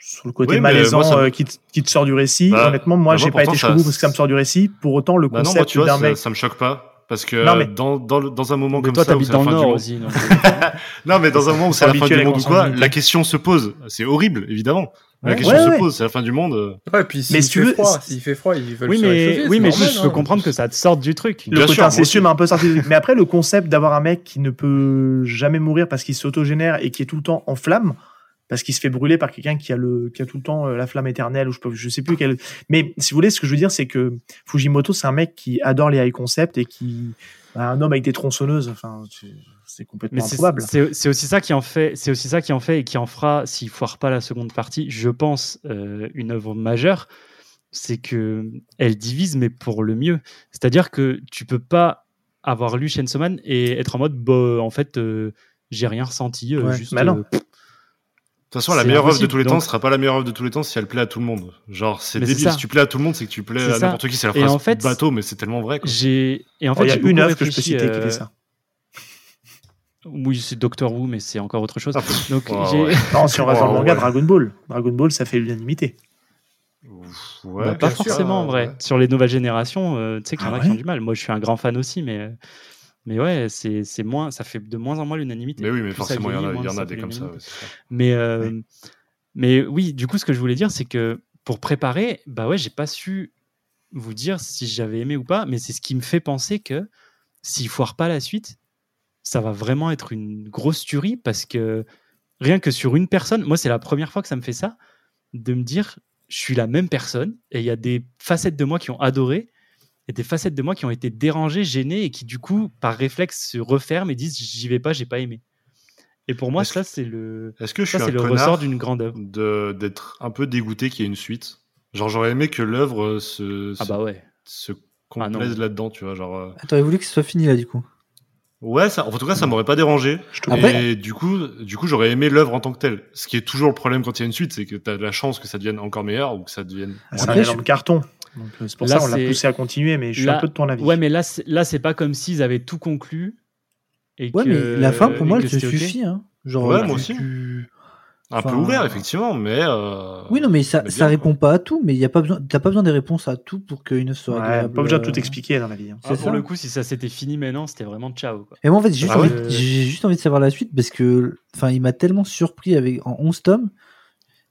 D: Sur le côté
C: Oui,
D: malaisant
C: moi, ça me-
D: euh, qui, te, qui te sort du récit,
C: Bah,
D: honnêtement, moi,
C: bah,
D: j'ai pas été jusqu'au bout parce que ça me sort du récit. Pour autant, le
C: Bah non,
D: concept
C: moi, tu vois,
D: d'un
C: ça, ça me choque pas. Parce que
D: Non, mais-
C: dans, dans, dans un moment
A: Mais
C: comme
A: toi,
C: ça, où
A: t'habites
C: c'est la
A: dans le
C: fin du
A: Nord
C: monde-
A: aussi. donc, euh,
C: Non, mais dans un moment où c'est la fin du
D: la
C: monde ou quoi, la question se pose. C'est horrible, évidemment. La
A: Ouais.
C: question
D: Ouais,
C: se
D: ouais.
C: pose, c'est la fin du monde.
B: Ouais, et puis s'il
D: Mais
B: fait
D: si tu veux,
B: froid, s'il fait froid, ils veulent
A: Oui,
B: se
A: mais,
B: réchauffer,
A: oui, mais
B: normal,
A: juste, je peux
B: hein.
A: comprendre que ça te sorte du truc.
D: Le
C: Bien
D: côté incestueux un peu sorti. du truc. Mais après, le concept d'avoir un mec qui ne peut jamais mourir parce qu'il s'autogénère et qui est tout le temps en flamme, parce qu'il se fait brûler par quelqu'un qui a le, qui a tout le temps euh, la flamme éternelle ou je peux, je sais plus quel. Mais si vous voulez, ce que je veux dire, c'est que Fujimoto, c'est un mec qui adore les high concepts et qui, bah, un homme avec des tronçonneuses. Enfin, c'est- complètement improbable.
A: c'est- aussi ça qui en fait, c'est aussi ça qui en fait et qui en fera, s'il foire pas la seconde partie, je pense euh, une œuvre majeure, c'est que elle divise mais pour le mieux. C'est-à-dire que tu peux pas avoir lu Chainsaw Man et être en mode, bah, en fait, euh, j'ai rien ressenti, euh,
E: Ouais,
A: juste.
D: bah non.
A: euh,
C: toute façon, la meilleure œuvre de tous les temps
A: donc-
C: sera pas la meilleure œuvre de tous les temps si elle plaît à tout le monde. Genre, c'est débile. Si tu plais à tout le monde, c'est que tu plais à n'importe qui. C'est la phrase
A: en fait,
C: bateau, mais c'est tellement vrai.
A: J'ai et en
D: Oh, Il
A: fait
D: y a
A: j'ai
D: une œuvre que je peux citer qui
A: euh,
D: fait ça.
A: Oui, c'est Doctor Who, mais c'est encore autre chose.
C: Ah,
A: Donc
C: ouais.
D: Non, si on reste dans le
C: Oh,
D: manga,
C: ouais.
D: Dragon Ball. Dragon Ball, ça fait l'unanimité.
C: Ouais,
A: Bah, pas
C: sûr.
A: forcément en vrai.
C: Ouais.
A: Sur les nouvelles générations, euh, tu sais qu'il y en
D: Ah
A: a qui ont du mal. Moi, je suis un grand fan aussi, mais mais ouais, c'est c'est moins, ça fait de moins en moins l'unanimité.
C: Mais oui, mais
A: Plus
C: forcément, il y en a, y en des comme ça. ouais.
A: Mais euh, mais oui, du coup, ce que je voulais dire, c'est que pour préparer, bah ouais, j'ai pas su vous dire si j'avais aimé ou pas, mais c'est ce qui me fait penser que s'il foire pas la suite, ça va vraiment être une grosse tuerie parce que rien que sur une personne, moi c'est la première fois que ça me fait ça, de me dire je suis la même personne et il y a des facettes de moi qui ont adoré et des facettes de moi qui ont été dérangées, gênées et qui du coup par réflexe se referment et disent j'y vais pas, j'ai pas aimé. Et pour moi ça c'est le
C: Est-ce que je
A: ça
C: suis
A: c'est
C: un
A: le ressort d'une grande œuvre.
C: de- d'être un peu dégoûté qu'il y ait une suite? Genre, j'aurais aimé que l'œuvre se,
A: Ah bah ouais.
C: se
A: Ah
C: complaise là-dedans, tu vois. Genre, euh,
E: Ah, T'aurais voulu que ce soit fini là du coup.
C: Ouais, ça, en tout cas, ça m'aurait pas dérangé. Et
E: Après-
C: du coup, du coup, j'aurais aimé l'œuvre en tant que telle. Ce qui est toujours le problème quand il y a une suite, c'est que tu as la chance que ça devienne encore meilleur ou que ça devienne.
D: Ah, c'est
E: Après,
D: un
E: je-
D: énorme carton. Donc, euh, c'est pour
A: Là,
D: ça qu'on l'a poussé à continuer, mais je suis
A: Là-
D: un peu de ton avis.
A: Ouais, mais là c'est- là c'est pas comme s'ils avaient tout conclu. Et
E: Ouais,
A: que-
E: mais la fin pour moi elle te suffit. Hein. Genre,
C: Ouais, moi aussi.
E: tu-
C: Un
E: Enfin,
C: peu ouvert, effectivement, mais. euh,
E: Oui, non, mais ça,
C: mais
E: ça
C: bien,
E: répond pas à tout, mais il y a pas besoin, t'as pas besoin des réponses à tout pour qu'une œuvre soit
D: Ouais,
E: agréable.
D: pas besoin de tout
E: euh,
D: expliquer dans la vie. hein.
A: Ah, pour
E: ça.
A: le coup, si ça s'était fini maintenant, c'était vraiment ciao. Quoi.
E: Et moi, en fait, j'ai juste,
C: Ah
E: envie,
A: ouais
E: juste envie de savoir la suite parce que, enfin, il m'a tellement surpris avec en 11 tomes.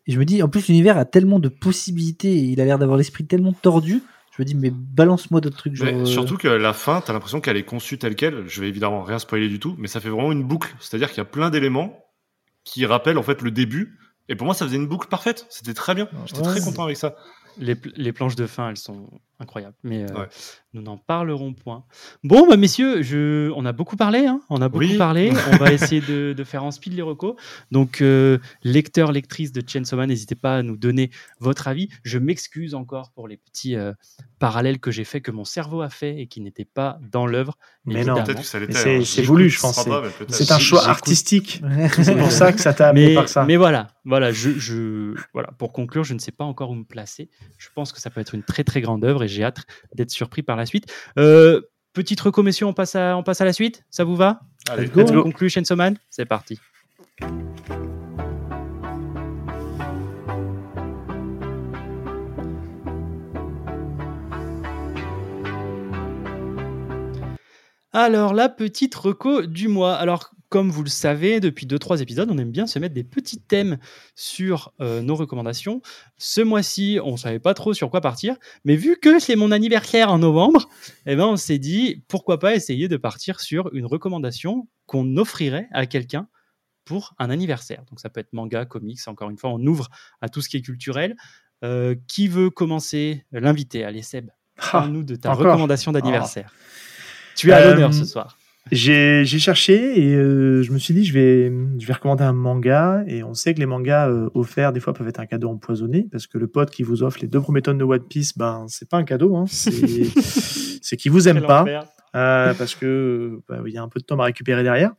E: Et je me dis, en plus, l'univers a tellement de possibilités et il a l'air d'avoir l'esprit tellement tordu. Je me dis, mais balance-moi d'autres trucs. Genre,
C: Mais
E: euh,
C: surtout que la fin, t'as l'impression qu'elle est conçue telle quelle. Je vais évidemment rien spoiler du tout, mais ça fait vraiment une boucle. C'est-à-dire qu'il y a plein d'éléments qui rappellent en fait le début. Et pour moi, ça faisait une boucle parfaite. C'était très bien. J'étais
E: Ouais.
C: très content avec ça.
A: Les, pl- les planches de fin, elles sont incroyables. Mais euh,
C: Ouais.
A: nous n'en parlerons point. Bon, bah, messieurs, je... on a beaucoup parlé. hein. on a beaucoup
C: Oui.
A: parlé. On va essayer de, de faire en speed les recos. Donc, euh, lecteurs, lectrices de Chainsaw Man, n'hésitez pas à nous donner votre avis. Je m'excuse encore pour les petits euh, parallèles que j'ai fait, que mon cerveau a fait et qui n'étaient pas dans l'œuvre.
D: Mais non.
C: Peut-être que ça l'était.
D: Mais c'est-
C: hein.
D: c'est voulu, je pense, c'est- un choix artistique. C'est pour ça que ça t'a amené
A: mais,
D: par ça.
A: mais voilà, voilà, je, je, voilà, pour conclure, je ne sais pas encore où me placer. Je pense que ça peut être une très très grande œuvre et j'ai hâte d'être surpris par la suite. Euh, petite reco, messieurs, on passe à, on passe à la suite. Ça vous va?
C: Allez,
E: Let's go.
A: On conclut Chainsaw C'est parti. Alors, la petite reco du mois. Alors, comme vous le savez, depuis 2-3 épisodes, on aime bien se mettre des petits thèmes sur euh, nos recommandations. Ce mois-ci, on ne savait pas trop sur quoi partir, mais vu que c'est mon anniversaire en novembre, eh ben, on s'est dit pourquoi pas essayer de partir sur une recommandation qu'on offrirait à quelqu'un pour un anniversaire. Donc, ça peut être manga, comics, encore une fois, on ouvre à tout ce qui est culturel. Euh, qui veut commencer? L'invité, allez Seb,
D: Ah,
A: parle-nous de ta recommandation d'anniversaire. Tu es à
D: Euh,
A: l'honneur ce soir.
D: J'ai cherché et euh, je me suis dit je vais je vais recommander un manga et on sait que les mangas euh, offerts des fois peuvent être un cadeau empoisonné parce que le pote qui vous offre les deux premiers tomes de One Piece ben c'est pas un cadeau hein, c'est qu'il vous aime
A: Quel
D: pas euh, parce que bah, il y a un peu de tomes à récupérer derrière.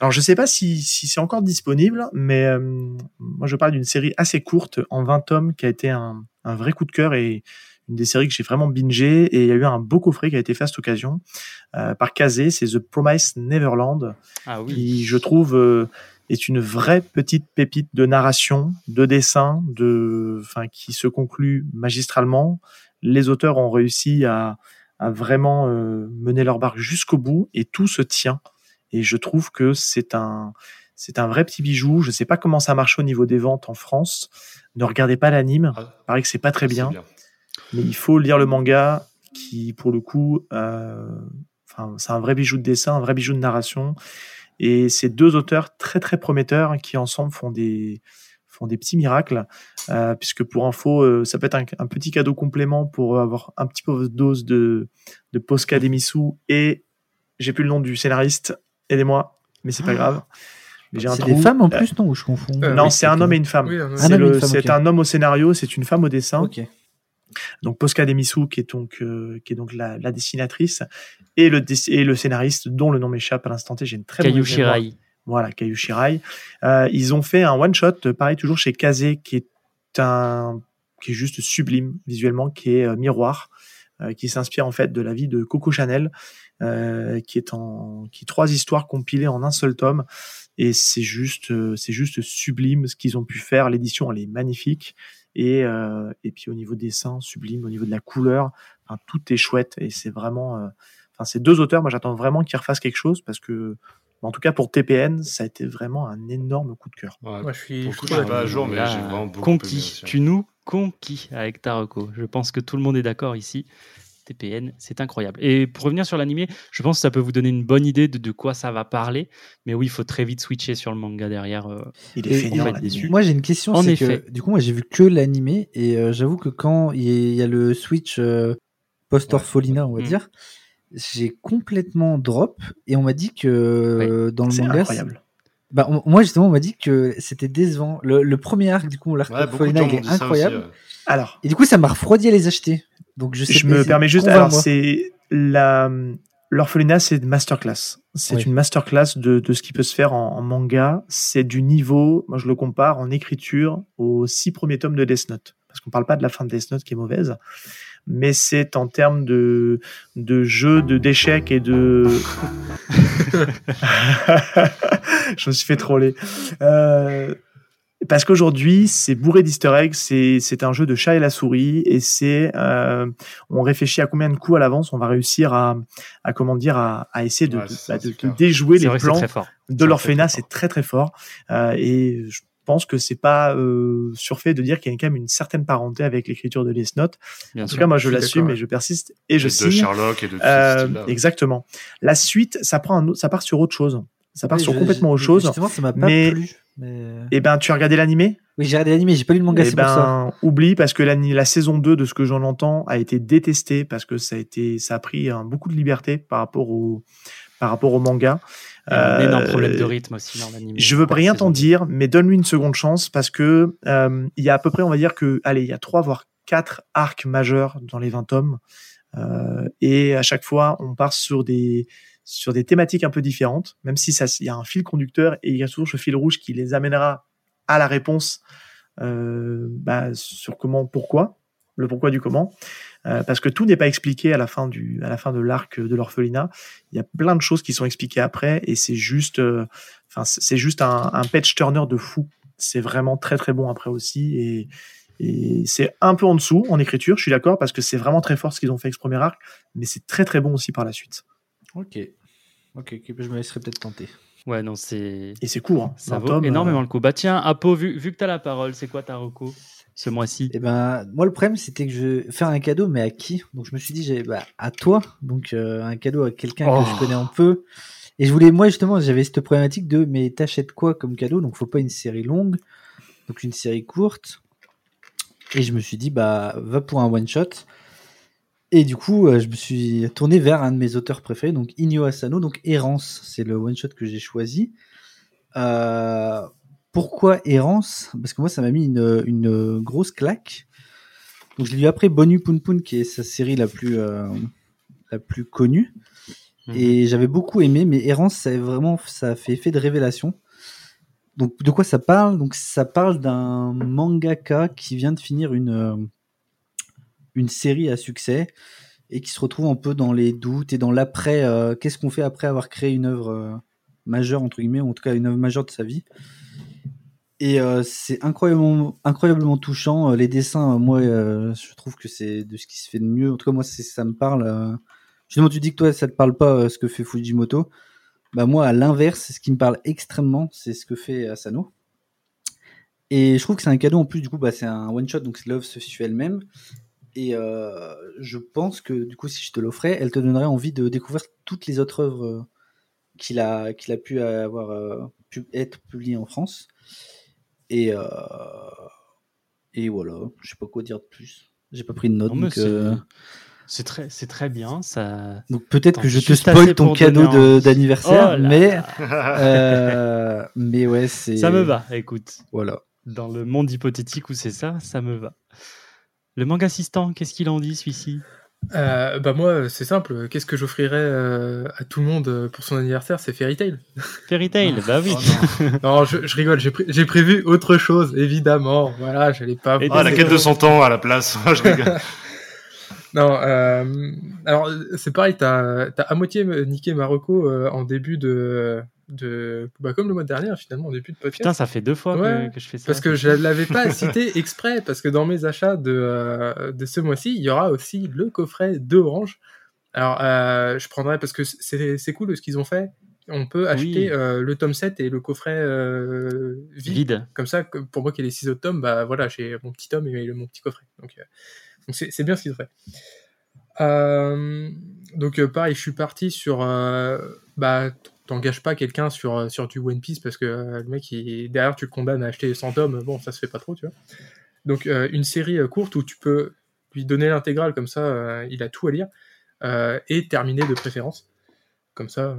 D: Alors je sais pas si si c'est encore disponible mais moi je parle d'une série assez courte en 20 tomes qui a été un un vrai coup de cœur et une des séries que j'ai vraiment bingé et il y a eu un beau coffret qui a été fait à cette occasion euh, par Kazé, c'est The Promised Neverland,
A: Ah oui.
D: qui je trouve euh, est une vraie petite pépite de narration, de dessin, de, enfin qui se conclut magistralement. Les auteurs ont réussi à, à vraiment euh, mener leur barque jusqu'au bout et tout se tient. Et je trouve que c'est un c'est un vrai petit bijou. Je sais pas comment ça marche au niveau des ventes en France. Ne regardez pas l'anime.
C: Ah,
D: Il paraît que c'est pas très bien mais il faut lire le manga qui, pour le coup, euh, c'est un vrai bijou de dessin, un vrai bijou de narration. Et c'est deux auteurs très très prometteurs qui ensemble font des font des petits miracles, euh, puisque pour info, euh, ça peut être un, un petit cadeau complément pour avoir un petit peu de dose de, de Posca Demisu et j'ai plus le nom du scénariste, aidez-moi, mais c'est pas grave.
E: C'est des femmes en
D: Euh,
E: plus, non Ou je confonds
B: Euh,
D: non,
B: oui,
D: c'est un homme et une femme.
B: Oui.
D: C'est
E: Un homme
D: un au scénario, c'est une femme au dessin.
E: Ok.
D: Donc Posca Demisu qui est donc euh, qui est donc la, la dessinatrice et le et le scénariste dont le nom m'échappe à l'instant T. J'ai une très
A: Caillou. Shirai.
D: Voilà, Caillou Shirai. Euh, ils ont fait un one shot, euh, pareil toujours chez Kazé, qui est un qui est juste sublime visuellement, qui est euh, miroir, qui s'inspire en fait de la vie de Coco Chanel, qui est en qui est trois histoires compilées en un seul tome. Et c'est juste c'est juste sublime ce qu'ils ont pu faire. L'édition elle est magnifique. Et, euh, et puis au niveau dessin, sublime, au niveau de la couleur, enfin, tout est chouette et c'est vraiment, euh, enfin ces deux auteurs, moi j'attends vraiment qu'ils refassent quelque chose parce que, en tout cas pour TPN, ça a été vraiment un énorme coup de cœur.
C: Ouais.
B: Moi, je suis. Je suis
C: pas à jour, mais j'ai vraiment beaucoup
A: conquis. Tu nous conquis avec ta reco. Je pense que tout le monde est d'accord ici. TPN, c'est incroyable. Et pour revenir sur l'animé, je pense que ça peut vous donner une bonne idée de, de quoi ça va parler. Mais oui, il faut très vite switcher sur le manga derrière. euh.
D: Il est
E: Et-
D: feignant
A: on va
D: là
A: être déçu.
E: Moi, j'ai une question.
A: En
E: c'est
A: effet.
E: Que, du coup, moi, j'ai vu que l'animé et euh, j'avoue que quand il y, a- il y a le switch euh, post-orphelina, on va dire, j'ai complètement drop et on m'a dit que dans le
D: C'est
E: manga,
D: incroyable.
E: Bah, on- moi justement, on m'a dit que c'était décevant. Le, le premier arc, du coup, l'arc
C: Ouais, de
E: est
C: aussi.
D: Alors,
E: Et du coup, ça m'a refroidi à les acheter. Donc je sais
D: je
E: pas,
D: me permets juste, alors c'est la l'orphelinat, c'est une masterclass. C'est
E: Oui.
D: une masterclass de, de ce qui peut se faire en, en manga. C'est du niveau, moi je le compare en écriture aux six premiers tomes de Death Note. Parce qu'on parle pas de la fin de Death Note qui est mauvaise, mais c'est en termes de, de jeu, de d'échecs et de. je me suis fait troller. Euh, Parce qu'aujourd'hui, c'est bourré d'easter eggs, c'est, c'est un jeu de chat et la souris, et c'est, euh, on réfléchit à combien de coups à l'avance on va réussir à, à comment dire, à, à essayer de,
C: Ouais,
D: de-
C: ça,
D: bah, de- de déjouer
A: C'est
D: les plans de l'orphénat, c'est très très fort. Euh, et je pense que c'est pas euh, surfait de dire qu'il y a quand même une certaine parenté avec l'écriture de.
A: Bien
D: En tout
A: sûr.
D: cas, moi,
B: je
D: l'assume et je persiste et je
C: Et de
D: signe.
C: Sherlock et de tout
D: Euh, exactement. La suite, ça prend un ça part sur autre chose. Ça part
E: Oui,
D: sur
E: je-
D: complètement autre chose.
E: Justement, ça m'a pas
D: mais-
E: plu. Mais...
D: Et ben, tu as regardé l'animé?
E: Oui, j'ai regardé l'animé, j'ai pas lu le manga,
D: Eh
E: c'est pour ça.
D: ben, oublie parce que la, la saison 2 de ce que j'en entends a été détestée parce que ça a été, ça a pris hein, beaucoup de liberté par rapport au, par rapport au manga.
A: Il y a un énorme
D: Euh,
A: problème de rythme aussi dans l'anime.
D: Je veux rien t'en dire, mais donne-lui une seconde chance parce que euh, il y a à peu près, on va dire que, allez, il y a trois voire quatre arcs majeurs dans les 20 tomes, euh, et à chaque fois, on part sur des sur des thématiques un peu différentes, même si ça, il y a un fil conducteur et il y a toujours ce fil rouge qui les amènera à la réponse euh, bah, sur comment, pourquoi, le pourquoi du comment, Euh, parce que tout n'est pas expliqué à la fin de l'arc de l'orphelinat. Il y a plein de choses qui sont expliquées après et c'est juste, euh, enfin, c'est juste un, un patch turner de fou. C'est vraiment très très bon après aussi et, et c'est un peu en dessous en écriture, je suis d'accord, parce que c'est vraiment très fort ce qu'ils ont fait avec ce premier arc, mais c'est très très bon aussi par la suite.
E: Ok. Ok, je me laisserai peut-être tenter.
A: Ouais, non, c'est.
D: Et c'est court. Hein.
A: Ça vaut
D: tome,
A: énormément
D: euh,
A: le coup. Bah tiens, Apo, vu, vu que tu as la parole, c'est quoi ta reco ce mois-ci
E: Et ben, moi, le problème, c'était que je vais faire un cadeau, mais à qui? Donc, je me suis dit, j'ai, bah, à toi. Donc, euh, un cadeau à quelqu'un
A: Oh.
E: que je connais un peu. Et je voulais, moi, justement, j'avais cette problématique de, mais t'achètes quoi comme cadeau? Donc, faut pas une série longue, donc une série courte. Et je me suis dit, bah, va pour un one shot. Et du coup, euh, je me suis tourné vers un de mes auteurs préférés, donc Inyo Asano, donc Errance, c'est le one shot que j'ai choisi. Euh, pourquoi Errance? Parce que moi, ça m'a mis une, une grosse claque. Donc, je l'ai lu après Bonu Pun, qui est sa série la plus, euh, la plus connue.
A: Mhm.
E: Et j'avais beaucoup aimé, mais Errance, ça vraiment, ça a fait effet de révélation. Donc, de quoi ça parle? Donc, ça parle d'un mangaka qui vient de finir une, une série à succès et qui se retrouve un peu dans les doutes et dans l'après. euh, Qu'est-ce qu'on fait après avoir créé une œuvre euh, majeure, entre guillemets, ou en tout cas une œuvre majeure de sa vie et euh, c'est incroyablement, incroyablement touchant. Les dessins, moi, je trouve que c'est de ce qui se fait de mieux. En tout cas, moi, ça me parle. Justement, tu dis que toi, ça te parle pas ce que fait Fujimoto. Bah moi, à l'inverse, ce qui me parle extrêmement, c'est ce que fait Asano. Et je trouve que c'est un cadeau en plus. Du coup, bah, c'est un one shot, donc l'œuvre se suit elle-même. Et euh, je pense que du coup, si je te l'offrais, elle te donnerait envie de découvrir toutes les autres œuvres euh, qu'il a, qu'il a pu avoir euh, pu être publiées en France. Et, euh, et voilà, je sais pas quoi dire de plus. J'ai pas pris de notes.
A: C'est-
E: euh,
A: très, c'est très bien. Ça...
E: donc peut-être que je te spoil ton cadeau d'anniversaire,
A: Oh
E: mais, mais ouais, c'est.
A: Ça me va, écoute.
E: Voilà.
A: Dans le monde hypothétique où c'est ça, ça me va. Le manga assistant, qu'est-ce qu'il en dit celui-ci?
B: Euh, bah moi, c'est simple. Qu'est-ce que j'offrirais euh, à tout le monde euh, pour son anniversaire? C'est Fairy Tail.
A: Fairy Tail, bah oui.
B: non, je, je rigole. J'ai pré- j'ai prévu autre chose, évidemment. Voilà, j'allais pas.
A: Et
C: Ah, la quête de son temps à la place. je rigole.
B: Non, euh, alors c'est pareil, t'as as à moitié niqué Marocco euh, en début de, de bah, comme le mois dernier finalement, en début de podcast.
A: Putain, ça fait deux fois que-
B: Ouais,
A: que, je fais ça.
B: Parce que je l'avais pas cité exprès, parce que dans mes achats de, euh, de ce mois-ci, il y aura aussi le coffret de Orange. Alors, euh, je prendrai parce que c'est c'est cool ce qu'ils ont fait. On peut acheter euh, le tome 7 et le coffret euh, vide.
A: Vide.
B: Comme ça, pour moi qui ai les 6 autres tomes, bah voilà, j'ai mon petit tome et mon petit coffret. Donc, euh, donc c'est bien ce qu'ils ont fait. Euh, donc euh, pareil, je suis parti sur, euh, bah t'engages pas quelqu'un sur sur du One Piece parce que le mec derrière tu le condamnes à acheter 100 tomes, bon ça se fait pas trop, tu vois. Donc une série courte où tu peux lui donner l'intégrale comme ça, il a tout à lire et terminer de préférence. Comme ça,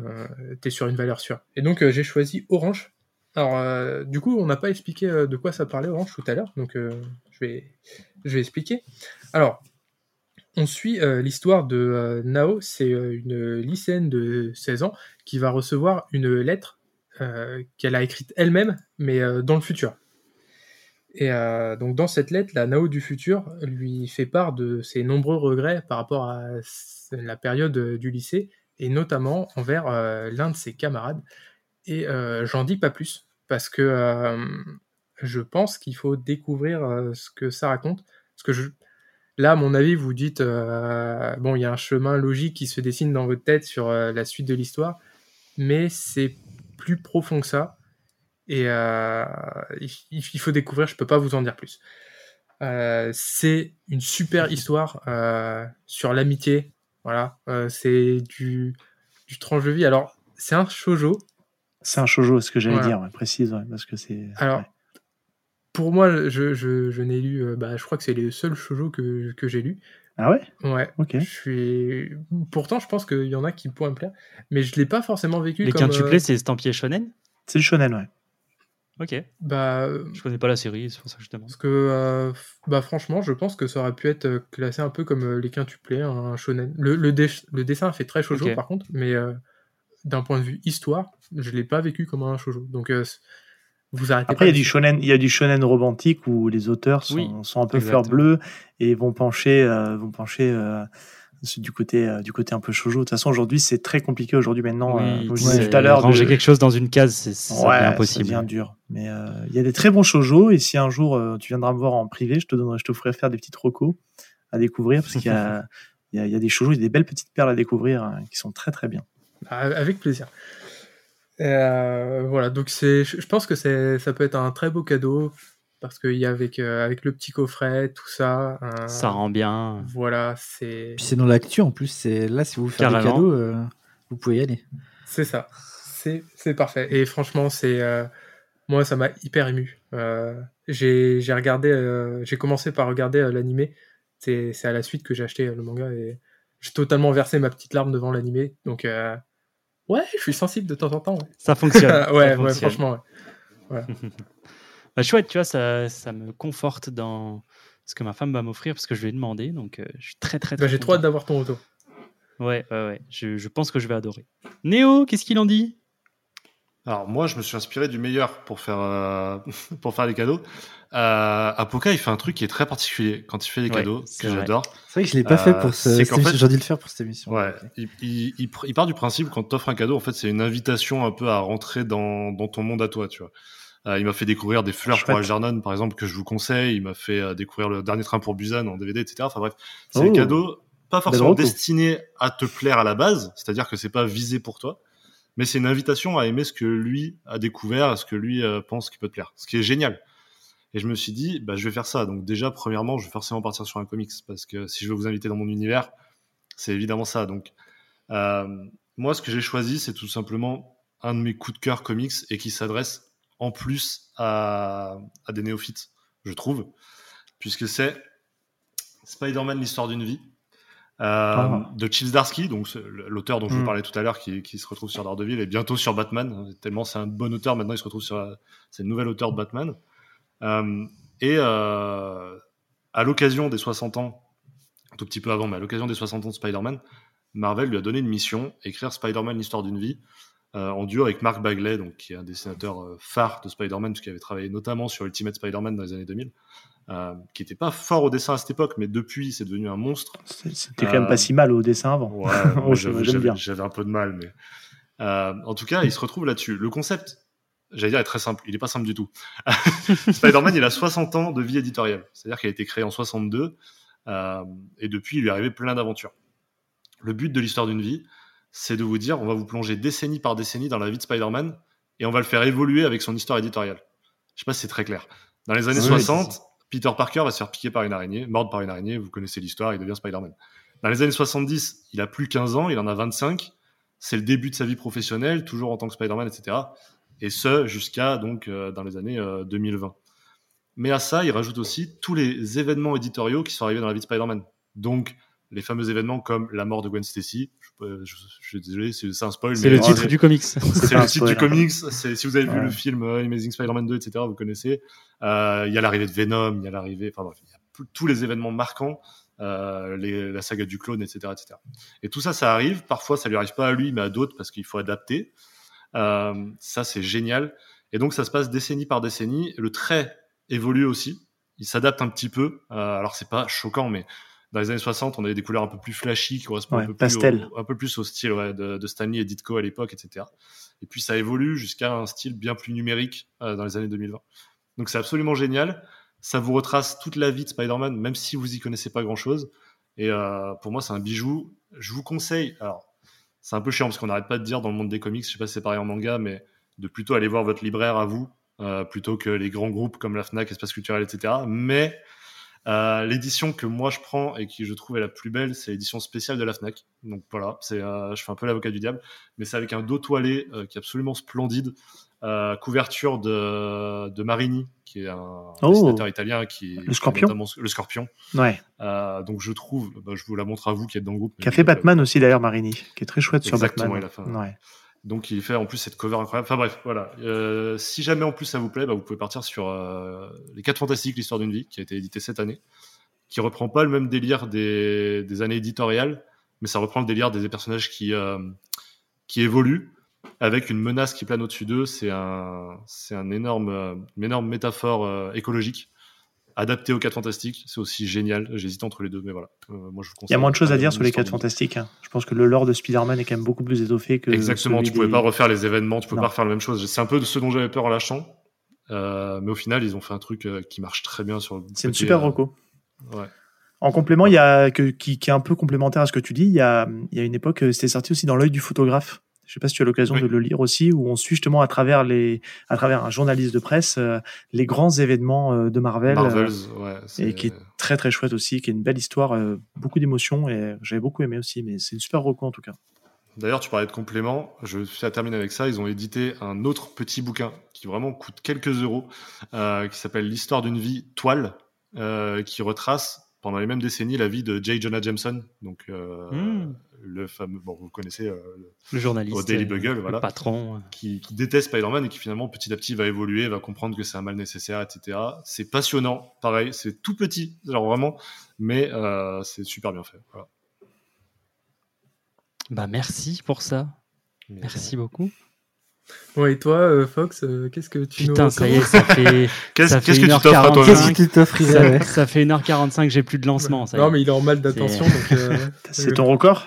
B: t'es sur une valeur sûre. Et donc j'ai choisi Orange. Alors du coup, on n'a pas expliqué de quoi ça parlait Orange tout à l'heure, donc je vais je vais expliquer. Alors on suit euh, l'histoire de euh, Nao, c'est euh, une lycéenne de 16 ans qui va recevoir une lettre qu'elle a écrite elle-même, mais dans le futur. Et donc dans cette lettre, la Nao du futur lui fait part de ses nombreux regrets par rapport à la période du lycée, et notamment envers l'un de ses camarades. Et j'en dis pas plus, parce que je pense qu'il faut découvrir euh, ce que ça raconte. Parce que je, là, à mon avis, vous dites, euh, bon, il y a un chemin logique qui se dessine dans votre tête sur euh, la suite de l'histoire, mais c'est plus profond que ça. Et il, faut découvrir, je peux pas vous en dire plus. C'est une super histoire sur l'amitié. Voilà, c'est du, du tranche de vie. Alors, c'est un shoujo.
D: C'est un shoujo, ce que j'allais
B: Voilà.
D: dire, précise, ouais, parce que c'est.
B: Alors,
D: ouais.
B: Pour moi, je, je, je n'ai lu, euh, bah, je crois que c'est les seuls shoujo que, que j'ai lu.
D: Ah ouais?
B: Ouais.
D: Ok.
B: Je suis. Pourtant, je pense qu'il y en a qui pourraient me plaire, mais je l'ai pas forcément vécu
A: Les
B: comme.
A: quintuplés,
B: euh,
A: c'est estampillé shonen?
D: C'est le shonen, ouais.
A: Ok.
B: bah,
A: Je connais pas la série, c'est pour ça que je demande.
B: parce que, euh, bah, franchement, je pense que ça aurait pu être euh, classé un peu comme les quintuplés, un shonen. Le, le, dé- le dessin fait très shoujo par contre, mais euh, d'un point de vue histoire, je l'ai pas vécu comme un shoujo. Donc, euh, vous arrêtez.
D: Après, il y a du shonen, il y a du shonen romantique où les auteurs sont,
A: Oui,
D: sont un peu fleur bleue et vont pencher, euh, vont pencher euh, du côté, euh, du côté un peu shoujo. De toute façon, aujourd'hui, c'est très compliqué aujourd'hui maintenant. euh,
A: Oui,
D: comme je
A: c'est-
D: disais tout à l'heure, de-
A: ranger quelque chose dans une case, c'est
D: ouais,
A: impossible.
D: ça devient dur. Mais euh, il y a des très bons shoujo et si un jour euh, tu viendras me voir en privé, je te donnerai, je te ferai faire des petites recos à découvrir parce qu'il y a, il y, a, il y a des shoujo, il y a des belles petites perles à découvrir hein, qui sont très très bien.
B: Ah, Avec plaisir. Euh, voilà, donc c'est, je pense que c'est, ça peut être un très beau cadeau parce qu'il y a avec, euh, avec le petit coffret, tout ça. euh,
A: Ça rend bien.
B: Voilà, c'est,
E: Puis c'est dans l'actu en plus. C'est là si vous voulez faire des cadeaux, euh, vous pouvez y aller.
B: c'est ça. C'est, c'est parfait. Et franchement, c'est, euh, moi, ça m'a hyper ému. Euh, j'ai, j'ai regardé, euh, j'ai commencé par regarder euh, l'animé. C'est, c'est à la suite que j'ai acheté euh, le manga et j'ai totalement versé ma petite larme devant l'animé. Donc, euh, ouais, je suis sensible de temps en temps. ouais.
A: Ça fonctionne.
B: ouais,
A: ça
B: ouais,
A: fonctionne.
B: franchement. ouais.
A: Bah, chouette, tu vois, ça, ça me conforte dans ce que ma femme va m'offrir parce que je lui ai demandé. Donc, euh, je suis très, très, très
B: Bah, j'ai trop hâte d'avoir ton retour.
A: Ouais, ouais, ouais. Je, je pense que je vais adorer. Néo, qu'est-ce qu'il en dit?
C: Alors moi, je me suis inspiré du meilleur pour faire euh, pour faire des cadeaux. Euh, Apoka, il fait un truc qui est très particulier quand il fait des
A: Ouais,
C: cadeaux que j'adore.
E: C'est vrai que je l'ai pas
C: Euh,
E: fait pour ce,
C: c'est
E: cette
C: qu'en
E: émission.
C: fait-
E: J'aurais dû le faire pour cette émission.
C: Ouais, il, il, il part du principe quand tu offres un cadeau, en fait, c'est une invitation un peu à rentrer dans, dans ton monde à toi, tu vois. Euh, il m'a fait découvrir des fleurs pour. Algernon, par exemple, que je vous conseille. Il m'a fait euh, découvrir le dernier train pour Busan en DVD, etc. Enfin bref, c'est
D: Oh.
C: des cadeaux pas forcément destinés à te plaire à la base, c'est-à-dire que c'est pas visé pour toi, mais c'est une invitation à aimer ce que lui a découvert, ce que lui euh, pense qui peut te plaire, ce qui est génial. Et je me suis dit, bah, je vais faire ça. Donc déjà, premièrement, je vais forcément partir sur un comics parce que si je veux vous inviter dans mon univers, c'est évidemment ça. Donc euh, moi, ce que j'ai choisi, c'est tout simplement un de mes coups de cœur comics et qui s'adresse en plus à, à des néophytes, je trouve, puisque c'est Spider-Man, l'histoire d'une vie. Euh,
D: Ah.
C: de Chip Zdarsky, donc l'auteur dont je vous
D: Mm.
C: parlais tout à l'heure, qui, qui se retrouve sur Daredevil et bientôt sur Batman. Tellement c'est un bon auteur, maintenant il se retrouve sur. la- C'est le nouvel auteur de Batman. Euh, et euh, à l'occasion des 60 ans, un tout petit peu avant, mais à l'occasion des 60 ans de Spider-Man, Marvel lui a donné une mission, écrire Spider-Man, l'histoire d'une vie, euh, en duo avec Mark Bagley, donc, qui est un dessinateur euh, phare de Spider-Man, puisqu'il avait travaillé notamment sur Ultimate Spider-Man dans les années 2000, euh, qui n'était pas fort au dessin à cette époque, mais depuis, c'est devenu un monstre.
D: C'était quand même
C: Euh,
D: pas si mal au dessin avant.
C: Ouais,
D: j'aime
C: j'avais- un peu de mal, mais euh, en tout cas, il se retrouve là-dessus. Le concept, j'allais dire, est très simple. Il est pas simple du tout. Spider-Man, il a 60 ans de vie éditoriale, c'est-à-dire qu'il a été créé en 62 euh, et depuis, il lui est arrivé plein d'aventures. Le but de l'histoire d'une vie, c'est de vous dire, on va vous plonger décennie par décennie dans la vie de Spider-Man et on va le faire évoluer avec son histoire éditoriale. Je sais pas si c'est très clair. Dans les années
D: Oui,
C: 60, Peter Parker va se faire piquer par une araignée, mordre par une araignée, vous connaissez l'histoire, il devient Spider-Man. Dans les années 70, il a plus 15 ans, il en a 25. C'est le début de sa vie professionnelle, toujours en tant que Spider-Man, etc. Et ce, jusqu'à donc euh, dans les années euh, 2020. Mais à ça, il rajoute aussi tous les événements éditoriaux qui sont arrivés dans la vie de Spider-Man. Donc, les fameux événements comme la mort de Gwen Stacy. Je, peux- je- je suis désolé, c'est un spoil.
A: C'est le titre du comics.
C: c'est le titre du
D: hein.
C: comics. Si vous avez vu le film euh, Amazing Spider-Man 2, etc. Vous connaissez. Euh, Il y a l'arrivée de Venom, il y a l'arrivée, enfin bref, il y a p- tous les événements marquants, euh, les- la saga du clone, etc., etc. Et tout ça, ça arrive. Parfois, ça lui arrive pas à lui, mais à d'autres parce qu'il faut adapter. Euh, ça, c'est génial. Et donc, ça se passe décennie par décennie. Le trait évolue aussi. Il s'adapte un petit peu. Euh, alors, c'est pas choquant, mais dans les années 60, on avait des couleurs un peu plus flashy qui correspondent
D: Ouais,
C: un, peu
D: pastel.
C: Plus au, un peu plus au style ouais, de, de Stanley et Ditko à l'époque, etc. Et puis ça évolue jusqu'à un style bien plus numérique euh, dans les années 2020. Donc c'est absolument génial. Ça vous retrace toute la vie de Spider-Man, même si vous y connaissez pas grand-chose. Et euh, pour moi, c'est un bijou. Je vous conseille, alors c'est un peu chiant parce qu'on n'arrête pas de dire dans le monde des comics, je sais pas si c'est pareil en manga, mais de plutôt aller voir votre libraire à vous, euh, plutôt que les grands groupes comme la FNAC, Espace Culturel, etc. Mais euh, l'édition que moi je prends et qui je trouve est la plus belle, c'est l'édition spéciale de la Fnac. Donc voilà, c'est, euh, je fais un peu l'avocat du diable, mais c'est avec un dos toilé euh, qui est absolument splendide, couverture de, de Marini, qui est un
D: Oh.
C: dessinateur italien qui
D: Le Scorpion.
C: le Scorpion.
D: Ouais.
C: Donc je trouve, bah, je vous la montre à vous qui êtes dans le groupe.
D: Qui a fait Batman aussi d'ailleurs, Marini, qui est très chouette sur Batman.
C: il a fait
D: Ouais.
C: Donc il fait en plus cette cover incroyable. Enfin bref, voilà. Euh, si jamais en plus ça vous plaît, bah, vous pouvez partir sur euh, Les 4 Fantastiques, l'histoire d'une vie, qui a été édité cette année, qui reprend pas le même délire des, des années éditoriales, mais ça reprend le délire des personnages qui, euh, qui évoluent avec une menace qui plane au-dessus d'eux. C'est un, c'est un énorme, euh, une énorme métaphore euh, écologique adaptée aux 4 Fantastiques. C'est aussi génial. J'hésite entre les deux, mais voilà. Euh, moi, je vous
D: Il y
C: conseille.
D: a moins de choses à dire sur les
C: l'histoire
D: 4
C: d'une vie.
D: fantastiques. hein. Je pense que le lore de Spider-Man est quand même beaucoup plus étoffé que.
C: Exactement, tu pouvais
D: des-
C: pas refaire les événements, tu peux
D: Non.
C: pas refaire la même chose. C'est un peu de ce dont j'avais peur en lâchant. Euh, mais au final, ils ont fait un truc euh, qui marche très bien sur le
D: C'est une super reco.
C: ouais.
D: En complément, il y a que, qui, qui est un peu complémentaire à ce que tu dis. Il y a, il y a une époque, c'était sorti aussi dans l'œil du photographe. Je sais pas si tu as l'occasion
C: Oui.
D: de le lire aussi, où on suit justement à travers les, à travers un journaliste de presse, euh, les grands événements euh, de Marvel,
C: Marvels,
D: euh,
C: ouais.
D: et qui est très très chouette aussi, qui est une belle histoire, beaucoup d'émotions, et j'avais beaucoup aimé aussi. Mais c'est une super reco en tout cas.
C: D'ailleurs, tu parlais de compléments. Je vais terminer avec ça. Ils ont édité un autre petit bouquin qui vraiment coûte quelques euros, euh, qui s'appelle L'histoire d'une vie toile, euh, qui retrace pendant les mêmes décennies la vie de J. Jonah Jameson, donc euh,
A: Hmm.
C: le fameux, bon, vous le connaissez, euh, le-
A: Le journaliste.
C: Au Daily
A: euh,
C: Bugle,
A: le
C: voilà.
A: patron. euh.
C: qui, qui déteste Spider-Man et qui finalement petit à petit va évoluer, va comprendre que c'est un mal nécessaire, etc. C'est passionnant, pareil, c'est tout petit, genre vraiment, mais euh, c'est super bien fait. Voilà.
A: Bah merci pour ça. Merci beaucoup.
B: Bon, et toi, euh, Fox, euh, qu'est-ce que tu nous
A: Putain, ça y est, ça fait.
C: Qu'est-ce que tu t'offres à
A: 1h45.
C: toi-même
E: Qu'est-ce que tu t'offrirais
A: ça, ça fait 1h45, j'ai plus de lancement. Ça y
B: Non, mais il est en mal d'attention, euh,
D: C'est ton record?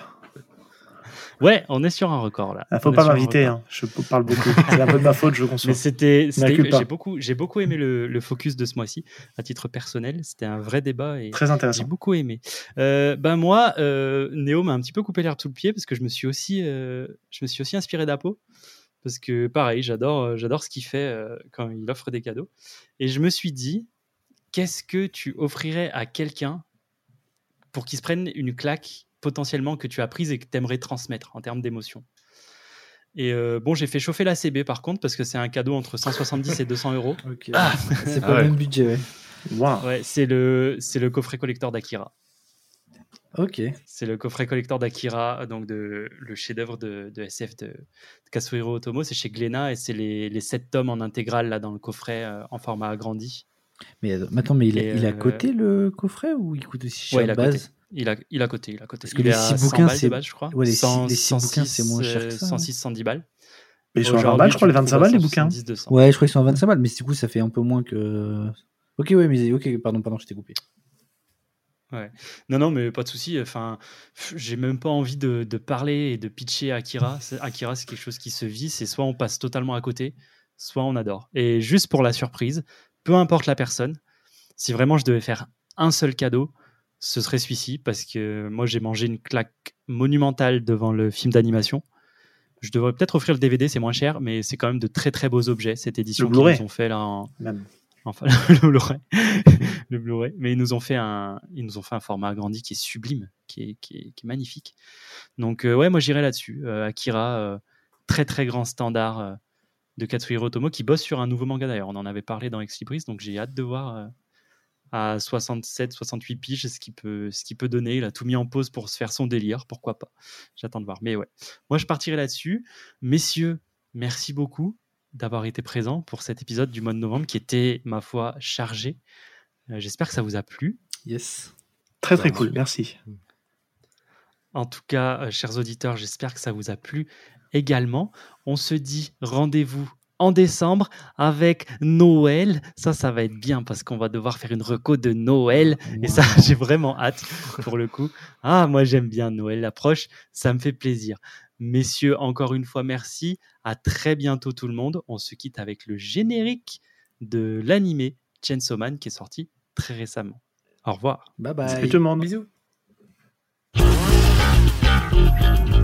A: Ouais, on est sur un record là.
D: Il faut
A: On
D: pas m'inviter, hein. je parle beaucoup. C'est un peu de ma faute, je conçois.
A: Mais c'était, j'ai beaucoup, j'ai beaucoup aimé le, le focus de ce mois-ci, à titre personnel. C'était un vrai débat et
D: Très
A: j'ai
D: intéressant.
A: beaucoup aimé. Euh, ben moi, euh, Néo m'a un petit peu coupé l'herbe sous le pied parce que je me suis aussi, euh, je me suis aussi inspiré d'Apo parce que pareil, j'adore, euh, j'adore ce qu'il fait euh, quand il offre des cadeaux. Et je me suis dit, qu'est-ce que tu offrirais à quelqu'un pour qu'il se prenne une claque potentiellement que tu as prise et que tu aimerais transmettre en termes d'émotion? Et euh, bon, j'ai fait chauffer la CB par contre parce que c'est un cadeau entre 170 et 200 euros.
E: Ok. c'est pas
C: Ah ouais.
E: le même budget, ouais.
A: C'est le, c'est le coffret collector d'Akira.
E: Ok.
A: C'est le coffret collector d'Akira, donc de, le chef-d'œuvre de, de SF de, de Kazuhiro Otomo. C'est chez Glénat et c'est les, les 7 tomes en intégrale là, dans le coffret euh, en format agrandi.
E: Mais euh, maintenant, mais il, est, il a
A: euh,
E: coté le coffret ou il coûte aussi cher
A: Ouais, il a
E: base?
A: Il a, il a coté, il a coté.
E: Parce que
A: il
E: les
A: est à
E: six
A: 100
E: bouquins,
A: balles
E: c'est-
A: je crois.
E: ouais, les six-
A: 100,
E: les six bouquins, c'est moins cher que
A: euh,
E: ça,
A: 106, 110 balles.
D: Mais ils sont à 20
A: Aujourd'hui,
D: balles, je crois, les
A: le
D: 25
A: trouves à
D: balles, les bouquins.
A: 170, 200.
E: Ouais, je crois qu'ils sont à 25 balles, mais du coup, ça fait un peu moins que. Ok, ouais, mais ok, pardon, pardon, je t'ai coupé.
A: Non, non, mais pas de souci. Enfin, j'ai même pas envie de, de parler et de pitcher Akira. Akira, c'est quelque chose qui se vit. C'est soit on passe totalement à côté, soit on adore. Et juste pour la surprise, peu importe la personne, si vraiment je devais faire un seul cadeau, ce serait celui-ci parce que moi j'ai mangé une claque monumentale devant le film d'animation. Je devrais peut-être offrir le DVD, c'est moins cher, mais c'est quand même de très très beaux objets cette édition qu'ils ont fait là en,
D: Même.
A: Enfin le Blu-ray, le Blu-ray. Mais ils nous ont fait un, ils nous ont fait un format agrandi qui est sublime, qui est, qui est, qui est magnifique. Donc euh, ouais, moi j'irai là-dessus. Euh, Akira, euh, très très grand standard de Katsuhiro Otomo, qui bosse sur un nouveau manga d'ailleurs. On en avait parlé dans Ex Libris, donc j'ai hâte de voir à 67, 68 piges ce qu'il peut, ce qu'il peut donner. Il a tout mis en pause pour se faire son délire, pourquoi pas? J'attends de voir. Mais ouais, moi je partirai là-dessus. Messieurs, merci beaucoup d'avoir été présents pour cet épisode du mois de novembre qui était, ma foi, chargé. Euh, J'espère que ça vous a plu.
E: Yes.
D: Très très
C: Bah,
D: cool, merci.
A: En tout cas, euh, chers auditeurs, j'espère que ça vous a plu également. On se dit rendez-vous en décembre avec Noël. Ça, ça va être bien parce qu'on va devoir faire une reco de Noël. Et ça, j'ai vraiment hâte pour le coup. Ah, moi, j'aime bien Noël approche. Ça me fait plaisir. Messieurs, encore une fois, merci. À très bientôt tout le monde. On se quitte avec le générique de l'animé Chainsaw Man qui est sorti très récemment. Au revoir.
E: Bye bye.
D: Salut tout le monde.
B: Bisous.
G: Thank